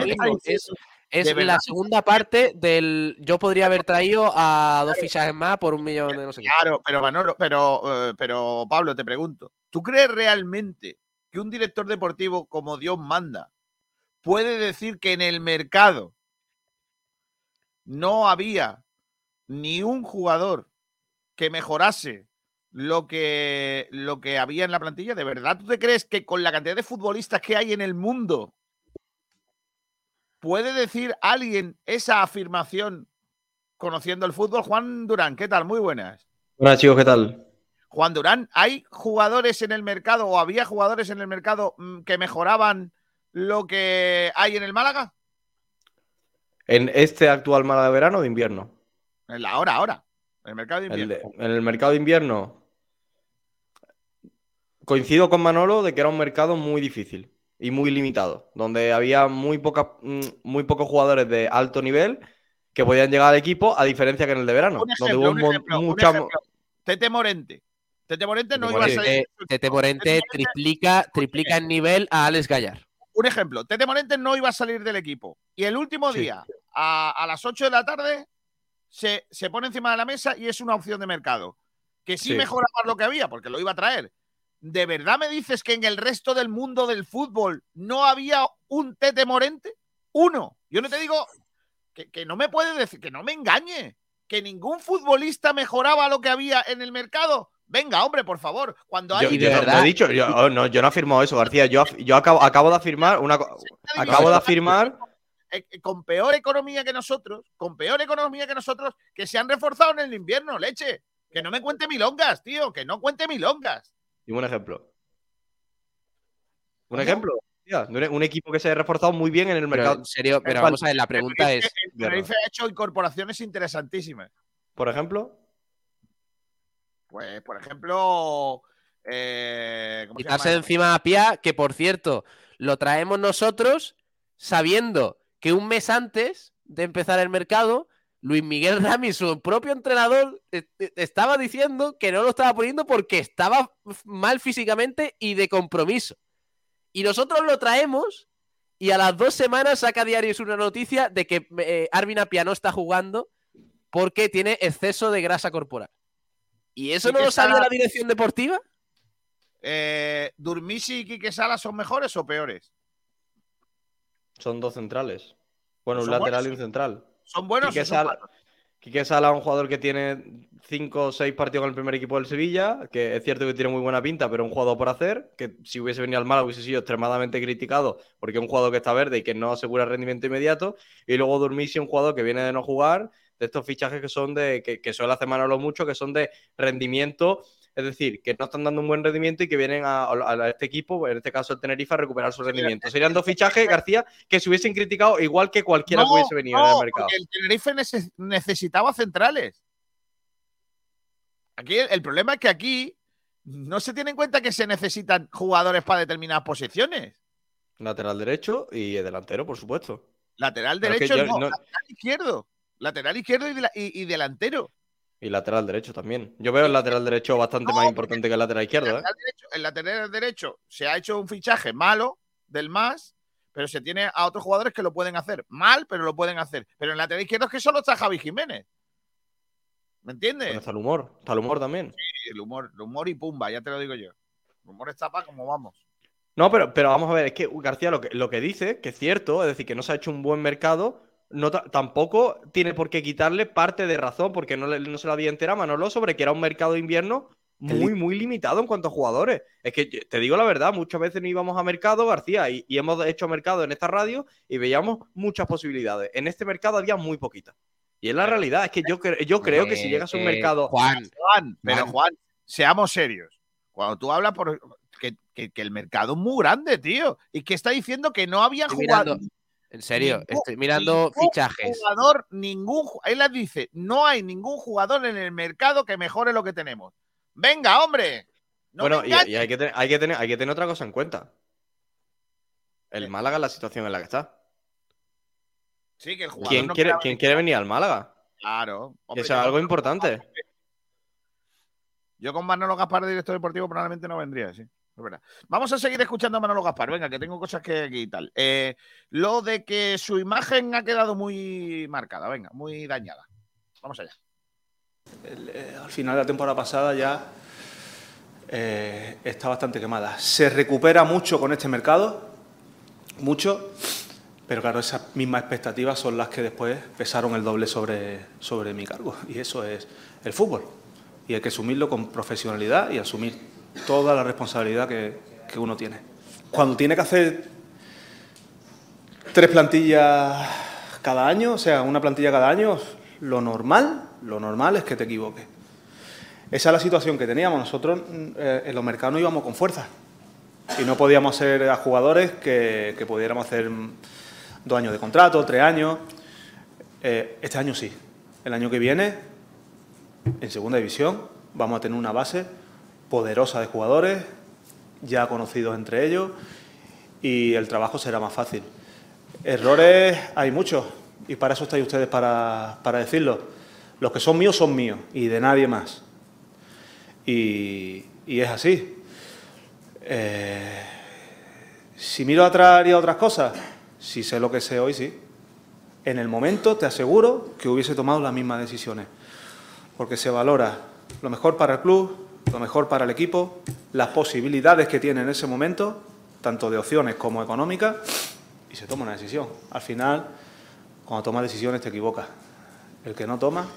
es, la segunda parte del. Yo podría haber traído a dos fichajes más por un millón de no sé Claro, pero Manolo, pero, eh, pero Pablo, te pregunto, ¿tú crees realmente que un director deportivo como Dios manda puede decir que en el mercado no había ni un jugador que mejorase lo que, lo que había en la plantilla? ¿De verdad tú te crees que con la cantidad de futbolistas que hay en el mundo puede decir alguien esa afirmación conociendo el fútbol? Juan Durán, ¿qué tal? Muy buenas. Hola chicos, ¿qué tal? Juan Durán, ¿hay jugadores en el mercado o había jugadores en el mercado mm, que mejoraban lo que hay en el Málaga? ¿En este actual Málaga de verano o de invierno? En la hora, ahora. En el mercado de invierno. en el mercado de invierno, coincido con Manolo de que era un mercado muy difícil y muy limitado, donde había muy, poca, mm, muy pocos jugadores de alto nivel que podían llegar al equipo, a diferencia que en el de verano, donde hubo Tete Morente. Tete Morente no iba a salir. Tete Morente triplica, triplica en nivel a Alex Gallar. Un ejemplo, Tete Morente no iba a salir del equipo. Y el último día, a, las 8 de la tarde, se, pone encima de la mesa y es una opción de mercado. Que sí, sí. mejoraba lo que había, porque lo iba a traer. ¿de verdad me dices que en el resto del mundo del fútbol no había un Tete Morente? Uno. Yo no te digo que, no me puede decir, que no me engañe, que ningún futbolista mejoraba lo que había en el mercado. Venga, hombre, por favor. Cuando hay. Yo, de he dicho, yo oh, no, yo no he afirmado eso, García. Yo, yo acabo, acabo de afirmar una Acabo de afirmar. Eh, eh, con peor economía que nosotros, con peor economía que nosotros, que se han reforzado en el invierno, leche. Que no me cuente milongas, tío, que no cuente milongas. Y un ejemplo. Un ejemplo. un equipo que se ha reforzado muy bien en el mercado. en serio, pero vamos a ver, la pregunta es. El ha hecho incorporaciones interesantísimas. ¿Por ejemplo? Pues, por ejemplo. Eh, Quitarse de encima a Pia, que por cierto, lo traemos nosotros sabiendo que un mes antes de empezar el mercado Luis Miguel Rami, su propio entrenador, e, e, estaba diciendo que no lo estaba poniendo porque estaba mal físicamente y de compromiso. Y nosotros lo traemos y a las dos semanas saca Diarios una noticia de que eh, Arvin Apia no está jugando porque tiene exceso de grasa corporal. ¿Y eso no lo sabe la dirección deportiva? Eh, ¿Durmisi y Quique Sala son mejores o peores? Son dos centrales. Bueno, un lateral y un central. ¿Son buenos? Quique, Sala, Quique Sala, un jugador que tiene cinco o seis partidos con el primer equipo del Sevilla, que es cierto que tiene muy buena pinta, pero un jugador por hacer, que si hubiese venido al Málaga hubiese sido extremadamente criticado, porque es un jugador que está verde y que no asegura rendimiento inmediato. Y luego Durmisi, un jugador que viene de no jugar, de estos fichajes que son de, que, que suele hacer Manolo mucho, que son de rendimiento es decir, que no están dando un buen rendimiento y que vienen a, este equipo, en este caso el Tenerife, a recuperar su rendimiento. Serían dos fichajes, García, que se hubiesen criticado igual que cualquiera que hubiese venido en el mercado. el Tenerife necesitaba centrales. Aquí el, problema es que aquí no se tiene en cuenta que se necesitan jugadores para determinadas posiciones. Lateral derecho y delantero, por supuesto. Lateral derecho, no, lateral izquierdo. Lateral izquierdo y delantero. Y lateral derecho también. Yo veo el lateral derecho bastante más importante que el lateral izquierdo. El ¿eh? lateral, derecho, el lateral derecho se ha hecho un fichaje malo del más, pero se tiene a otros jugadores que lo pueden hacer mal, pero lo pueden hacer. Pero en el lateral izquierdo es que solo está Javi Jiménez. ¿Me entiendes? está el humor. Está el humor también. Sí, el humor, el humor y pumba, ya te lo digo yo. El humor está para como vamos. No, pero, pero vamos a ver, es que García lo que, lo que dice, que es cierto, es decir, que no se ha hecho un buen mercado, no tampoco tiene por qué quitarle parte de razón, porque no, no se la había entera Manolo sobre que era un mercado de invierno muy, muy limitado en cuanto a jugadores. Es que te digo la verdad, muchas veces no íbamos a mercado, García, y, hemos hecho mercado en esta radio y veíamos muchas posibilidades. En este mercado había muy poquitas. Y es la realidad, es que yo, yo creo que si llegas a un mercado. Juan, Juan, pero Juan, seamos serios. Cuando tú hablas por que, el mercado es muy grande, tío, y que está diciendo que no había jugadores en serio, estoy mirando fichajes. Jugador, ningún, él les dice, no hay ningún jugador en el mercado que mejore lo que tenemos. Venga, hombre. bueno, y, hay, que tener, hay, que tener, hay que tener otra cosa en cuenta. El Málaga la situación en la que está. Sí, que el jugador ¿Quién, quiere, ¿quién quiere venir al Málaga? Claro. Eso es algo importante. Yo con Manolo Gaspar, director deportivo, probablemente no vendría, sí. Vamos a seguir escuchando a Manolo Gaspar. Venga, que tengo cosas que, y tal. Eh, lo de que su imagen ha quedado muy marcada, venga, muy dañada. Vamos allá. Eh, al final de la temporada pasada ya eh, está bastante quemada. Se recupera mucho con este mercado, mucho, pero claro, esas mismas expectativas son las que después pesaron el doble sobre, sobre mi cargo. Y eso es el fútbol. Y hay que asumirlo con profesionalidad y asumir toda la responsabilidad que, uno tiene. Cuando tiene que hacer tres plantillas cada año, o sea, una plantilla cada año, lo normal, lo normal es que te equivoques. Esa es la situación que teníamos. Nosotros eh, en los mercados no íbamos con fuerza y no podíamos ser a jugadores que, pudiéramos hacer dos años de contrato, tres años. Eh, este año sí. El año que viene, en segunda división, vamos a tener una base poderosa de jugadores, ya conocidos entre ellos, y el trabajo será más fácil. Errores hay muchos, y para eso estáis ustedes para, decirlo. Los que son míos son míos, y de nadie más. Y, es así. Eh, si miro atrás haría otras cosas, si sé lo que sé hoy, sí. En el momento te aseguro que hubiese tomado las mismas decisiones, porque se valora lo mejor para el club, lo mejor para el equipo, las posibilidades que tiene en ese momento, tanto de opciones como económicas, y se toma una decisión. Al final, cuando tomas decisiones te equivocas. El que no toma,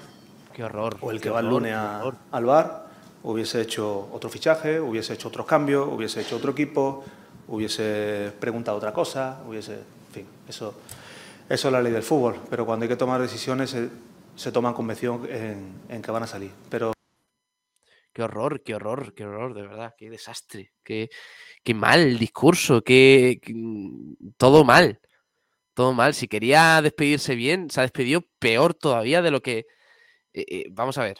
qué horror, o el que va el lunes al bar, hubiese hecho otro fichaje, hubiese hecho otros cambios, hubiese hecho otro equipo, hubiese preguntado otra cosa, hubiese, en fin, eso, eso es la ley del fútbol. Pero cuando hay que tomar decisiones se, se toman convención en, en que van a salir. Pero Qué horror, qué horror, qué horror, de verdad, qué desastre, qué, qué mal discurso, qué, mm, todo mal, todo mal. Si quería despedirse bien, se ha despedido peor todavía de lo que... Eh, eh, vamos a ver.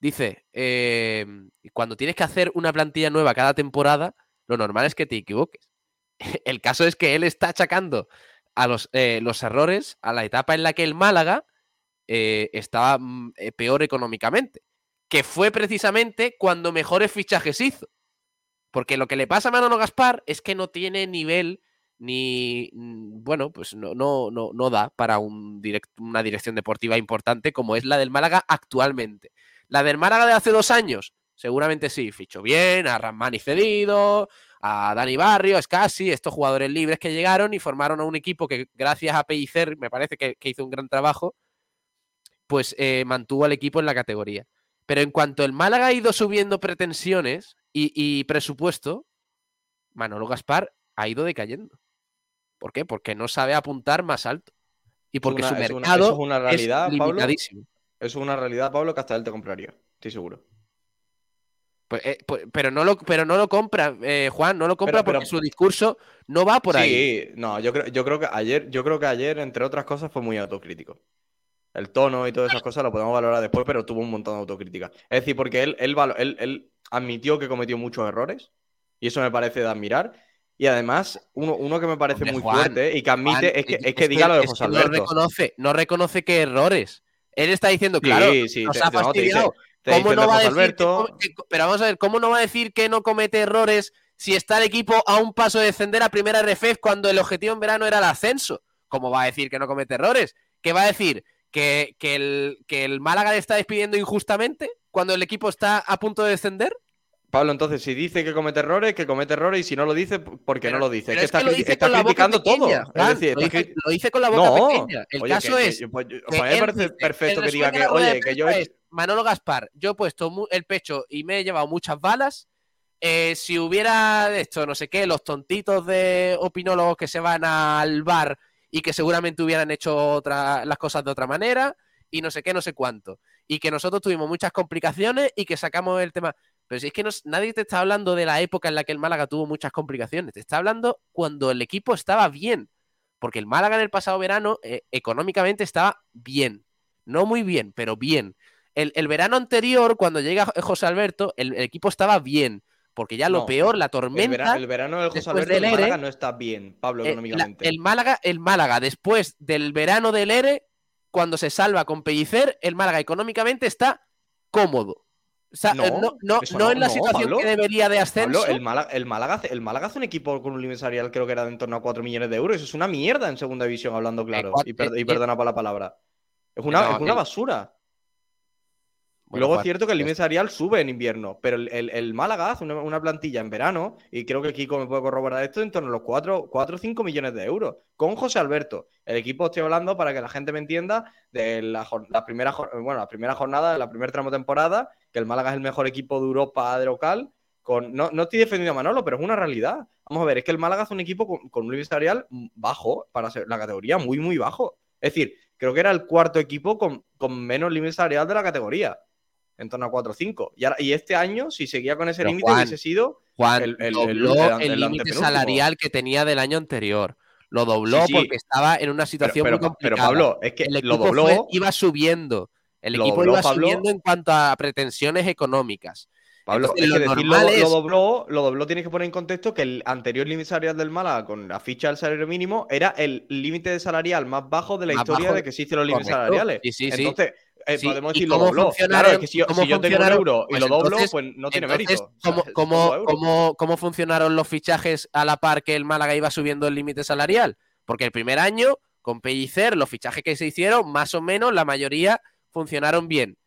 Dice, em, cuando tienes que hacer una plantilla nueva cada temporada, lo normal es que te equivoques. El caso es que él está achacando a los, eh, los errores a la etapa en la que el Málaga estaba mm, peor económicamente que fue precisamente cuando mejores fichajes hizo. Porque lo que le pasa a Manolo Gaspar es que no tiene nivel ni, mm, bueno, pues no, no, no, no da para un una dirección deportiva importante como es la del Málaga actualmente. La del Málaga de hace dos años, seguramente sí, fichó bien, a Ramani cedido, a Dani Barrio, a Scassi, estos jugadores libres que llegaron y formaron a un equipo que gracias a Pellicer me parece que hizo un gran trabajo, pues eh, mantuvo al equipo en la categoría. Pero en cuanto el Málaga ha ido subiendo pretensiones y, y presupuesto, Manolo Gaspar ha ido decayendo. ¿Por qué? Porque no sabe apuntar más alto. Y porque una- su es una- mercado eso es una realidad, es Pablo. limitadísimo. Eso es una realidad, Pablo, que hasta él te compraría. Estoy seguro. Pues, eh, pues- pero, no lo, pero no lo compra, eh, Juan, no lo compra Pero- pero- porque su discurso no va por ahí. sí, no, yo creo, yo creo que ayer, yo creo que ayer, entre otras cosas, fue muy autocrítico. El tono y todas esas cosas lo podemos valorar después, pero tuvo un montón de autocrítica. Es decir, porque él, él, valo- él- él admitió que cometió muchos errores, y eso me parece de admirar. Y además, uno, uno que me parece Hombre, muy Juan, fuerte y que admite Juan, es que, es que diga lo de José que no Alberto. reconoce, no reconoce que errores. Él está diciendo, claro, Sí, sí, nos te- ha fastidiado. te ¿Cómo no va a decir Alberto, que- pero vamos a ver, ¿cómo no va a decir que no comete errores si está el equipo a un paso de descender a primera RFF cuando el objetivo en verano era el ascenso? ¿Cómo va a decir que no comete errores? ¿Qué va a decir? ¿Que, que el, que el Málaga le está despidiendo injustamente cuando el equipo está a punto de descender? Pablo, entonces, si dice que comete errores, que comete errores, y si no lo dice, ¿por qué Pero- no lo dice? Es que es está, que lo dice está criticando pequeña, todo. Es decir, lo, dice, cri- lo dice con la boca No. pequeña. El Oye, caso que- es que- pues, yo- que a mí me parece perfecto que diga que, oye, que yo es, Manolo Gaspar, yo he puesto el pecho y me he llevado muchas balas. Eh, si hubiera esto, no sé qué, los tontitos de opinólogos que se van al bar y que seguramente hubieran hecho otra, las cosas de otra manera y no sé qué, no sé cuánto. Y que nosotros tuvimos muchas complicaciones y que sacamos el tema. Pero si es que nadie te está hablando de la época en la que el Málaga tuvo muchas complicaciones, te está hablando cuando el equipo estaba bien. Porque el Málaga en el pasado verano eh, económicamente estaba bien. No muy bien, pero bien. El, el verano anterior, cuando llega José Alberto, el equipo estaba bien. Porque ya lo No, peor, la El, tormenta. vera- el verano del José Alberto del el Málaga no está bien, Pablo, eh, la- económicamente. el, Málaga, el Málaga, después del verano del ERE, cuando se salva con Pellicer, el Málaga económicamente está cómodo. O sea, No, eh, no, no, en la situación Pablo. que debería de ascenso. Pablo, el Málaga, el, Málaga hace, el Málaga hace un equipo con un salarial creo que era de en torno a 4 millones de euros. Eso es una mierda en segunda división, hablando claro. cua- Y, per- eh, y eh, perdona por la palabra. Es una, es una el- basura. Bueno, Luego es cierto que el límite salarial sube en invierno, pero el, el- el Málaga hace una, una plantilla en verano, y creo que Kiko me puede corroborar esto, en torno a los 4 o 5 millones de euros, con José Alberto. El equipo estoy hablando para que la gente me entienda de la, la primera, bueno, la primera jornada, de la primera tramo temporada, que el Málaga es el mejor equipo de Europa de local. Con, no, no estoy defendiendo a Manolo, pero es una realidad. Vamos a ver, es que el Málaga hace un equipo con, con un límite salarial bajo, para ser la categoría muy, muy bajo. Es decir, creo que era el cuarto equipo con, con menos límite salarial de la categoría en torno a 4 o 5. Y, ahora- y este año, si seguía con ese Pero, límite, hubiese sido. Juan el- dobló límite salarial que tenía del año anterior. Lo dobló Sí, sí. porque estaba en una Pero, situación pero- muy pero, complicada. Pablo, es que el lo equipo dobló. fue- iba subiendo. El Lo equipo dobló, iba Pablo. subiendo en cuanto a pretensiones económicas. Pablo, Entonces, es lo que decir lo, normal lo dobló, lo dobló, tienes que poner en contexto que el anterior límite salarial del Málaga con la ficha del salario mínimo era el límite salarial más bajo de la Más historia bajo, de que existen los límites salariales. Sí. Entonces, eh, Sí, podemos ¿y decir lo dobló. funcionaron- Claro, es que si yo, cómo si yo tengo un euro y Pues lo doblo, entonces- pues no tiene Entonces, mérito. ¿cómo, cómo- cómo- cómo funcionaron los fichajes a la par que el Málaga iba subiendo el límite salarial? Porque el primer año, con Pellicer, los fichajes que se hicieron, más o menos, la mayoría funcionaron bien.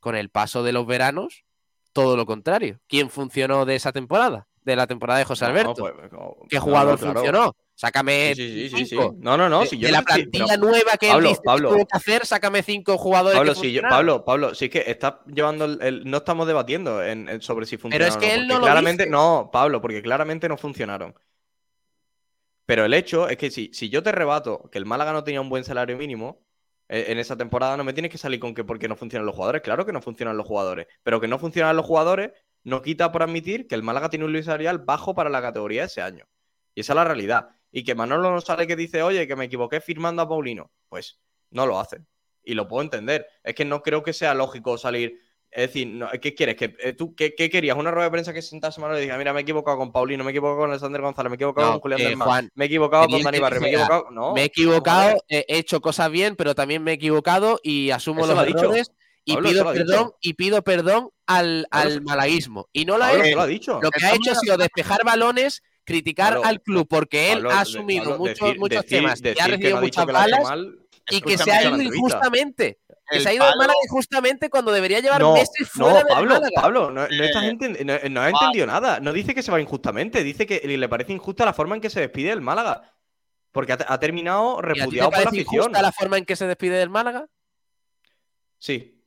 Con el paso de los veranos, todo lo contrario. ¿Quién funcionó de esa temporada? De la temporada de José No, Alberto. pues, no, ¿Qué jugador claro. funcionó? Sácame Sí, sí, sí. No, no, no. de, Si yo de no la plantilla pero- nueva que Pablo, él dice Pablo. que hacer, sácame cinco jugadores Pablo, que si yo-. Pablo, Pablo, sí que está llevando el, el- no estamos debatiendo en- en sobre si funcionaron. es que no, él no lo claramente dice. no, Pablo, porque claramente no funcionaron. Pero el hecho es que si, si yo te rebato que el Málaga no tenía un buen salario mínimo eh, en esa temporada, no me tienes que salir con que porque no funcionan los jugadores. Claro que no funcionan los jugadores, pero que no funcionan los jugadores no quita por admitir que el Málaga tiene un límite salarial bajo para la categoría ese año. Y esa es la realidad. Y que Manolo no sale que dice, oye, que me equivoqué firmando a Paulino. Pues no lo hace. Y lo puedo entender. Es que no creo que sea lógico salir. Es decir, no, ¿qué quieres? ¿Que, eh, tú, qué, qué querías? ¿Una rueda de prensa que sentase Manolo y diga, mira, me he equivocado con Paulino, me he equivocado con Alexander González, me he equivocado No, con Julián eh, del Mar, Juan, me he equivocado con Dani Barrio, me he dijera, equivocado. No, me he equivocado, he hecho cosas bien, pero también me he equivocado y asumo los lo ha dicho. errores y Pablo, pido perdón y pido perdón al, Pablo, al malaguismo. Y no lo ha hecho. lo. Lo que ha hecho ha sido despejar balones, criticar Pablo, al club porque él Pablo, ha asumido Pablo, muchos, decir- muchos decir- temas y ha que recibido no ha muchas ha balas mal, y que se ha ido injustamente. Que se ha ido palo- Málaga injustamente cuando debería llevar No, meses fuera no, Pablo. Pablo, no, no estás Eh, enten- no- no has entendido nada. No dice que se va injustamente, dice que le parece injusta la forma en que se despide el Málaga. Porque ha, ha terminado ¿Y a ti te repudiado por la parece afición. injusta la forma en que se despide del Málaga? Sí.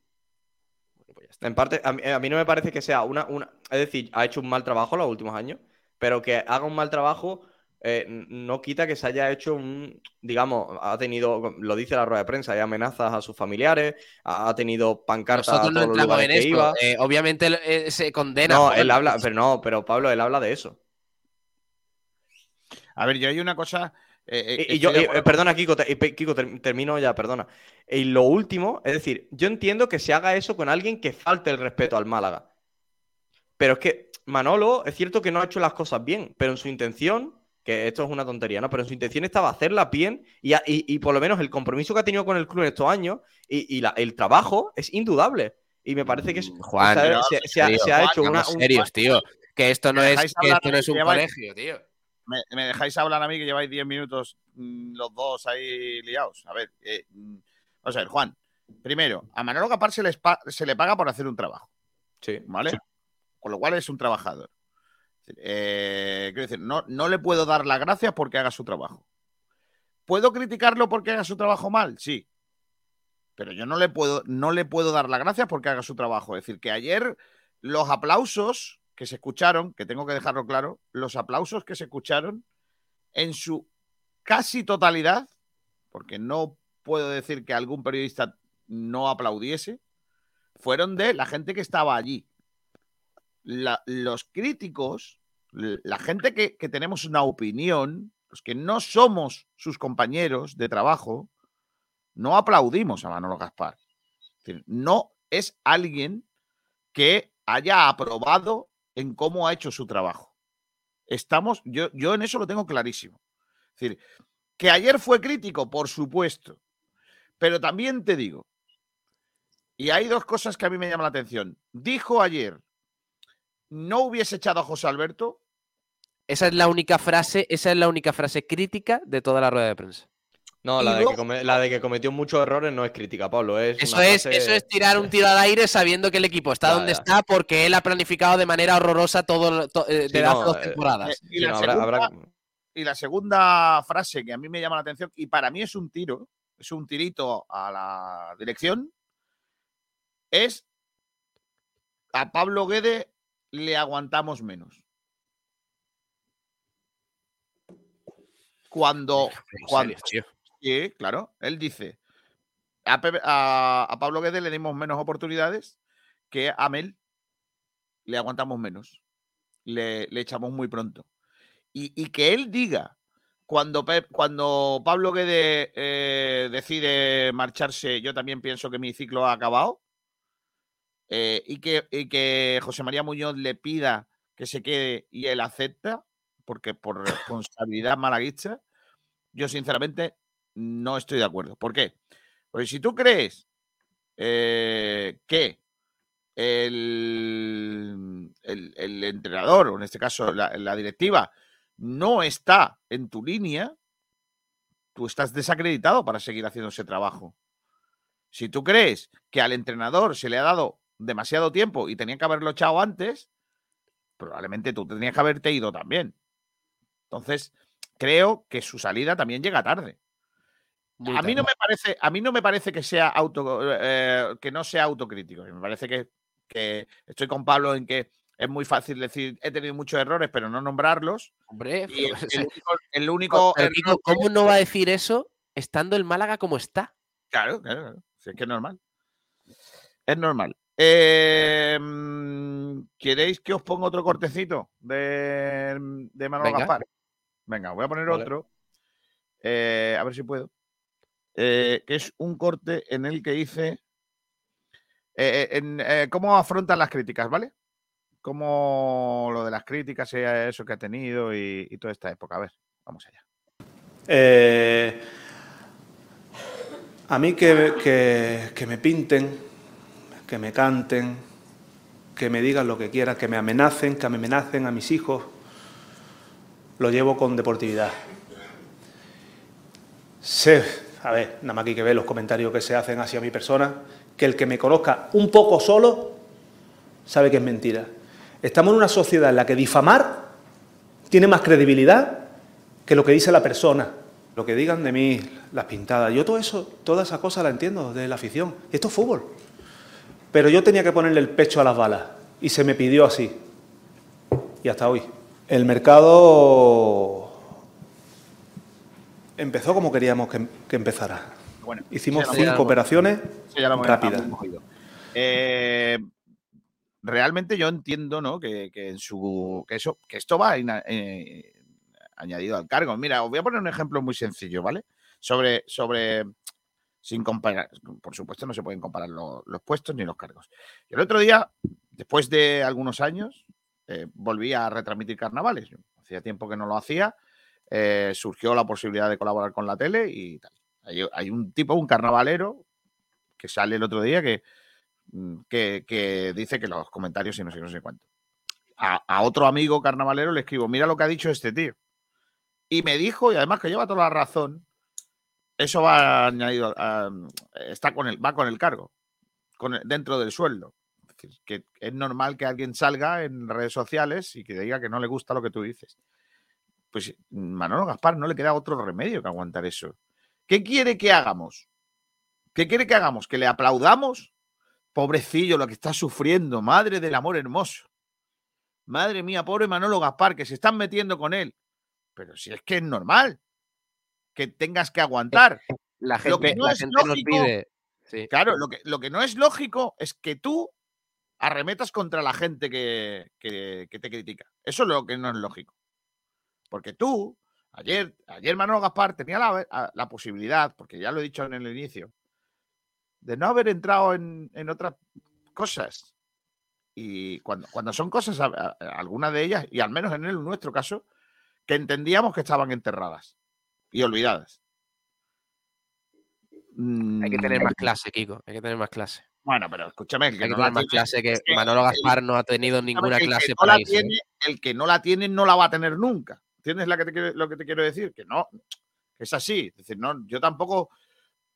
Pues en parte, a mí, no me parece que sea una, una. Es decir, ha hecho un mal trabajo los últimos años, pero que haga un mal trabajo eh, no quita que se haya hecho un, digamos, ha tenido, lo dice la rueda de prensa, hay amenazas a sus familiares, ha, tenido pancartas a todos los en que iba. Eh, obviamente eh, se condena. No, él habla, pero no, pero Pablo, él habla de eso. A ver, yo hay una cosa. y, yo, perdona, Kiko, Kiko, termino ya, perdona. Y lo último, es decir, yo entiendo que se haga eso con alguien que falte el respeto al Málaga. Pero es que Manolo, es cierto que no ha hecho las cosas bien, pero en su intención que esto es una tontería, ¿no? Pero su intención estaba hacerla bien y, por lo menos el compromiso que ha tenido con el club en estos años y, el trabajo es indudable. Y me parece que es, mm, Juan, se, ha, hecho una... serios, tío. Que esto no es, un colegio, tío. Me, dejáis hablar a mí que lleváis 10 minutos mm, los dos ahí liados. A ver, eh, mm, vamos a ver, Juan. Primero, a Manolo Capar se, se le paga por hacer un trabajo. Sí. ¿Vale? Con lo cual es un trabajador. Eh, quiero decir, no, no le puedo dar las gracias porque haga su trabajo. ¿Puedo criticarlo porque haga su trabajo mal? Sí. Pero yo no le puedo, no le puedo dar las gracias porque haga su trabajo. Es decir, que ayer los aplausos que se escucharon, que tengo que dejarlo claro, los aplausos que se escucharon en su casi totalidad, porque no puedo decir que algún periodista no aplaudiese, fueron de la gente que estaba allí los críticos, la gente que, tenemos una opinión, los que no somos sus compañeros de trabajo, no aplaudimos a Manolo Gaspar. no es alguien que haya aprobado en cómo ha hecho su trabajo. Estamos, yo, yo en eso lo tengo clarísimo. Es decir, que ayer fue crítico, por supuesto. Pero también te digo, y hay dos cosas que a mí me llaman la atención. Dijo ayer no hubiese echado a José Alberto. Esa es la única frase, esa es la única frase crítica de toda la rueda de prensa. No, la, de, que cometió muchos errores no es crítica, Pablo. eso, es, eso es tirar un tiro al aire sabiendo que el equipo está donde está porque él ha planificado de manera horrorosa todo, eh, de las dos eh, temporadas. y, la segunda, frase que a mí me llama la atención, y para mí es un tiro, es un tirito a la dirección, es a Pablo Guede le aguantamos menos. Cuando. cuando sí, claro. Él dice: a, Pablo Guedes le dimos menos oportunidades que a Mel le aguantamos menos. Le, echamos muy pronto. Y, que él diga, cuando, cuando Pablo Guedes eh, decide marcharse, yo también pienso que mi ciclo ha acabado. Eh, y, que, que José María Muñoz le pida que se quede y él acepta, porque por responsabilidad malaguista, yo sinceramente no estoy de acuerdo. ¿Por qué? Porque si tú crees eh, que el, el, entrenador, o en este caso la, directiva, no está en tu línea, tú estás desacreditado para seguir haciendo ese trabajo. Si tú crees que al entrenador se le ha dado demasiado tiempo y tenía que haberlo echado antes, probablemente tú tenías que haberte ido también. Entonces, creo que su salida también llega tarde. a mí no me parece, a mí no me parece que sea auto, eh, que no sea autocrítico. Me parece que, que, estoy con Pablo en que es muy fácil decir he tenido muchos errores, pero no nombrarlos. Hombre, el, único, ¿cómo no va a decir eso estando el Málaga como está? Claro, claro, es que es normal. Es normal. Em, ¿Queréis que os ponga otro cortecito de, de Manuel Venga. Venga, voy a poner otro. Eh, a ver si puedo. Eh, que es un corte en el que dice eh, cómo afrontan las críticas, ¿vale? Cómo lo de las críticas, eso que ha tenido y, toda esta época. A ver, vamos allá. a mí que, que me pinten que me canten, que me digan lo que quieran, que me amenacen, que me amenacen a mis hijos, lo llevo con deportividad. Sé, a ver, nada más que hay que ver los comentarios que se hacen hacia mi persona, que el que me conozca un poco solo sabe que es mentira. Estamos en una sociedad en la que difamar tiene más credibilidad que lo que dice la persona. Lo que digan de mí, las pintadas. Yo todo eso, toda esa cosa la entiendo de la afición. Esto es fútbol. Pero yo tenía que ponerle el pecho a las balas y se me pidió así. Y hasta hoy. El mercado empezó como queríamos que, que empezara. Bueno, Hicimos ya cinco operaciones Sí, ya lo hemos- rápidas. Eh, realmente yo entiendo, ¿no? Que, que en su que eso, que esto va ina- eh, añadido al cargo. Mira, os voy a poner un ejemplo muy sencillo, ¿vale? Sobre, sobre sin comparar, por supuesto, no se pueden comparar lo- los puestos ni los cargos. Y el otro día, después de algunos años, eh, volví a retransmitir carnavales. Hacía tiempo que no lo hacía. eh, surgió la posibilidad de colaborar con la tele y tal. Hay, un tipo, un carnavalero, que sale el otro día que, mm, que, dice que los comentarios y no sé, no sé cuánto. A, a otro amigo carnavalero le escribo, mira lo que ha dicho este tío. Y me dijo, y además que lleva toda la razón, eso va añadido, a- está con el, va con el cargo, con dentro del sueldo. Es decir, que es normal que alguien salga en redes sociales y que diga que no le gusta lo que tú dices. Pues Manolo Gaspar no le queda otro remedio que aguantar eso. ¿Qué quiere que hagamos? ¿Qué quiere que hagamos? ¿Que le aplaudamos? Pobrecillo, lo que está sufriendo, madre del amor hermoso. Madre mía, pobre Manolo Gaspar, que se están metiendo con él. Pero si es que es normal que tengas que aguantar. La Lo que gente, no la es gente nos lógico- pide. Sí. Claro, lo que, lo que no es lógico es que tú arremetas contra la gente que, que- que te critica. Eso es lo que no es lógico. Porque tú, ayer, ayer Manolo Gaspar tenía la, la posibilidad, porque ya lo he dicho en el inicio, de no haber entrado en, en otras cosas. Y cuando, cuando son cosas, algunas de ellas, y al menos en el nuestro caso, que entendíamos que estaban enterradas y olvidadas. Hay que tener Mm, más clase, Kiko. Hay que tener más clase. Bueno, pero escúchame, el que Hay que no la más tiene- clase que es que Manolo el- Gaspar no ha tenido ninguna clase no para. ¿eh? tiene, el que no la tiene no la va a tener nunca. ¿Entiendes la que te quiero- lo que te quiero decir? Que no, que es así. Es decir, no, yo tampoco.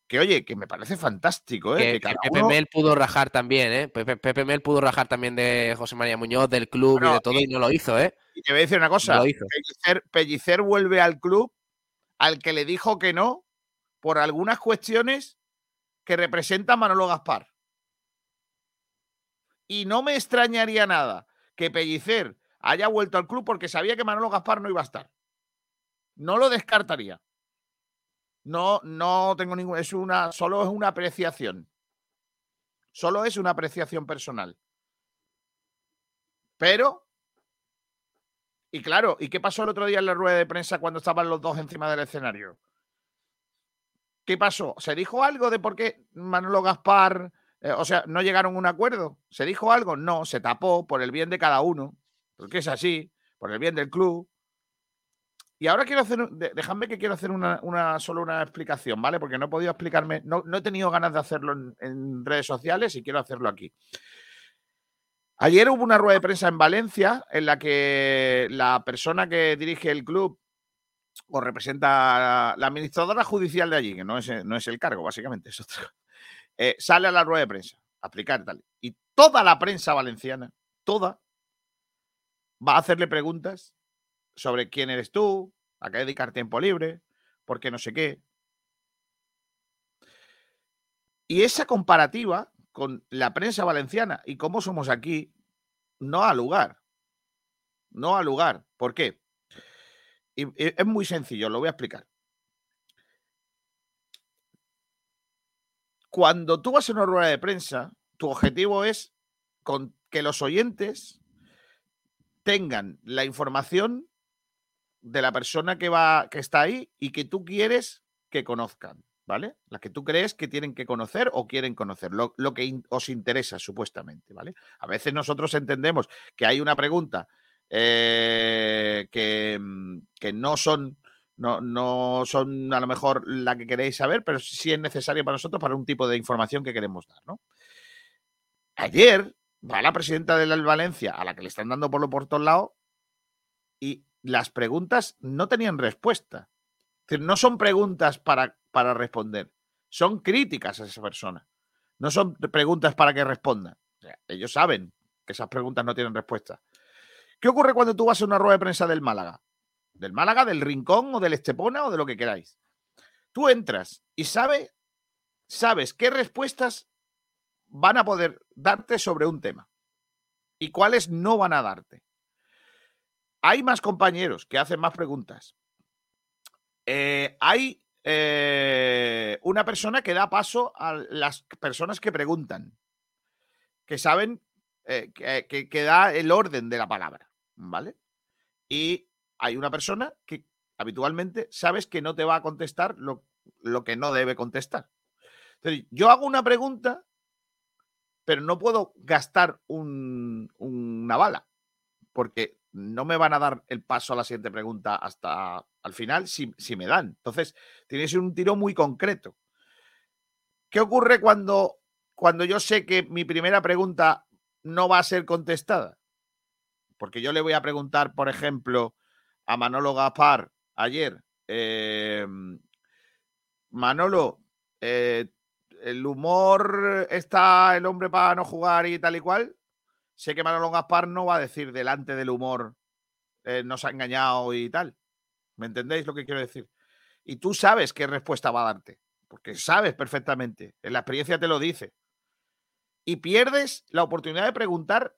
Que oye, que me parece fantástico, ¿eh? Que, Pepe uno- Mel pudo rajar también, ¿eh? Pepe, Pepe Mel pudo rajar también de José María Muñoz, del club y de todo, y no lo hizo, ¿eh? Y te voy a decir una cosa. lo hizo. Pellicer, Pellicer vuelve al club al que le dijo que no por algunas cuestiones que representa Manolo Gaspar. Y no me extrañaría nada que Pellicer haya vuelto al club porque sabía que Manolo Gaspar no iba a estar. No lo descartaría. No, no tengo ningún. Es una. Solo es una apreciación. Solo es una apreciación personal. Pero y claro, ¿y qué pasó el otro día en la rueda de prensa cuando estaban los dos encima del escenario? ¿Qué pasó? ¿Se dijo algo de por qué Manolo Gaspar, eh, o sea, no llegaron a un acuerdo? ¿Se dijo algo? No, se tapó por el bien de cada uno, porque es así, por el bien del club. Y ahora quiero hacer, dejadme que quiero hacer una, una- solo una explicación, ¿vale? Porque no he podido explicarme, no, no he tenido ganas de hacerlo en redes sociales y quiero hacerlo aquí. Ayer hubo una rueda de prensa en Valencia en la que la persona que dirige el club o representa a la administradora judicial de allí, que no es, no es el cargo, básicamente, es otra cosa, eh, sale a la rueda de prensa a explicar tal. Y toda la prensa valenciana, toda, va a hacerle preguntas sobre quién eres tú, a qué dedicar tiempo libre, por qué no sé qué. Y esa comparativa con la prensa valenciana y cómo somos aquí, no ha lugar. No ha lugar. ¿Por qué? Y, es muy sencillo, lo voy a explicar. Cuando tú vas a una rueda de prensa, tu objetivo es que los oyentes tengan la información de la persona que va que está ahí y que tú quieres que conozcan, ¿vale? La que tú crees que tienen que conocer o quieren conocer, lo, lo que os interesa supuestamente, ¿vale? A veces nosotros entendemos que hay una pregunta eh, que, mm, que no son no, no son a lo mejor la que queréis saber, pero sí es necesario para nosotros para un tipo de información que queremos dar, ¿no? Ayer va la presidenta del Valencia, a la que le están dando por lo por todos lados, y las preguntas no tenían respuesta. No son preguntas para, para responder, son críticas a esa persona. No son preguntas para que respondan. Ellos saben que esas preguntas no tienen respuesta. ¿Qué ocurre cuando tú vas a una rueda de prensa del Málaga? Del Málaga, del Rincón o del Estepona o de lo que queráis. Tú entras y sabe, sabes qué respuestas van a poder darte sobre un tema y cuáles no van a darte. Hay más compañeros que hacen más preguntas. Eh, hay eh, una persona que da paso a las personas que preguntan, que saben eh, que, que, da el orden de la palabra, ¿vale? Y hay una persona que habitualmente sabes que no te va a contestar lo, lo que no debe contestar. Entonces, yo hago una pregunta, pero no puedo gastar un, una bala, porque no me van a dar el paso a la siguiente pregunta hasta al final si, si me dan. Entonces, tiene que ser un tiro muy concreto. ¿Qué ocurre cuando, cuando yo sé que mi primera pregunta no va a ser contestada? Porque yo le voy a preguntar, por ejemplo, a Manolo Gaspar ayer, eh, Manolo, eh, ¿el humor está el hombre para no jugar y tal y cual? Sé que Manolo Gaspar no va a decir delante del humor eh, nos ha engañado y tal. ¿Me entendéis lo que quiero decir? Y tú sabes qué respuesta va a darte, porque sabes perfectamente, en la experiencia te lo dice. Y pierdes la oportunidad de preguntar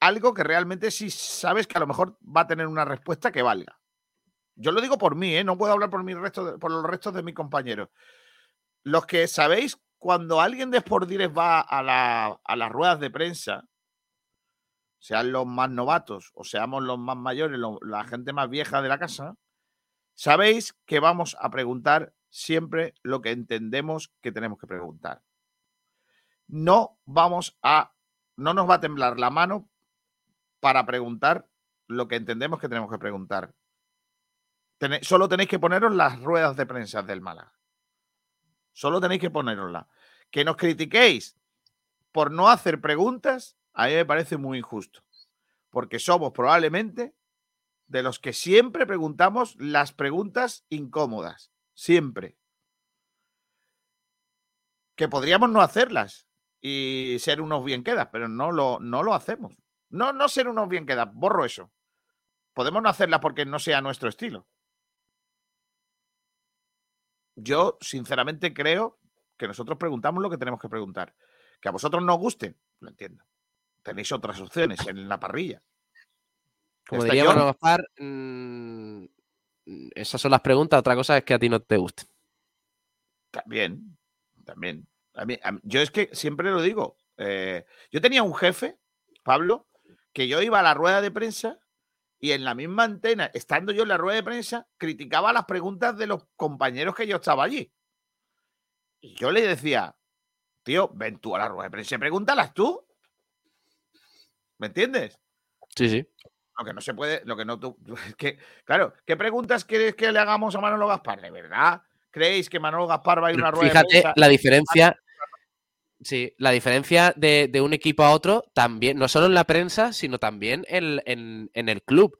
algo que realmente sí sabes que a lo mejor va a tener una respuesta que valga. Yo lo digo por mí, ¿eh? no puedo hablar por, mi resto por los restos de mis compañeros. Los que sabéis, cuando alguien de Sport va a, a las ruedas de prensa, sean los más novatos o seamos los más mayores, la gente más vieja de la casa, sabéis que vamos a preguntar siempre lo que entendemos que tenemos que preguntar. No vamos a, no nos va a temblar la mano para preguntar lo que entendemos que tenemos que preguntar. solo tenéis que poneros las ruedas de prensa del Málaga. Solo tenéis que poneroslas. Que nos critiquéis por no hacer preguntas, a mí me parece muy injusto. Porque somos probablemente de los que siempre preguntamos las preguntas incómodas. Siempre. Que podríamos no hacerlas y ser unos bien quedas, pero no lo, no lo hacemos. No, no ser unos bien quedas, borro eso. Podemos no hacerlas porque no sea nuestro estilo. Yo, sinceramente, creo que nosotros preguntamos lo que tenemos que preguntar. Que a vosotros no os guste, lo entiendo. Tenéis otras opciones en la parrilla. Como diría Gaspar, mm, esas son las preguntas. Otra cosa es que a ti no te guste. También, también. yo es que siempre lo digo. Eh, yo tenía un jefe, Pablo, que yo iba a la rueda de prensa y en la misma antena, estando yo en la rueda de prensa, criticaba las preguntas de los compañeros que yo estaba allí. Y yo le decía, tío, ven tú a la rueda de prensa y pregúntalas tú. ¿Me entiendes? Sí, sí. Lo que no se puede, lo que no tú, es que, claro, ¿qué preguntas queréis que le hagamos a Manolo Gaspar? ¿De verdad creéis que Manolo Gaspar va a ir a una rueda de? Fíjate la diferencia, Sí, la diferencia de, un equipo a otro también, no solo en la prensa, sino también en, el club.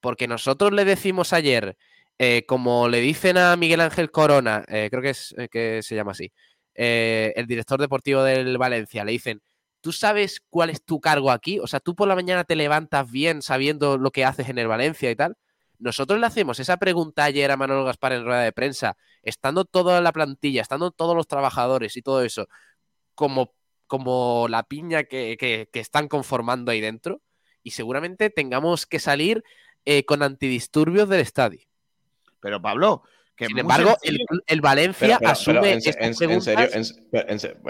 Porque nosotros le decimos ayer, eh, como le dicen a Miguel Ángel Corona, eh, creo que, es, eh, que se llama así, el director deportivo del Valencia, le dicen, ¿tú sabes cuál es tu cargo aquí? O sea, tú por la mañana te levantas bien sabiendo lo que haces en el Valencia y tal. Nosotros le hacemos esa pregunta ayer a Manuel Gaspar en rueda de prensa, estando toda la plantilla, estando todos los trabajadores y todo eso como, como la piña que, están conformando ahí dentro y seguramente tengamos que salir eh, con antidisturbios del estadio. Pero Pablo, que sin embargo, el, Valencia asume en, serio,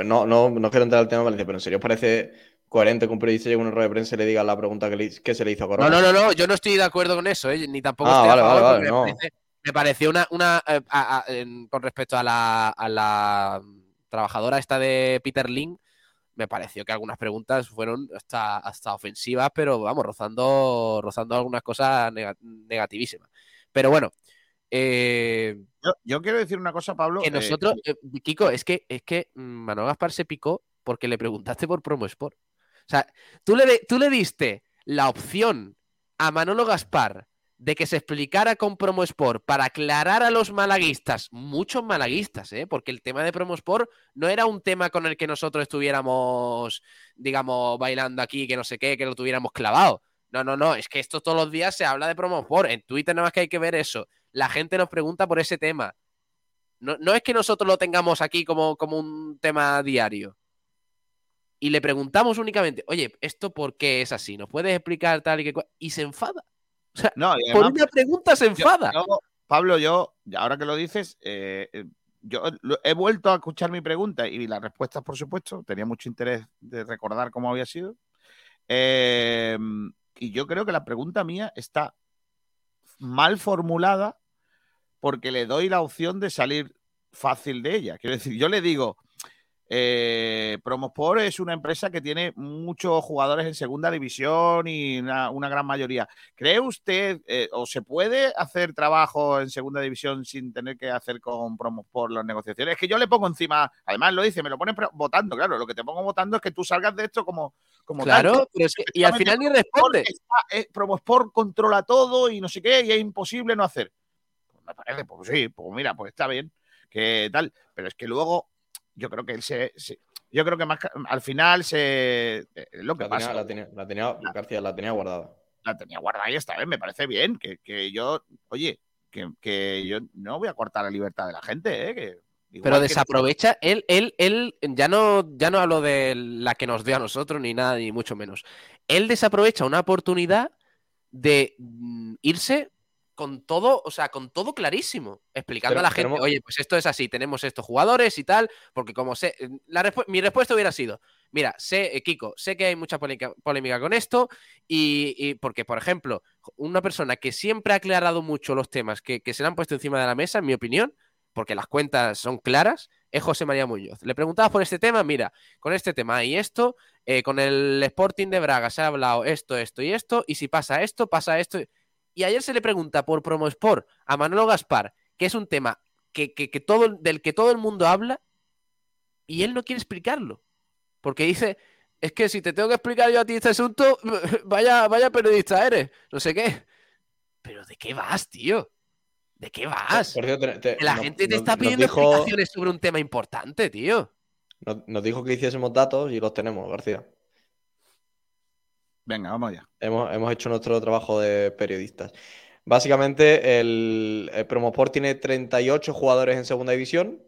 no, no, no quiero entrar al tema de Valencia, pero en serio parece coherente que un periodista llegue a una rueda de prensa y le diga la pregunta que, se le hizo a Corona. No, no, no, no, yo no estoy de acuerdo con eso, ¿eh? ni tampoco ah, estoy vale, vale, vale, me, pareció una, una eh, con respecto a la, a la trabajadora esta de Peter Link, me pareció que algunas preguntas fueron hasta, hasta ofensivas, pero vamos, rozando, rozando algunas cosas negativísimas. Pero bueno. Eh, yo, quiero decir una cosa, Pablo. Que eh, nosotros, eh, Kiko, es que, es que Manuel Gaspar se picó porque le preguntaste por Promo Sport. O sea, tú le, tú le diste la opción a Manolo Gaspar de que se explicara con Promosport para aclarar a los malaguistas, muchos malaguistas, ¿eh? porque el tema de Promosport no era un tema con el que nosotros estuviéramos, digamos, bailando aquí, que no sé qué, que lo tuviéramos clavado. No, no, no, es que esto todos los días se habla de Promosport. En Twitter nada más que hay que ver eso. La gente nos pregunta por ese tema. No, no es que nosotros lo tengamos aquí como, como un tema diario. y le preguntamos únicamente, oye, ¿esto por qué es así? ¿Nos puedes explicar tal y que Y se enfada. O sea, No, por una pregunta se enfada. yo, Pablo, yo, ahora que lo dices, eh, eh, yo he vuelto a escuchar mi pregunta y las respuestas, por supuesto. Tenía mucho interés de recordar cómo había sido. Eh, y yo creo que la pregunta mía está mal formulada porque le doy la opción de salir fácil de ella. Quiero decir, yo le digo, eh, Promosport es una empresa que tiene muchos jugadores en segunda división y una, una gran mayoría. ¿Cree usted eh, o se puede hacer trabajo en segunda división sin tener que hacer con Promosport las negociaciones? Es que yo le pongo encima, además lo dice, me lo ponen pre- votando, claro, lo que te pongo votando es que tú salgas de esto como. Claro, pero es que- y al final ni responde. Está- eh, Promosport controla todo y no sé qué, y es imposible no hacer. Pues me parece, pues sí, pues mira, pues está bien, que tal. Pero es que luego, yo creo que él se. se- yo creo que más al final se. eh, Lo que La pasa. tenía, la tenía, la tenía- García la tenía guardada. la tenía guardada y esta vez me parece bien. Que, que yo, oye, que, que yo no voy a cortar la libertad de la gente, ¿eh? Que, Pero que- desaprovecha, él, él, él, ya no, ya no hablo de la que nos dio a nosotros ni nada, ni mucho menos. Él desaprovecha una oportunidad de mm, irse con todo, o sea, con todo clarísimo, explicando Pero a la gente, tenemos- oye, pues esto es así, tenemos estos jugadores y tal, porque como sé, la respu- mi respuesta hubiera sido, mira, sé, eh, Kiko, sé que hay mucha polémica, polémica con esto, y, y porque, por ejemplo, una persona que siempre ha aclarado mucho los temas que, que se le han puesto encima de la mesa, en mi opinión, porque las cuentas son claras, es José María Muñoz. Le preguntabas por este tema, mira, con este tema y esto, eh, con el Sporting de Braga se ha hablado esto, esto y esto, y si pasa esto, pasa esto. Y ayer se le pregunta por Promosport a Manolo Gaspar, que es un tema que, que- que todo, del que todo el mundo habla, y él no quiere explicarlo. Porque dice, es que si te tengo que explicar yo a ti este asunto, vaya, vaya periodista eres, no sé qué. Pero ¿de qué vas, tío? ¿De qué vas? Te- te- la gente te está pidiendo dijo- explicaciones sobre un tema importante, tío. Nos, nos dijo que hiciésemos datos y los tenemos, García. Venga, vamos allá. Hemos, hemos hecho nuestro trabajo de periodistas. Básicamente, el, el Promosport tiene 38 jugadores en segunda división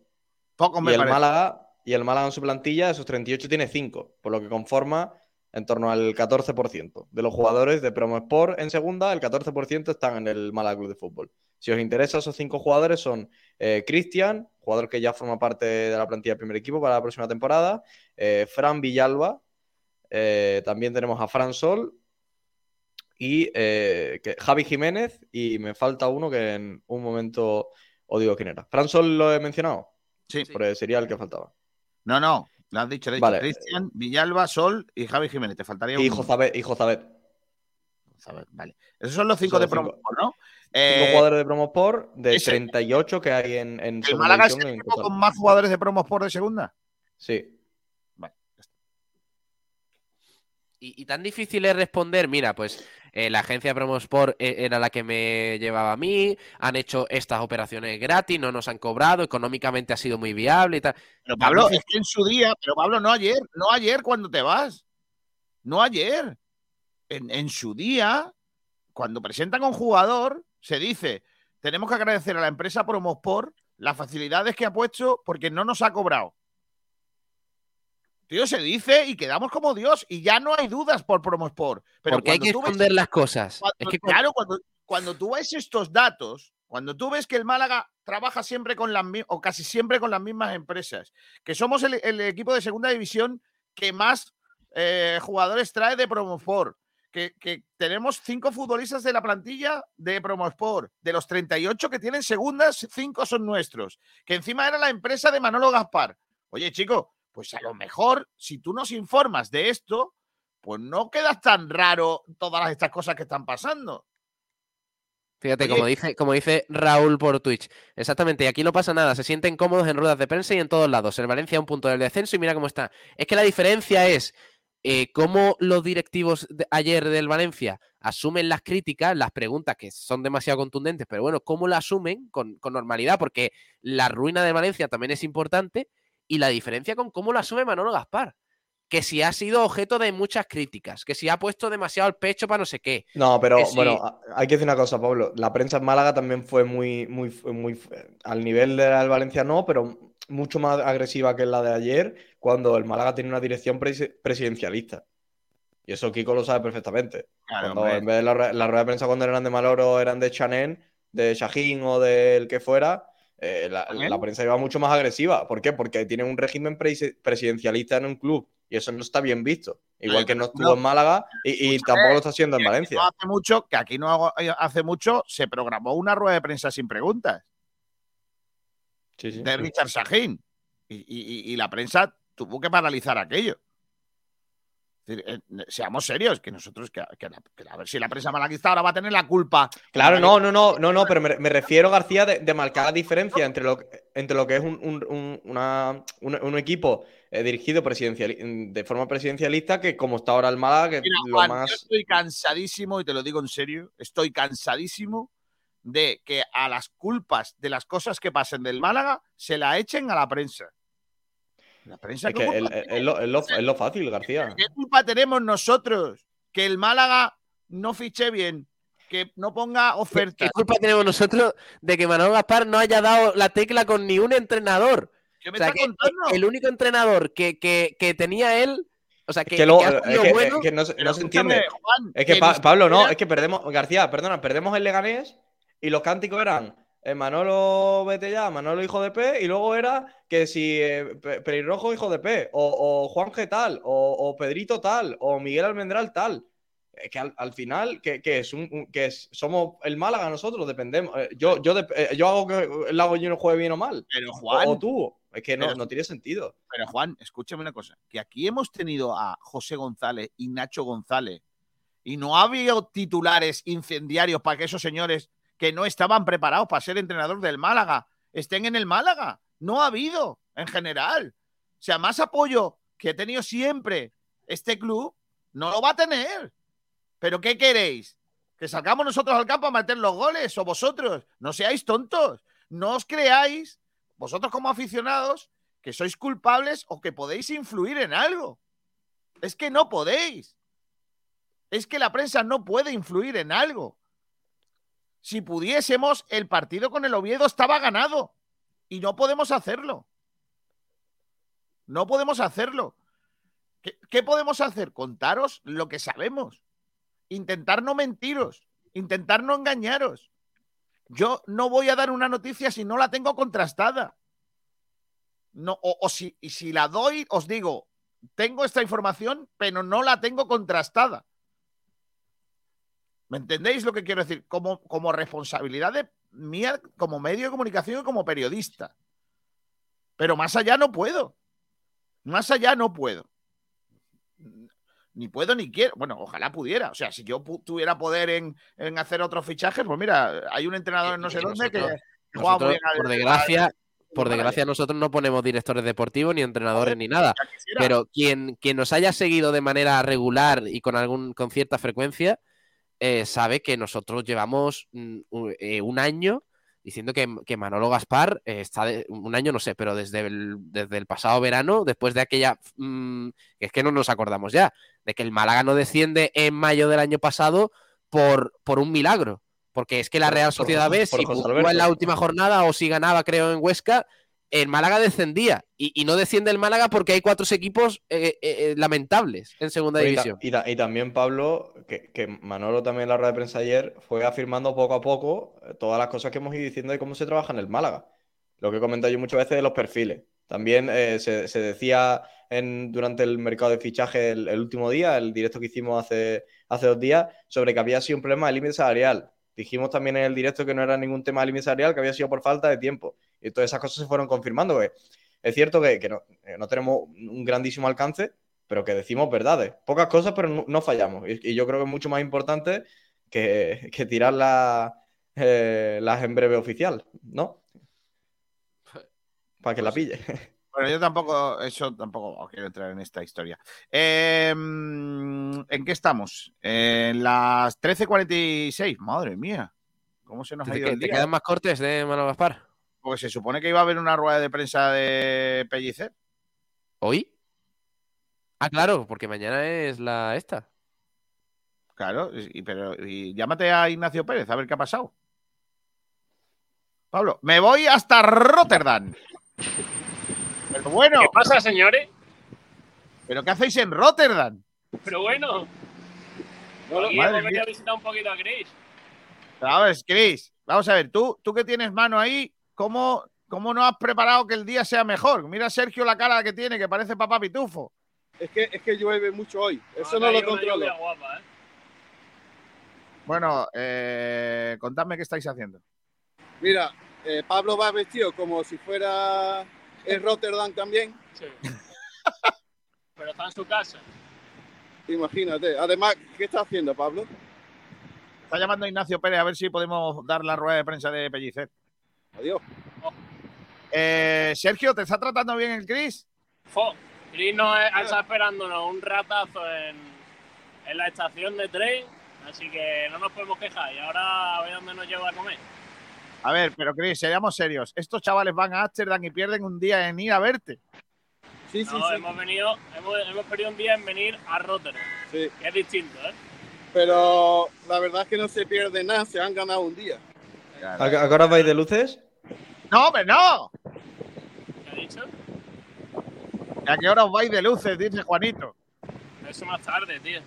Poco me y el parece. Málaga, y el Málaga en su plantilla, de esos 38 tiene 5, por lo que conforma en torno al 14%. De los jugadores de Promosport en segunda, el 14% están en el Málaga Club de Fútbol. Si os interesa, esos cinco jugadores son eh, Cristian, jugador que ya forma parte de la plantilla del primer equipo para la próxima temporada, eh, Fran Villalba, eh, también tenemos a Fran Sol y eh, que- Javi Jiménez y me falta uno que en un momento os digo quién era. Fran Sol lo he mencionado, Sí. Porque sería el que faltaba. No, no, lo has dicho, lo has dicho. Vale. Cristian, Villalba, Sol y Javi Jiménez. Te faltaría Y un. Jozabet, y Jozabet. Vale. Esos son los cinco Son de cinco. Promosport, ¿no? Cinco Eh, jugadores de Promosport de ese- 38 que hay en, en ¿El Málaga es el en con más jugadores de Promosport de segunda? Sí. Y, y tan difícil es responder, mira, pues eh, la agencia Promosport eh, era la que me llevaba a mí, han hecho estas operaciones gratis, no nos han cobrado, económicamente ha sido muy viable y tal. Pero Pablo, es que en su día, pero Pablo, no ayer, no ayer cuando te vas. No ayer. En, en su día, cuando presentan a un jugador, se dice, tenemos que agradecer a la empresa Promosport las facilidades que ha puesto porque no nos ha cobrado. Tío, se dice y quedamos como Dios y ya no hay dudas por Promosport. Pero Porque hay que tú ves- esconder las cosas. Cuando- Es que claro, cuando, cuando tú ves estos datos, cuando tú ves que el Málaga trabaja siempre con las o casi siempre con las mismas empresas, que somos el, el equipo de segunda división que más eh, jugadores trae de Promosport, que, que tenemos cinco futbolistas de la plantilla de Promosport, de los 38 que tienen segundas, cinco son nuestros, que encima era la empresa de Manolo Gaspar. Oye, chico, pues a lo mejor si tú nos informas de esto, pues no quedas tan raro todas estas cosas que están pasando. Fíjate, Oye. como dice, como dice Raúl por Twitch. Exactamente, y aquí no pasa nada, se sienten cómodos en ruedas de prensa y en todos lados. El Valencia a un punto del descenso y mira cómo está. Es que la diferencia es eh, cómo los directivos de- ayer del Valencia asumen las críticas, las preguntas que son demasiado contundentes, pero bueno, cómo la asumen con, con normalidad, porque la ruina de Valencia también es importante, y la diferencia con cómo la asume Manolo Gaspar. que si ha sido objeto de muchas críticas, que si ha puesto demasiado el pecho para no sé qué. No, pero bueno, hay que decir una cosa, Pablo. La prensa en Málaga también fue muy, muy, muy al nivel de la del Valencia, no, pero mucho más agresiva que la de ayer, cuando el Málaga tiene una dirección presi- presidencialista. Y eso Kiko lo sabe perfectamente. Claro, Cuando en vez de la, rue- la rueda de prensa cuando eran de Maloro eran de Chanén, de Shahin o del que fuera, eh, la, prensa iba mucho más agresiva. ¿Por qué? Porque tienen un régimen presi- presidencialista en un club y eso no está bien visto. Igual que no estuvo en Málaga y, tampoco lo está haciendo en Valencia. No hace mucho, que aquí no hago- eh, hace mucho se programó una rueda de prensa sin preguntas Sí, sí. de Richard y- y- y la prensa tuvo que paralizar aquello. Eh, seamos serios, que nosotros, que, que a ver si la prensa malaguista ahora va a tener la culpa. Claro, no, no, no, no, no, pero me, me refiero, García, de, de marcar la diferencia entre lo, que- entre lo que es un, un- un- una- un- un equipo eh, dirigido presidenciali- de forma presidencialista que como está ahora el Málaga, que Mira, lo Juan, yo estoy cansadísimo, y te lo digo en serio, estoy cansadísimo de que a las culpas de las cosas que pasen del Málaga se la echen a la prensa. La prensa Es que ¿cómo es, va a es- es lo, fácil, García. ¿Qué culpa tenemos nosotros que el Málaga no fiche bien, que no ponga ¿Qué, ofertas? qué culpa tenemos nosotros de que Manuel Gaspar no haya dado la tecla con ni un entrenador? ¿Qué me O sea, está que contando? el único entrenador que, que- que tenía él, o sea, que, que, lo- que ha es sido que- bueno, es que no, se- no entiende. Juan, Es que, Pa- Pablo, no, es que perdemos, García, perdona, perdemos el Leganés y los cánticos eran eh, Manolo vete ya, Manolo hijo de P, y luego era que si eh, Pe- Pelirrojo hijo de P, o, o Juan G tal, o, o Pedrito tal, o Miguel Almendral tal. Es que al, al final, que, que es un, un- que es- somos el Málaga nosotros, dependemos. Eh, yo, yo, eh, yo hago que el hago yo no juegue bien o mal. Pero O, Juan, o tú. Es que no, Pero- no tiene sentido. pero Juan, escúchame una cosa, que aquí hemos tenido a José González y Nacho González y no ha habido titulares incendiarios para que esos señores que no estaban preparados para ser entrenador del Málaga estén en el Málaga. No ha habido, en general. O sea, más apoyo que ha tenido siempre este club, no lo va a tener. ¿Pero qué queréis? ¿Que salgamos nosotros al campo a meter los goles o vosotros? No seáis tontos. No os creáis, vosotros como aficionados, que sois culpables o que podéis influir en algo. Es que no podéis. Es que la prensa no puede influir en algo. Si pudiésemos, el partido con el Oviedo estaba ganado. Y no podemos hacerlo. No podemos hacerlo. ¿Qué, podemos hacer? Contaros lo que sabemos. Intentar no mentiros. Intentar no engañaros. Yo no voy a dar una noticia si no la tengo contrastada. No, o, o si, y si la doy, os digo, tengo esta información, pero no la tengo contrastada. ¿Me entendéis lo que quiero decir? Como, como responsabilidad de mía, como medio de comunicación y como periodista. Pero más allá no puedo. Más allá no puedo. Ni puedo ni quiero. Bueno, ojalá pudiera. O sea, si yo tuviera poder en, en hacer otros fichajes, pues mira, hay un entrenador en no Y sé que dónde que, juega muy bien por desgracia, por desgracia, nosotros no ponemos directores deportivos ni entrenadores ni nada. Pero quien, quien nos haya seguido de manera regular y con algún con cierta frecuencia eh, sabe que nosotros llevamos mm, eh, un año diciendo que, que Manolo Gaspar eh, está de- un año, no sé, pero desde el, desde el pasado verano, después de aquella, mm, que es que no nos acordamos ya, de que el Málaga no desciende en mayo del año pasado por, por un milagro. Porque es que la Real Sociedad B, si jugaba en la última jornada o si ganaba, creo, en Huesca, el Málaga descendía. Y, y no desciende el Málaga porque hay cuatro equipos eh, eh, eh, lamentables en segunda Oye, y ta- división. Y, ta- y también Pablo, que, que Manolo también en la rueda de prensa ayer fue afirmando poco a poco todas las cosas que hemos ido diciendo de cómo se trabaja en el Málaga. Lo que he comentado yo muchas veces de los perfiles. También eh, se, se decía en, durante el mercado de fichaje el, el último día, el directo que hicimos hace, hace dos días, sobre que había sido un problema de límite salarial. Dijimos también en el directo que no era ningún tema salarial, que había sido por falta de tiempo. Y todas esas cosas se fueron confirmando. Que es cierto que, que no, eh, no tenemos un grandísimo alcance, pero que decimos verdades. Pocas cosas, pero no, no fallamos. Y, y yo creo que es mucho más importante que, que tirar la- eh, las en breve oficial, ¿no? Para que la pille. Bueno, yo tampoco, eso tampoco quiero entrar en esta historia. Eh, ¿En qué estamos? En las 13.46. Madre mía. ¿Cómo se nos ha ¿Te, ido que- el te quedan más cortes de Manolo Gaspar? Porque se supone que iba a haber una rueda de prensa de Pellicer. ¿Hoy? Ah, claro, porque mañana es la esta. Claro, y, pero y llámate a Ignacio Pérez a ver qué ha pasado. Pablo, me voy hasta Rotterdam. Pero bueno, ¿Qué pasa, señores? ¿pero qué hacéis en Rotterdam? Pero bueno. No, a visitar un poquito a Chris. Ver, Chris, vamos a ver, tú, tú que tienes mano ahí, ¿cómo, ¿cómo no has preparado que el día sea mejor? Mira a Sergio la cara que tiene, que parece papá pitufo. Es que, es que llueve mucho hoy. Eso no lo controlo. guapa, ¿eh? Bueno, eh, contadme qué estáis haciendo. Mira, eh, Pablo va vestido como si fuera en Rotterdam también. Sí. Pero está en su casa. Imagínate. Además, ¿qué está haciendo Pablo? Está llamando a Ignacio Pérez a ver si podemos dar la rueda de prensa de Pellicer. Adiós. Eh, Sergio, ¿te está tratando bien el Chris? Fo, Chris nos está esperándonos un ratazo en, en la estación de tren, así que no nos podemos quejar. Y ahora a ver dónde nos lleva a comer. A ver, pero Chris, seamos serios. Estos chavales van a Ámsterdam y pierden un día en ir a verte. Sí, sí, No, sí. hemos venido, hemos, hemos perdido un día en venir a Rotterdam, sí. que es distinto, ¿eh? Pero la verdad es que no se pierde nada. Se han ganado un día. ¿A, a qué hora vais de luces? ¡No, hombre, no! ¿Qué ha dicho? ¿A qué hora os vais de luces? Dice Juanito. Eso más tarde, tío.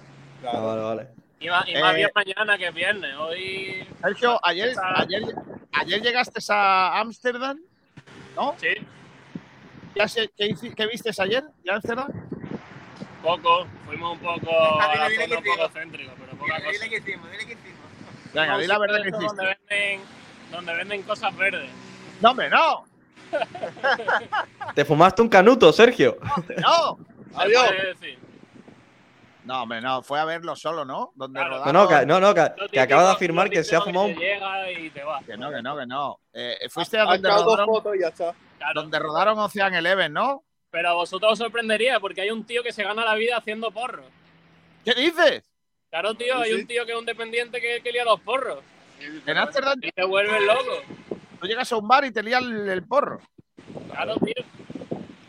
Ah, vale, vale. Y más, y más Eh, bien mañana que es viernes. Hoy. Sergio, ayer, Está- ayer, ayer llegaste a Ámsterdam, ¿no? Sí, ¿Ya sé- ¿Qué, qué vistes ayer de Ámsterdam? poco. Fuimos un poco a la dile un poco céntrica, pero poca cosa. Dile que hicimos, dile que hicimos. Venga, di la verdad que hiciste. Donde venden, donde venden cosas verdes. No, hombre, no. ¿Te fumaste un canuto, Sergio? No. Se Adiós. No, hombre, no. Fue a verlo solo, ¿no? Donde Claro. No, rodaron- no, que, no, no, que, que acaba de afirmar que se ha fumado un... te llega y te va. Que no, que no, que no. Eh, fuiste a Han donde rodaron, fotos y ya está. Claro. donde rodaron Ocean Eleven, ¿no? Pero a vosotros os sorprendería porque hay un tío que se gana la vida haciendo porros. ¿Qué dices? Claro, tío, hay sí. un tío que es un dependiente que, que lía los porros. En Ámsterdam Y te vuelves loco. tú llegas a un bar y te lía el, el porro. Claro, tío.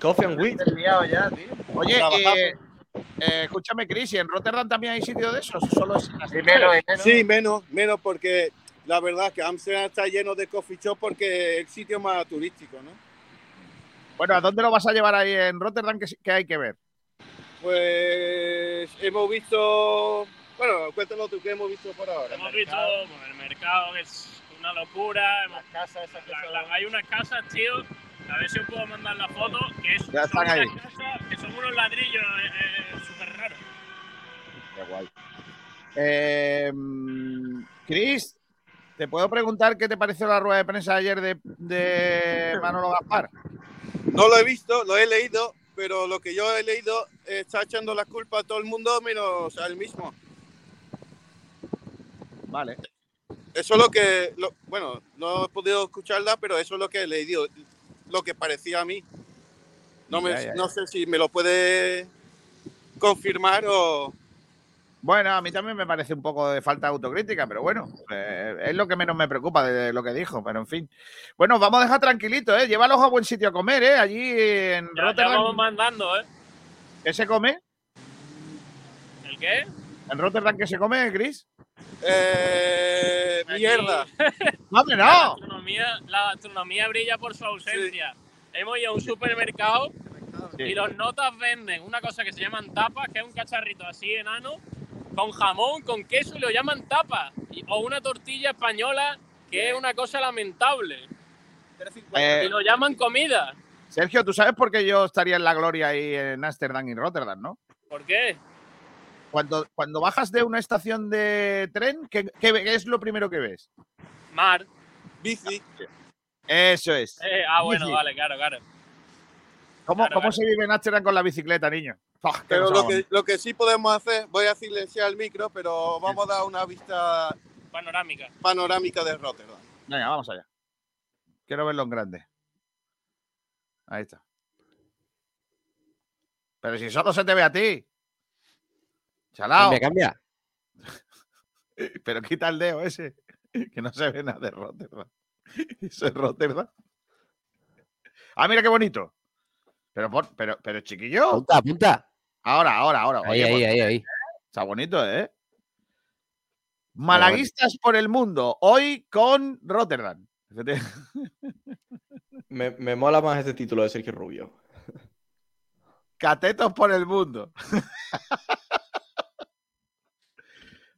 Coffee and weed. Terminado ya, tío. Oye, eh, eh, escúchame, Chris, ¿y en Rotterdam también hay sitio de esos? ¿Solo es en las- Sí, menos, menos. Sí, menos, menos porque la verdad es que Amsterdam está lleno de coffee shop porque es el sitio más turístico, ¿no? Bueno, ¿a dónde lo vas a llevar ahí en Rotterdam que, que hay que ver? Pues hemos visto. Bueno, cuéntanos tú qué hemos visto por ahora. Hemos visto pues, el mercado que es una locura. Hemos- la- la- hay unas casas, tío. A ver si os puedo mandar la foto. Que es, Ya son están ahí. que son unos ladrillos eh, eh, súper raros. Qué guay. Eh, Chris, ¿te puedo preguntar qué te pareció la rueda de prensa ayer de, de Manolo Gaspar? No lo he visto, lo he leído, pero lo que yo he leído eh, está echando la culpa a todo el mundo menos a él mismo. Vale. Eso es lo que. lo- bueno, no he podido escucharla, pero eso es lo que he leído. Lo que parecía a mí. No, me, Ya, ya, no sé si me lo puede confirmar o. Bueno, a mí también me parece un poco de falta de autocrítica, pero bueno, eh, es lo que menos me preocupa de lo que dijo, pero en fin. Bueno, vamos a dejar tranquilito, ¿eh? Llévalos a buen sitio a comer, ¿eh? Allí en Ya, ya Rotterdam. vamos mandando, ¿eh? ¿Qué se come? ¿El qué? ¿En Rotterdam qué se come, Chris? Eh, mierda. ¡No, La no! gastronomía, la gastronomía brilla por su ausencia. Hemos ido a un supermercado Sí. y los notas venden una cosa que se llaman tapas, que es un cacharrito así enano, con jamón, con queso y lo llaman tapas. Y- O una tortilla española, que es una cosa lamentable. Eh, Y lo llaman comida. Sergio, ¿tú sabes por qué yo estaría en la gloria ahí en Ámsterdam y Rotterdam, no? ¿Por qué? Cuando, cuando bajas de una estación de tren, ¿qué, qué es lo primero que ves? Mar. Bici. Eso es. Eh, ah, bueno, Bici. vale, claro, claro. ¿Cómo, claro, cómo claro. se vive en Ámsterdam con la bicicleta, niño? Pero lo que, lo que sí podemos hacer, voy a silenciar el micro, pero vamos a dar una vista Panorámica. panorámica de Rotterdam. Venga, vamos allá. Quiero verlo en grande. Ahí está. Pero si solo se te ve a ti. Chalao. Cambia, cambia. Pero quita el dedo ese. Que no se ve nada de Rotterdam. Eso es Rotterdam. Ah, mira qué bonito. Pero, pero, pero chiquillo. Apunta, apunta. Ahora, ahora, ahora. Ahí, Oye, ahí, pues, ahí, ahí. Está bonito, ¿eh? Malaguistas por el mundo, hoy con Rotterdam. Me, me mola más este título de Sergio Rubio. Catetos por el mundo.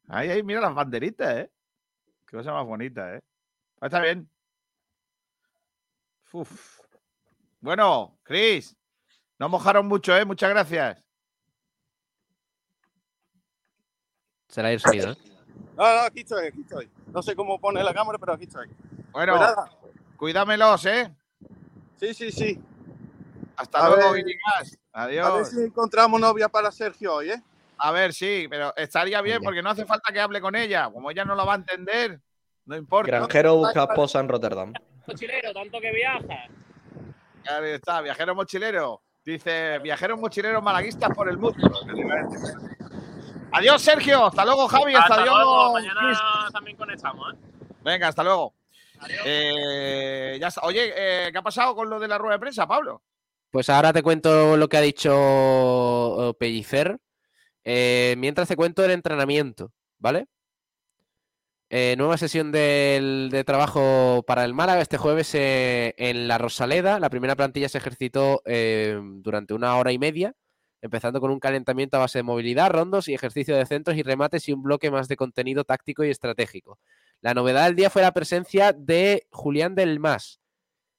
Ahí, ahí, mira las banderitas, ¿eh? Qué cosa más bonita, ¿eh? Ah, Está bien. Uf. Bueno, Chris, no mojaron mucho, ¿eh? Muchas gracias. Será el sonido, ¿eh? No, no, aquí estoy, aquí estoy. No sé cómo pone la cámara, pero aquí estoy. Bueno, Pues nada, cuídamelos, ¿eh? sí, sí, sí. Hasta A luego, ver. Villegas. A ver Adiós. si encontramos novia para Sergio hoy, ¿eh? A ver, sí, pero estaría bien porque no hace falta que hable con ella. Como ella no lo va a entender, no importa. Granjero busca esposa en Rotterdam. Mochilero, tanto que viaja. Ahí está, viajero mochilero. Dice, viajeros mochileros malaguistas por el mundo. Adiós, Sergio. Hasta luego, Javi. Hasta, luego, Chris. mañana también conectamos, ¿eh? Venga, hasta luego. Adiós. Eh, ya está. Oye, eh, ¿qué ha pasado con lo de la rueda de prensa, Pablo? Pues ahora te cuento lo que ha dicho eh, Pellicer. Eh, mientras te cuento el entrenamiento, ¿vale? Eh, nueva sesión del- de trabajo para el Málaga este jueves eh, en la Rosaleda. La primera plantilla se ejercitó durante una hora y media, empezando con un calentamiento a base de movilidad, rondos y ejercicio de centros y remates y un bloque más de contenido táctico y estratégico. La novedad del día fue la presencia de Julián del Mas,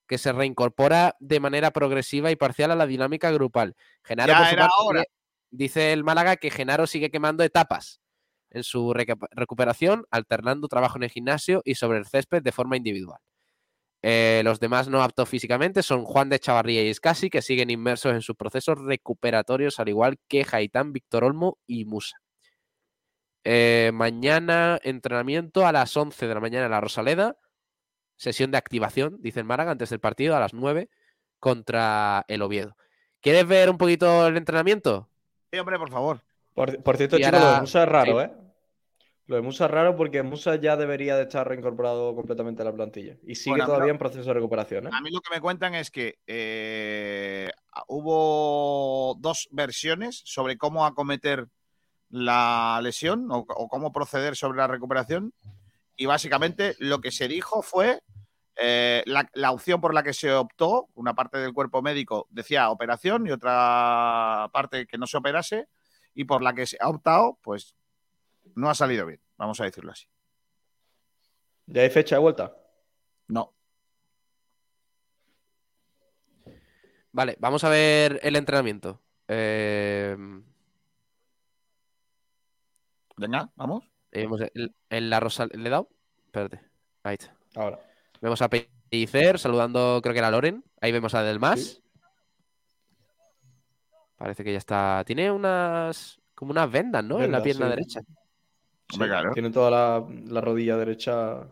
que se reincorpora de manera progresiva y parcial a la dinámica grupal. Genaro, Ya por su era parte, hora. Dice el Málaga que Genaro sigue quemando etapas en su recuperación, alternando trabajo en el gimnasio y sobre el césped de forma individual. Eh, los demás no aptos físicamente son Juan de Chavarría y Escasi, que siguen inmersos en sus procesos recuperatorios, al igual que Jaitán, Víctor Olmo y Musa. Eh, mañana entrenamiento a las 11 de la mañana en la Rosaleda. Sesión de activación, dice el Málaga, antes del partido a las 9 contra el Oviedo. ¿Quieres ver un poquito el entrenamiento? Sí, hombre, por favor. Por, por cierto, chicos, lo de Musa es raro, sí. ¿eh? Lo de Musa es raro porque Musa ya debería de estar reincorporado completamente a la plantilla. Y sigue Bueno, todavía en proceso de recuperación, ¿eh? A mí lo que me cuentan es que eh, hubo dos versiones sobre cómo acometer la lesión o, o cómo proceder sobre la recuperación. Y básicamente lo que se dijo fue eh, la, la opción por la que se optó, una parte del cuerpo médico decía operación y otra parte que no se operase, y por la que se ha optado, pues no ha salido bien, vamos a decirlo así. ¿Ya hay fecha de vuelta? No. Vale, vamos a ver el entrenamiento. Eh, Venga, vamos. vemos el- en la Rosa. ¿Le he dado? Espérate. Ahí está. Ahora. Vemos a Pellicer saludando, creo que era Loren. Ahí vemos a Delmas. Sí. Parece que ya está. Tiene unas. como unas vendas, ¿no? en la pierna sí. derecha. Hombre, claro. Tiene toda la, la rodilla derecha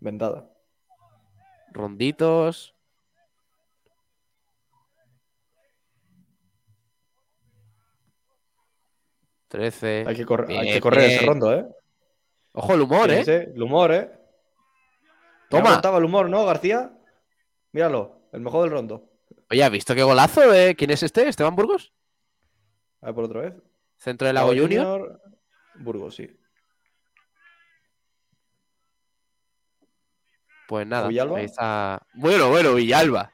vendada. Ronditos. Trece. Hay que, correr, hay que correr ese rondo, ¿eh? Ojo el humor, ¿eh? El humor, ¿eh? Toma. aguantaba el humor, ¿no, García? Míralo, el mejor del rondo. Oye, ¿has visto qué golazo? eh? ¿Quién es este? ¿Esteban Burgos? A ver, por otra vez. Centro del Lago Junior. Burgos, sí. Pues nada, ¿Villalba? ahí está. Bueno, bueno, Villalba.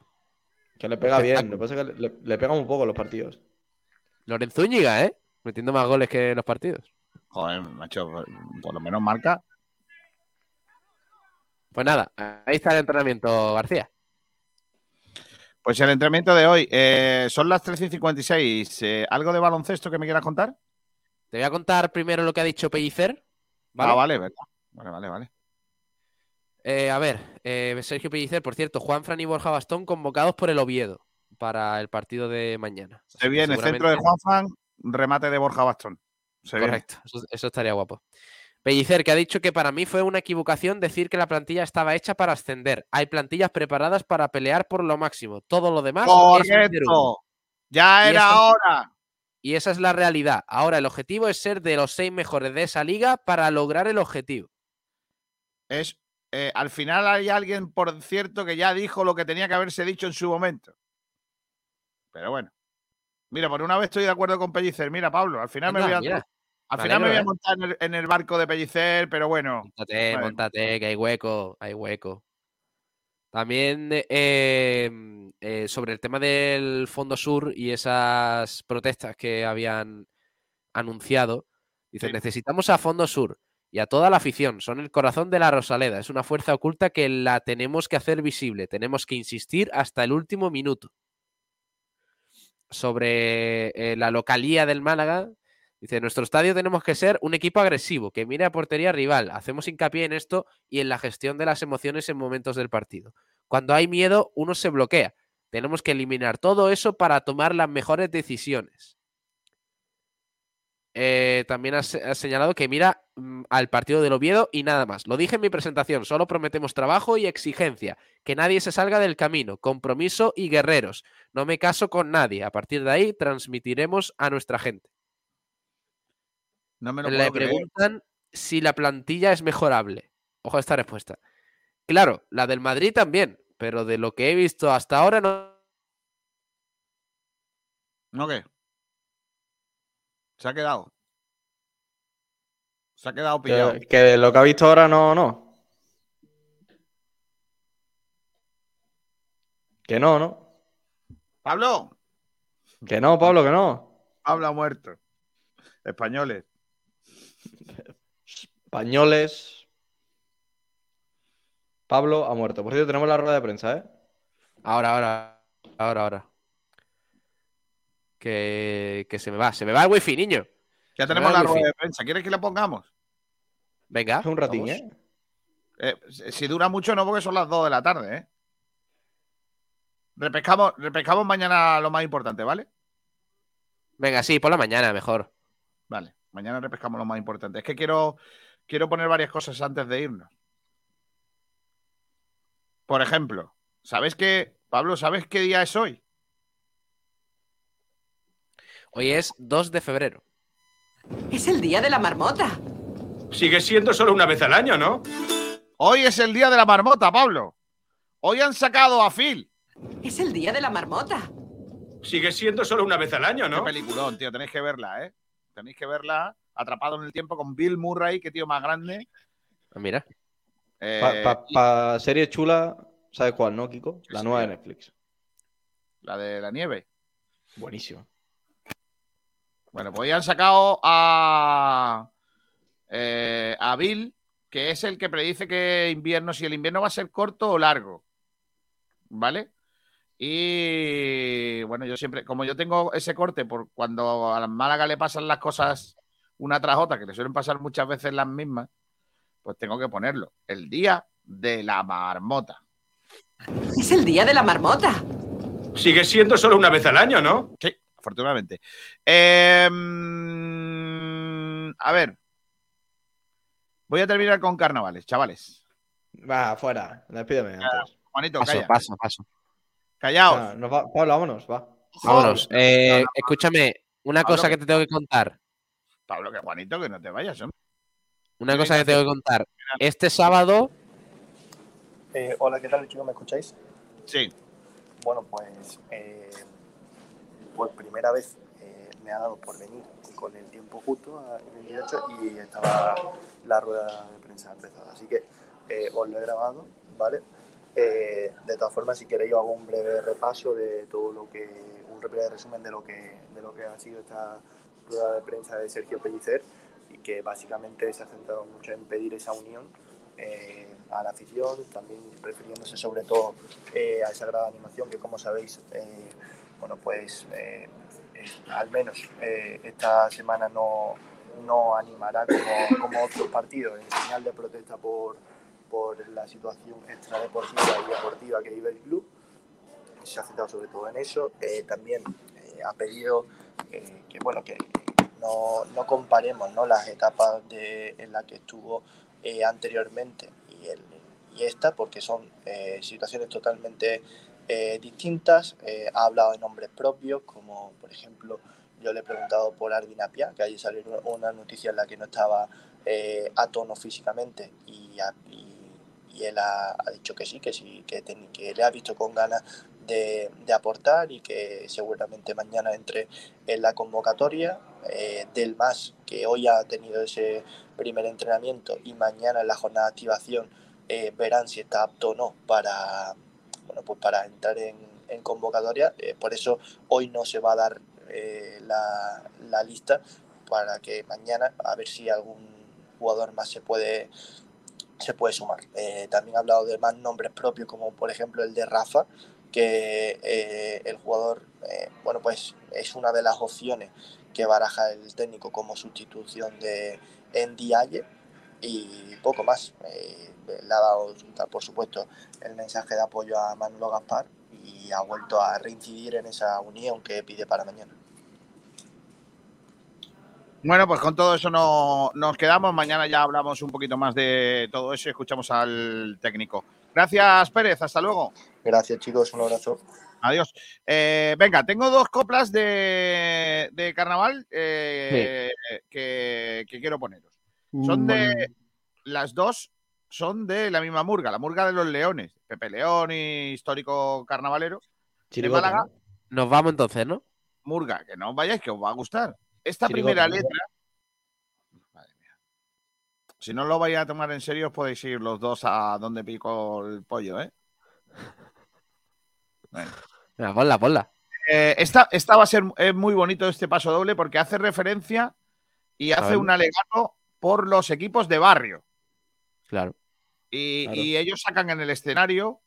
Que le pega bien. Lo que pasa es que le, le pega un poco los partidos. Lorenzo Úñiga, ¿eh? Metiendo más goles que en los partidos. Joder, macho, por lo menos marca. Pues nada, ahí está el entrenamiento, García. Pues el entrenamiento de hoy, eh, son las 13 y 56. Eh, ¿Algo de baloncesto que me quieras contar? Te voy a contar primero lo que ha dicho Pellicer. ¿vale? Ah, vale, verdad. Vale, vale, vale. Eh, a ver, eh, Sergio Pellicer, por cierto, Juan Fran y Borja Bastón convocados por el Oviedo para el partido de mañana. Se viene, centro de Juan Fan, remate de Borja Bastón. Se. Correcto, eso, eso estaría guapo. Pellicer, que ha dicho que para mí fue una equivocación decir que la plantilla estaba hecha para ascender. Hay plantillas preparadas para pelear por lo máximo. Todo lo demás es. Correcto. Ya era hora. Y esa es la realidad. Ahora el objetivo es ser de los seis mejores de esa liga para lograr el objetivo. Es, eh, al final hay alguien, por cierto, que ya dijo lo que tenía que haberse dicho en su momento. Pero bueno. Mira, por una vez estoy de acuerdo con Pellicer. Mira, Pablo, al final me voy a, al me final me voy a montar en el, en el barco de Pellicer, pero bueno. Móntate, Bueno. móntate, que hay hueco, hay hueco. También eh, mm, eh, sobre el tema del Fondo Sur y esas protestas que habían anunciado, dice, Sí. necesitamos a Fondo Sur y a toda la afición, son el corazón de la Rosaleda, es una fuerza oculta que la tenemos que hacer visible, tenemos que insistir hasta el último minuto. Sobre eh, la localía del Málaga, Dice, nuestro estadio tenemos que ser un equipo agresivo, que mire a portería rival. Hacemos hincapié en esto y en la gestión de las emociones en momentos del partido. Cuando hay miedo, uno se bloquea. Tenemos que eliminar todo eso para tomar las mejores decisiones. Eh, también has señalado que mira mm, al partido del Oviedo y nada más. Lo dije en mi presentación, solo prometemos trabajo y exigencia, que nadie se salga del camino, compromiso y guerreros. No me caso con nadie. A partir de ahí transmitiremos a nuestra gente. No me lo Le puedo creer. preguntan si la plantilla es mejorable. Ojo a esta respuesta. Claro, la del Madrid también, pero de lo que he visto hasta ahora no. ¿No qué? Se ha quedado. Se ha quedado pillado. Que, que lo que ha visto ahora no, no. Que no, ¿no? Pablo, Que no, Pablo, que no. habla muerto. Españoles. Españoles. Pablo ha muerto. Por cierto, tenemos la rueda de prensa, ¿eh? Ahora, ahora, ahora, ahora. Que, que se me va, se me va el wifi, niño. Ya tenemos la rueda de prensa. ¿Quieres que la pongamos? Venga. Hace un ratín. ¿eh? Eh, si si dura mucho, no, porque son las 2 de la tarde, ¿eh? Repescamos, repescamos mañana lo más importante, ¿vale? Venga, sí, por la mañana mejor. Vale, mañana repescamos lo más importante. Es que quiero, quiero poner varias cosas antes de irnos. Por ejemplo, ¿sabes qué, Pablo, ¿sabes qué día es hoy? Hoy es 2 de febrero. Es el día de la marmota. Sigue siendo solo una vez al año, ¿no? Hoy es el día de la marmota, Pablo. Hoy han sacado a Phil. Es el día de la marmota. Sigue siendo solo una vez al año, Qué ¿no? peliculón, tío. Tenéis que verla, ¿eh? Tenéis que verla. Atrapado en el tiempo con Bill Murray, qué tío más grande. Ah, Mira. Eh, Para pa, serie chula, ¿sabes cuál, no, Kiko? La Sí, nueva sí. de Netflix. La de la nieve. Buenísimo. Bueno, pues ya han sacado a, eh, a Bill, que es el que predice que invierno, si el invierno va a ser corto o largo. ¿Vale? Y bueno, yo siempre, como yo tengo ese corte por cuando a la Málaga le pasan las cosas una tras otra, que le suelen pasar muchas veces las mismas, pues tengo que ponerlo. El día de la marmota. Es el día de la marmota. Sigue siendo solo una vez al año, ¿no? Sí, afortunadamente. Eh, mm, a ver. Voy a terminar con carnavales, chavales. Va, fuera. Despídeme antes. Juanito, Paso, calla. paso, paso. Callaos. Ah, nos va- Pablo, vámonos, va. Vámonos. Eh, escúchame, una Pablo, cosa que- te tengo que contar. Pablo, que Juanito, que no te vayas, hombre. Una cosa que tengo que contar. Este sábado, Eh, hola, ¿qué tal chicos? ¿Me escucháis? Sí. Bueno, pues eh, por primera vez eh, me ha dado por venir con el tiempo justo el directo y estaba la rueda de prensa empezada. Así que eh, os lo he grabado, ¿vale? Eh, de todas formas, si queréis, hago un breve repaso de todo lo que, un breve resumen de lo que, de lo que ha sido esta rueda de prensa de Sergio Pellicer y que básicamente se ha centrado mucho en pedir esa unión eh, a la afición, también refiriéndose sobre todo eh, a esa gran animación que como sabéis, bueno pues al menos esta semana no, no animará como otros partidos. En señal de protesta por, por la situación extradeportiva y deportiva que vive el club. Se ha centrado sobre todo en eso. Eh, también eh, ha pedido eh, que bueno que no, no comparemos ¿no? las etapas de, en las que estuvo eh, anteriormente y, el, y esta, porque son eh, situaciones totalmente eh, distintas. Ha hablado de nombres propios, como por ejemplo, yo le he preguntado por Arvin Apia, que ayer salió una noticia en la que no estaba eh, a tono físicamente y, a- y- él ha, dicho que sí, que sí, que, le ha visto con ganas de, aportar y que seguramente mañana entre en la convocatoria eh, del MAS, que hoy ha tenido ese primer entrenamiento y mañana en la jornada de activación eh, verán si está apto o no para, bueno, pues para entrar en, convocatoria. Eh, por eso hoy no se va a dar la lista para que mañana a ver si algún jugador más se puede se puede sumar. Eh, también ha hablado de más nombres propios, como por ejemplo el de Rafa, que eh, el jugador, eh, bueno, pues es una de las opciones que baraja el técnico como sustitución de Ndiaye y poco más. Le ha dado, por supuesto, el mensaje de apoyo a Manolo Gaspar y ha vuelto a reincidir en esa unión que pide para mañana. Bueno, pues con todo eso no, nos quedamos. Mañana ya hablamos un poquito más de todo eso y escuchamos al técnico. Gracias, Pérez. Hasta luego. Gracias, chicos. Un abrazo. Adiós. Eh, venga, tengo dos coplas de, de carnaval eh, que, que quiero poneros. Son de. Las dos son de la misma murga, la murga de los leones. Pepe León y histórico carnavalero. De Málaga, ¿no? Nos vamos entonces, ¿no? murga, que no os vayáis, que os va a gustar. Esta primera letra. Madre mía. Si no lo vais a tomar en serio, os podéis ir los dos a donde pico el pollo, ¿eh? Bueno. Venga, ponla, ponla. Eh, esta, esta va a ser es muy bonito este paso doble porque hace referencia y hace un alegato por los equipos de barrio. Claro. Y, Claro. y ellos sacan en el escenario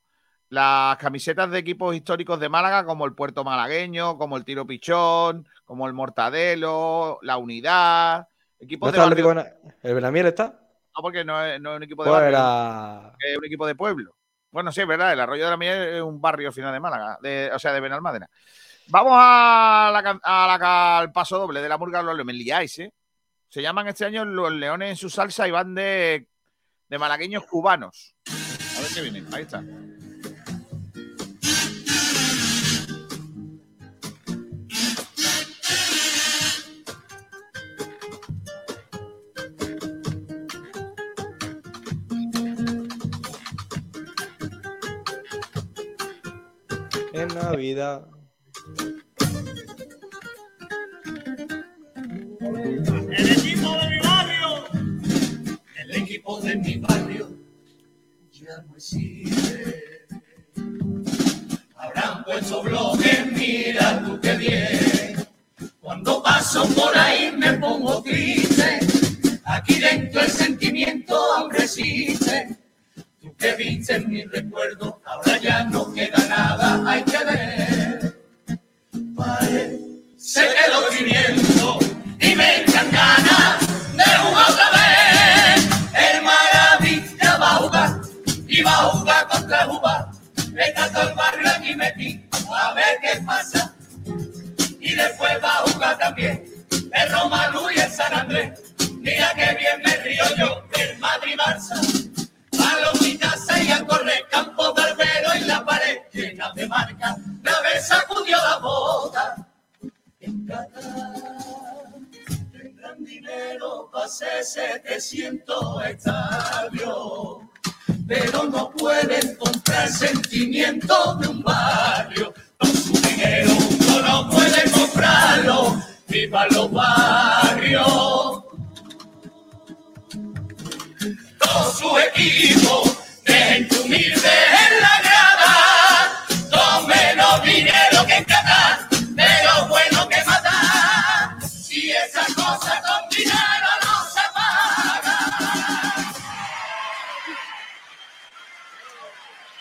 las camisetas de equipos históricos de Málaga, como el Puerto Malagueño, como el Tiro Pichón, como el Mortadelo, la Unidad. Equipos ¿No de está el barrio. Atlético de- ¿El Benamiel está? No, porque no es, no es un equipo de Pues barrio, era... es un equipo de pueblo. Bueno, sí, es verdad, el Arroyo de la Miel es un barrio final de Málaga, de- o sea, de Benalmádena. Vamos a la a la al paso doble de la murga de los leones. Me liáis, ¿eh? Se llaman este año los leones en su salsa y van de, de malagueños cubanos. A ver qué viene. Ahí está. Navidad. El equipo de mi barrio, el equipo de mi barrio ya no existe. Habrán puesto bloques, mira tú qué bien. Cuando paso por ahí me pongo triste. Aquí dentro el sentimiento aún resiste. En mi recuerdo, ahora ya no queda nada, hay que ver. Parece que lo estoy viendo y me echan ganas de jugar otra vez. El maravilla va a jugar y va a jugar contra jugar. Está todo el barrio aquí metido a ver qué pasa. Y después va a jugar también el Roma y el San Andrés. Mira que bien me río yo del Madrid Barça. De marcas. La vez sacudió la bota. En Qatar tendrán dinero hacer 700 estadios. Pero no pueden comprar sentimientos de un barrio. Con su dinero no lo pueden comprarlo. ¡Viva los barrios! Con su equipo de gente en la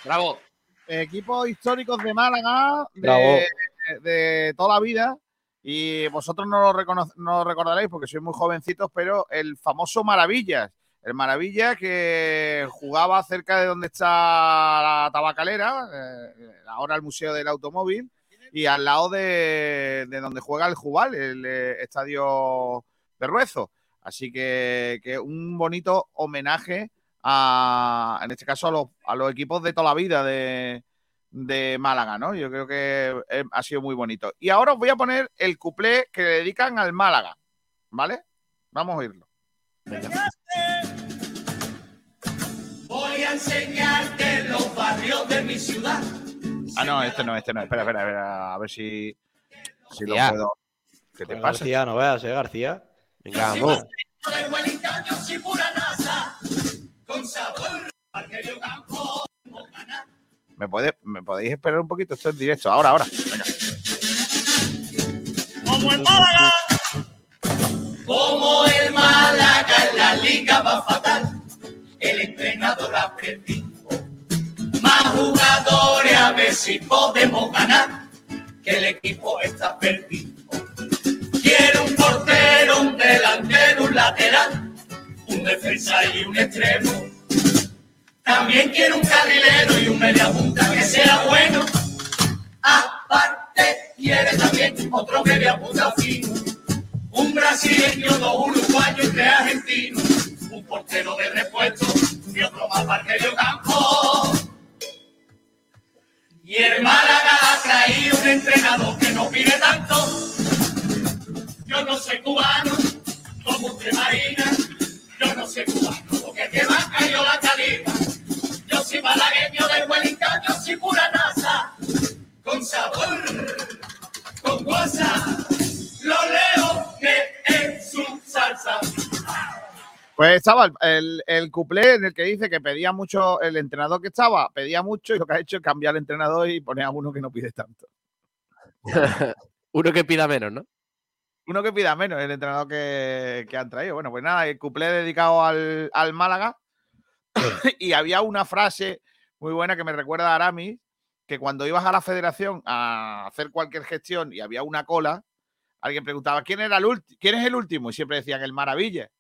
Bravo. Equipos históricos de Málaga Bravo. de, de toda la vida. Y vosotros no lo, no lo recordaréis porque sois muy jovencitos, pero el famoso Maravillas. El Maravilla que jugaba cerca de donde está la tabacalera, eh, ahora el Museo del Automóvil, y al lado de, de donde juega el Jubal, el eh, estadio Berruezo. Así que, que un bonito homenaje a, en este caso, a los, a los equipos de toda la vida de, de Málaga, ¿no? Yo creo que eh, ha sido muy bonito. Y ahora os voy a poner el cuplé que le dedican al Málaga, ¿vale? Vamos a oírlo. Voy a enseñarte los barrios de mi ciudad. Ah, no, este no, este no. Espera, espera, espera. A ver si, si lo puedo. ¿Qué te pasa? García, no veas, eh, García. Venga, vamos. Con sabor al que yo campo. ¿Me, puede- ¿Me podéis esperar un poquito? Esto es directo. Ahora, ahora. Venga. Como el Málaga, como el Málaga en la liga va fatal, el entrenador ha perdido. Más jugadores a ver si podemos ganar, que el equipo está perdido. Quiero un portero, un delantero, un lateral, defensa y un extremo. También quiero un carrilero y un media punta que sea bueno. Aparte, quiere también otro media punta fino. Un brasileño, dos uruguayos y tres argentinos. Un portero de repuesto y otro más para medio campo. Y el Málaga ha traído un entrenador que no pide tanto. Yo no soy cubano, como usted marina. Yo no soy cubano, porque que me ha caído la calidad. Yo soy malagueño del Wellington, yo soy pura nasa. Con sabor, con guasa. Lo leo que es su salsa. Pues estaba el, el, el cuplé en el que dice que pedía mucho, el entrenador que estaba pedía mucho y lo que ha hecho es cambiar el entrenador y poner a uno que no pide tanto. Uno que pida menos, ¿no? Uno que pida menos, el entrenador que, que han traído. Bueno, pues nada, el cuplé dedicado al, al Málaga. y había una frase muy buena que me recuerda a Aramis, que cuando ibas a la federación a hacer cualquier gestión y había una cola, alguien preguntaba quién era el último, quién es el último, y siempre decían el Maravilla,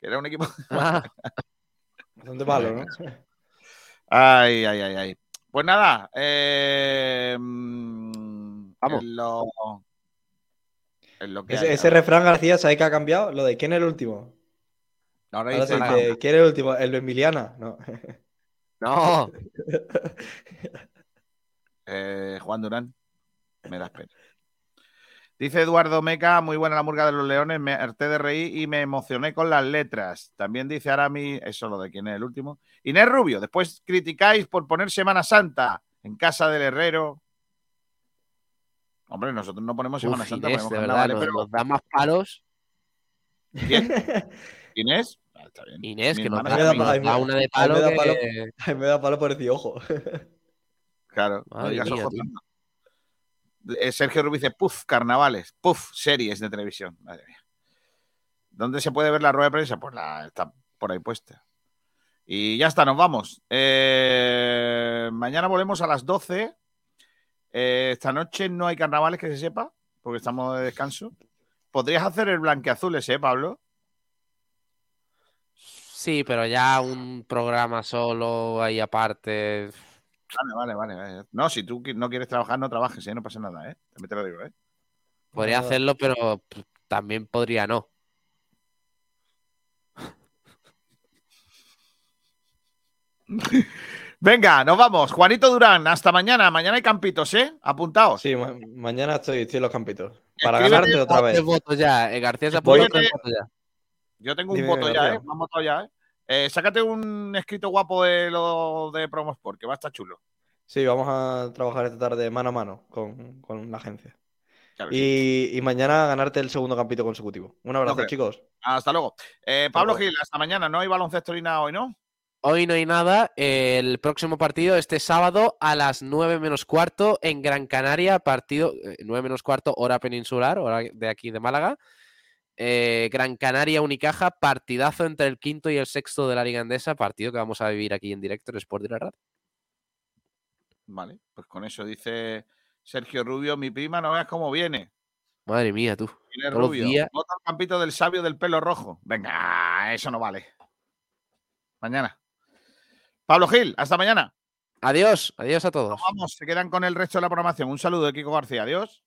que era un equipo. Bastante malo, ¿no? Ay, ay, ay, ay. Pues nada, eh, mm, Vamos. lo, lo que Ese, refrán, García, ¿sabes qué ha cambiado? Lo de ¿quién es el último? Ahora Ahora dice, dice, ¿quién es el último? ¿El de Emiliana? No. No. eh, Juan Durán, me das pena. Dice Eduardo Meca, muy buena la murga de los leones, me harté de reír y me emocioné con las letras. También dice Arami, eso lo de quién es el último. Inés Rubio, después criticáis por poner Semana Santa en casa del herrero. Hombre, nosotros no ponemos Semana Uf, Santa, Inés, ponemos de verdad, carnavales, nos, pero nos da más palos. ¿quién? ¿Inés? Ah, está bien. Inés, Mi que nos da, nos una de palo. me da que- palo. Me da palo por decir ojo. Claro, no digas mía. Eh, Sergio Rubio dice, puf, carnavales, puf, series de televisión. Madre mía. ¿Dónde se puede ver la rueda de prensa? Pues la, está por ahí puesta. Y ya está, nos vamos. Eh, mañana volvemos a las 12. Eh, esta noche no hay carnavales que se sepa, porque estamos de descanso. ¿Podrías hacer el blanqueazul ese, Pablo? Sí, pero ya un programa solo ahí aparte. Vale, vale, vale. vale. No, si tú no quieres trabajar, no trabajes, ¿eh? no pasa nada, ¿eh? También te lo digo, ¿eh? Podría hacerlo, pero también podría no. Venga, nos vamos. Juanito Durán, hasta mañana. Mañana hay campitos, ¿eh? Apuntaos. Sí, ma- mañana estoy, estoy en los campitos. Para Escríbete ganarte otra vez. votos ya. eh, García se votos ya. Yo tengo un Dime, voto ya, García. ¿eh? Me han votado ya, ¿eh? Eh, Sácate un escrito guapo de lo de Promosport, que va a estar chulo. Sí, vamos a trabajar esta tarde mano a mano con, con la agencia. Claro que sí. Y, y mañana ganarte el segundo campito consecutivo. Un abrazo, chicos. Hasta luego. Eh, Pablo luego. Gil, hasta mañana. No hay baloncesto ni nada hoy, ¿no? Hoy no hay nada. El próximo partido este sábado a las 9 menos cuarto en Gran Canaria, partido eh, 9 menos cuarto, hora peninsular, hora de aquí de Málaga. Eh, Gran Canaria Unicaja, partidazo entre el quinto y el sexto de la Liga Andesa, partido que vamos a vivir aquí en directo en Sport Direct Radio. Vale, pues con eso dice Sergio Rubio, mi prima, no veas cómo viene. Madre mía, tú. Todos Rubio. días. Campito del sabio del pelo rojo. Venga, eso no vale. Mañana. Pablo Gil, hasta mañana. Adiós, adiós a todos. Vamos, se quedan con el resto de la programación. Un saludo de Kiko García. Adiós.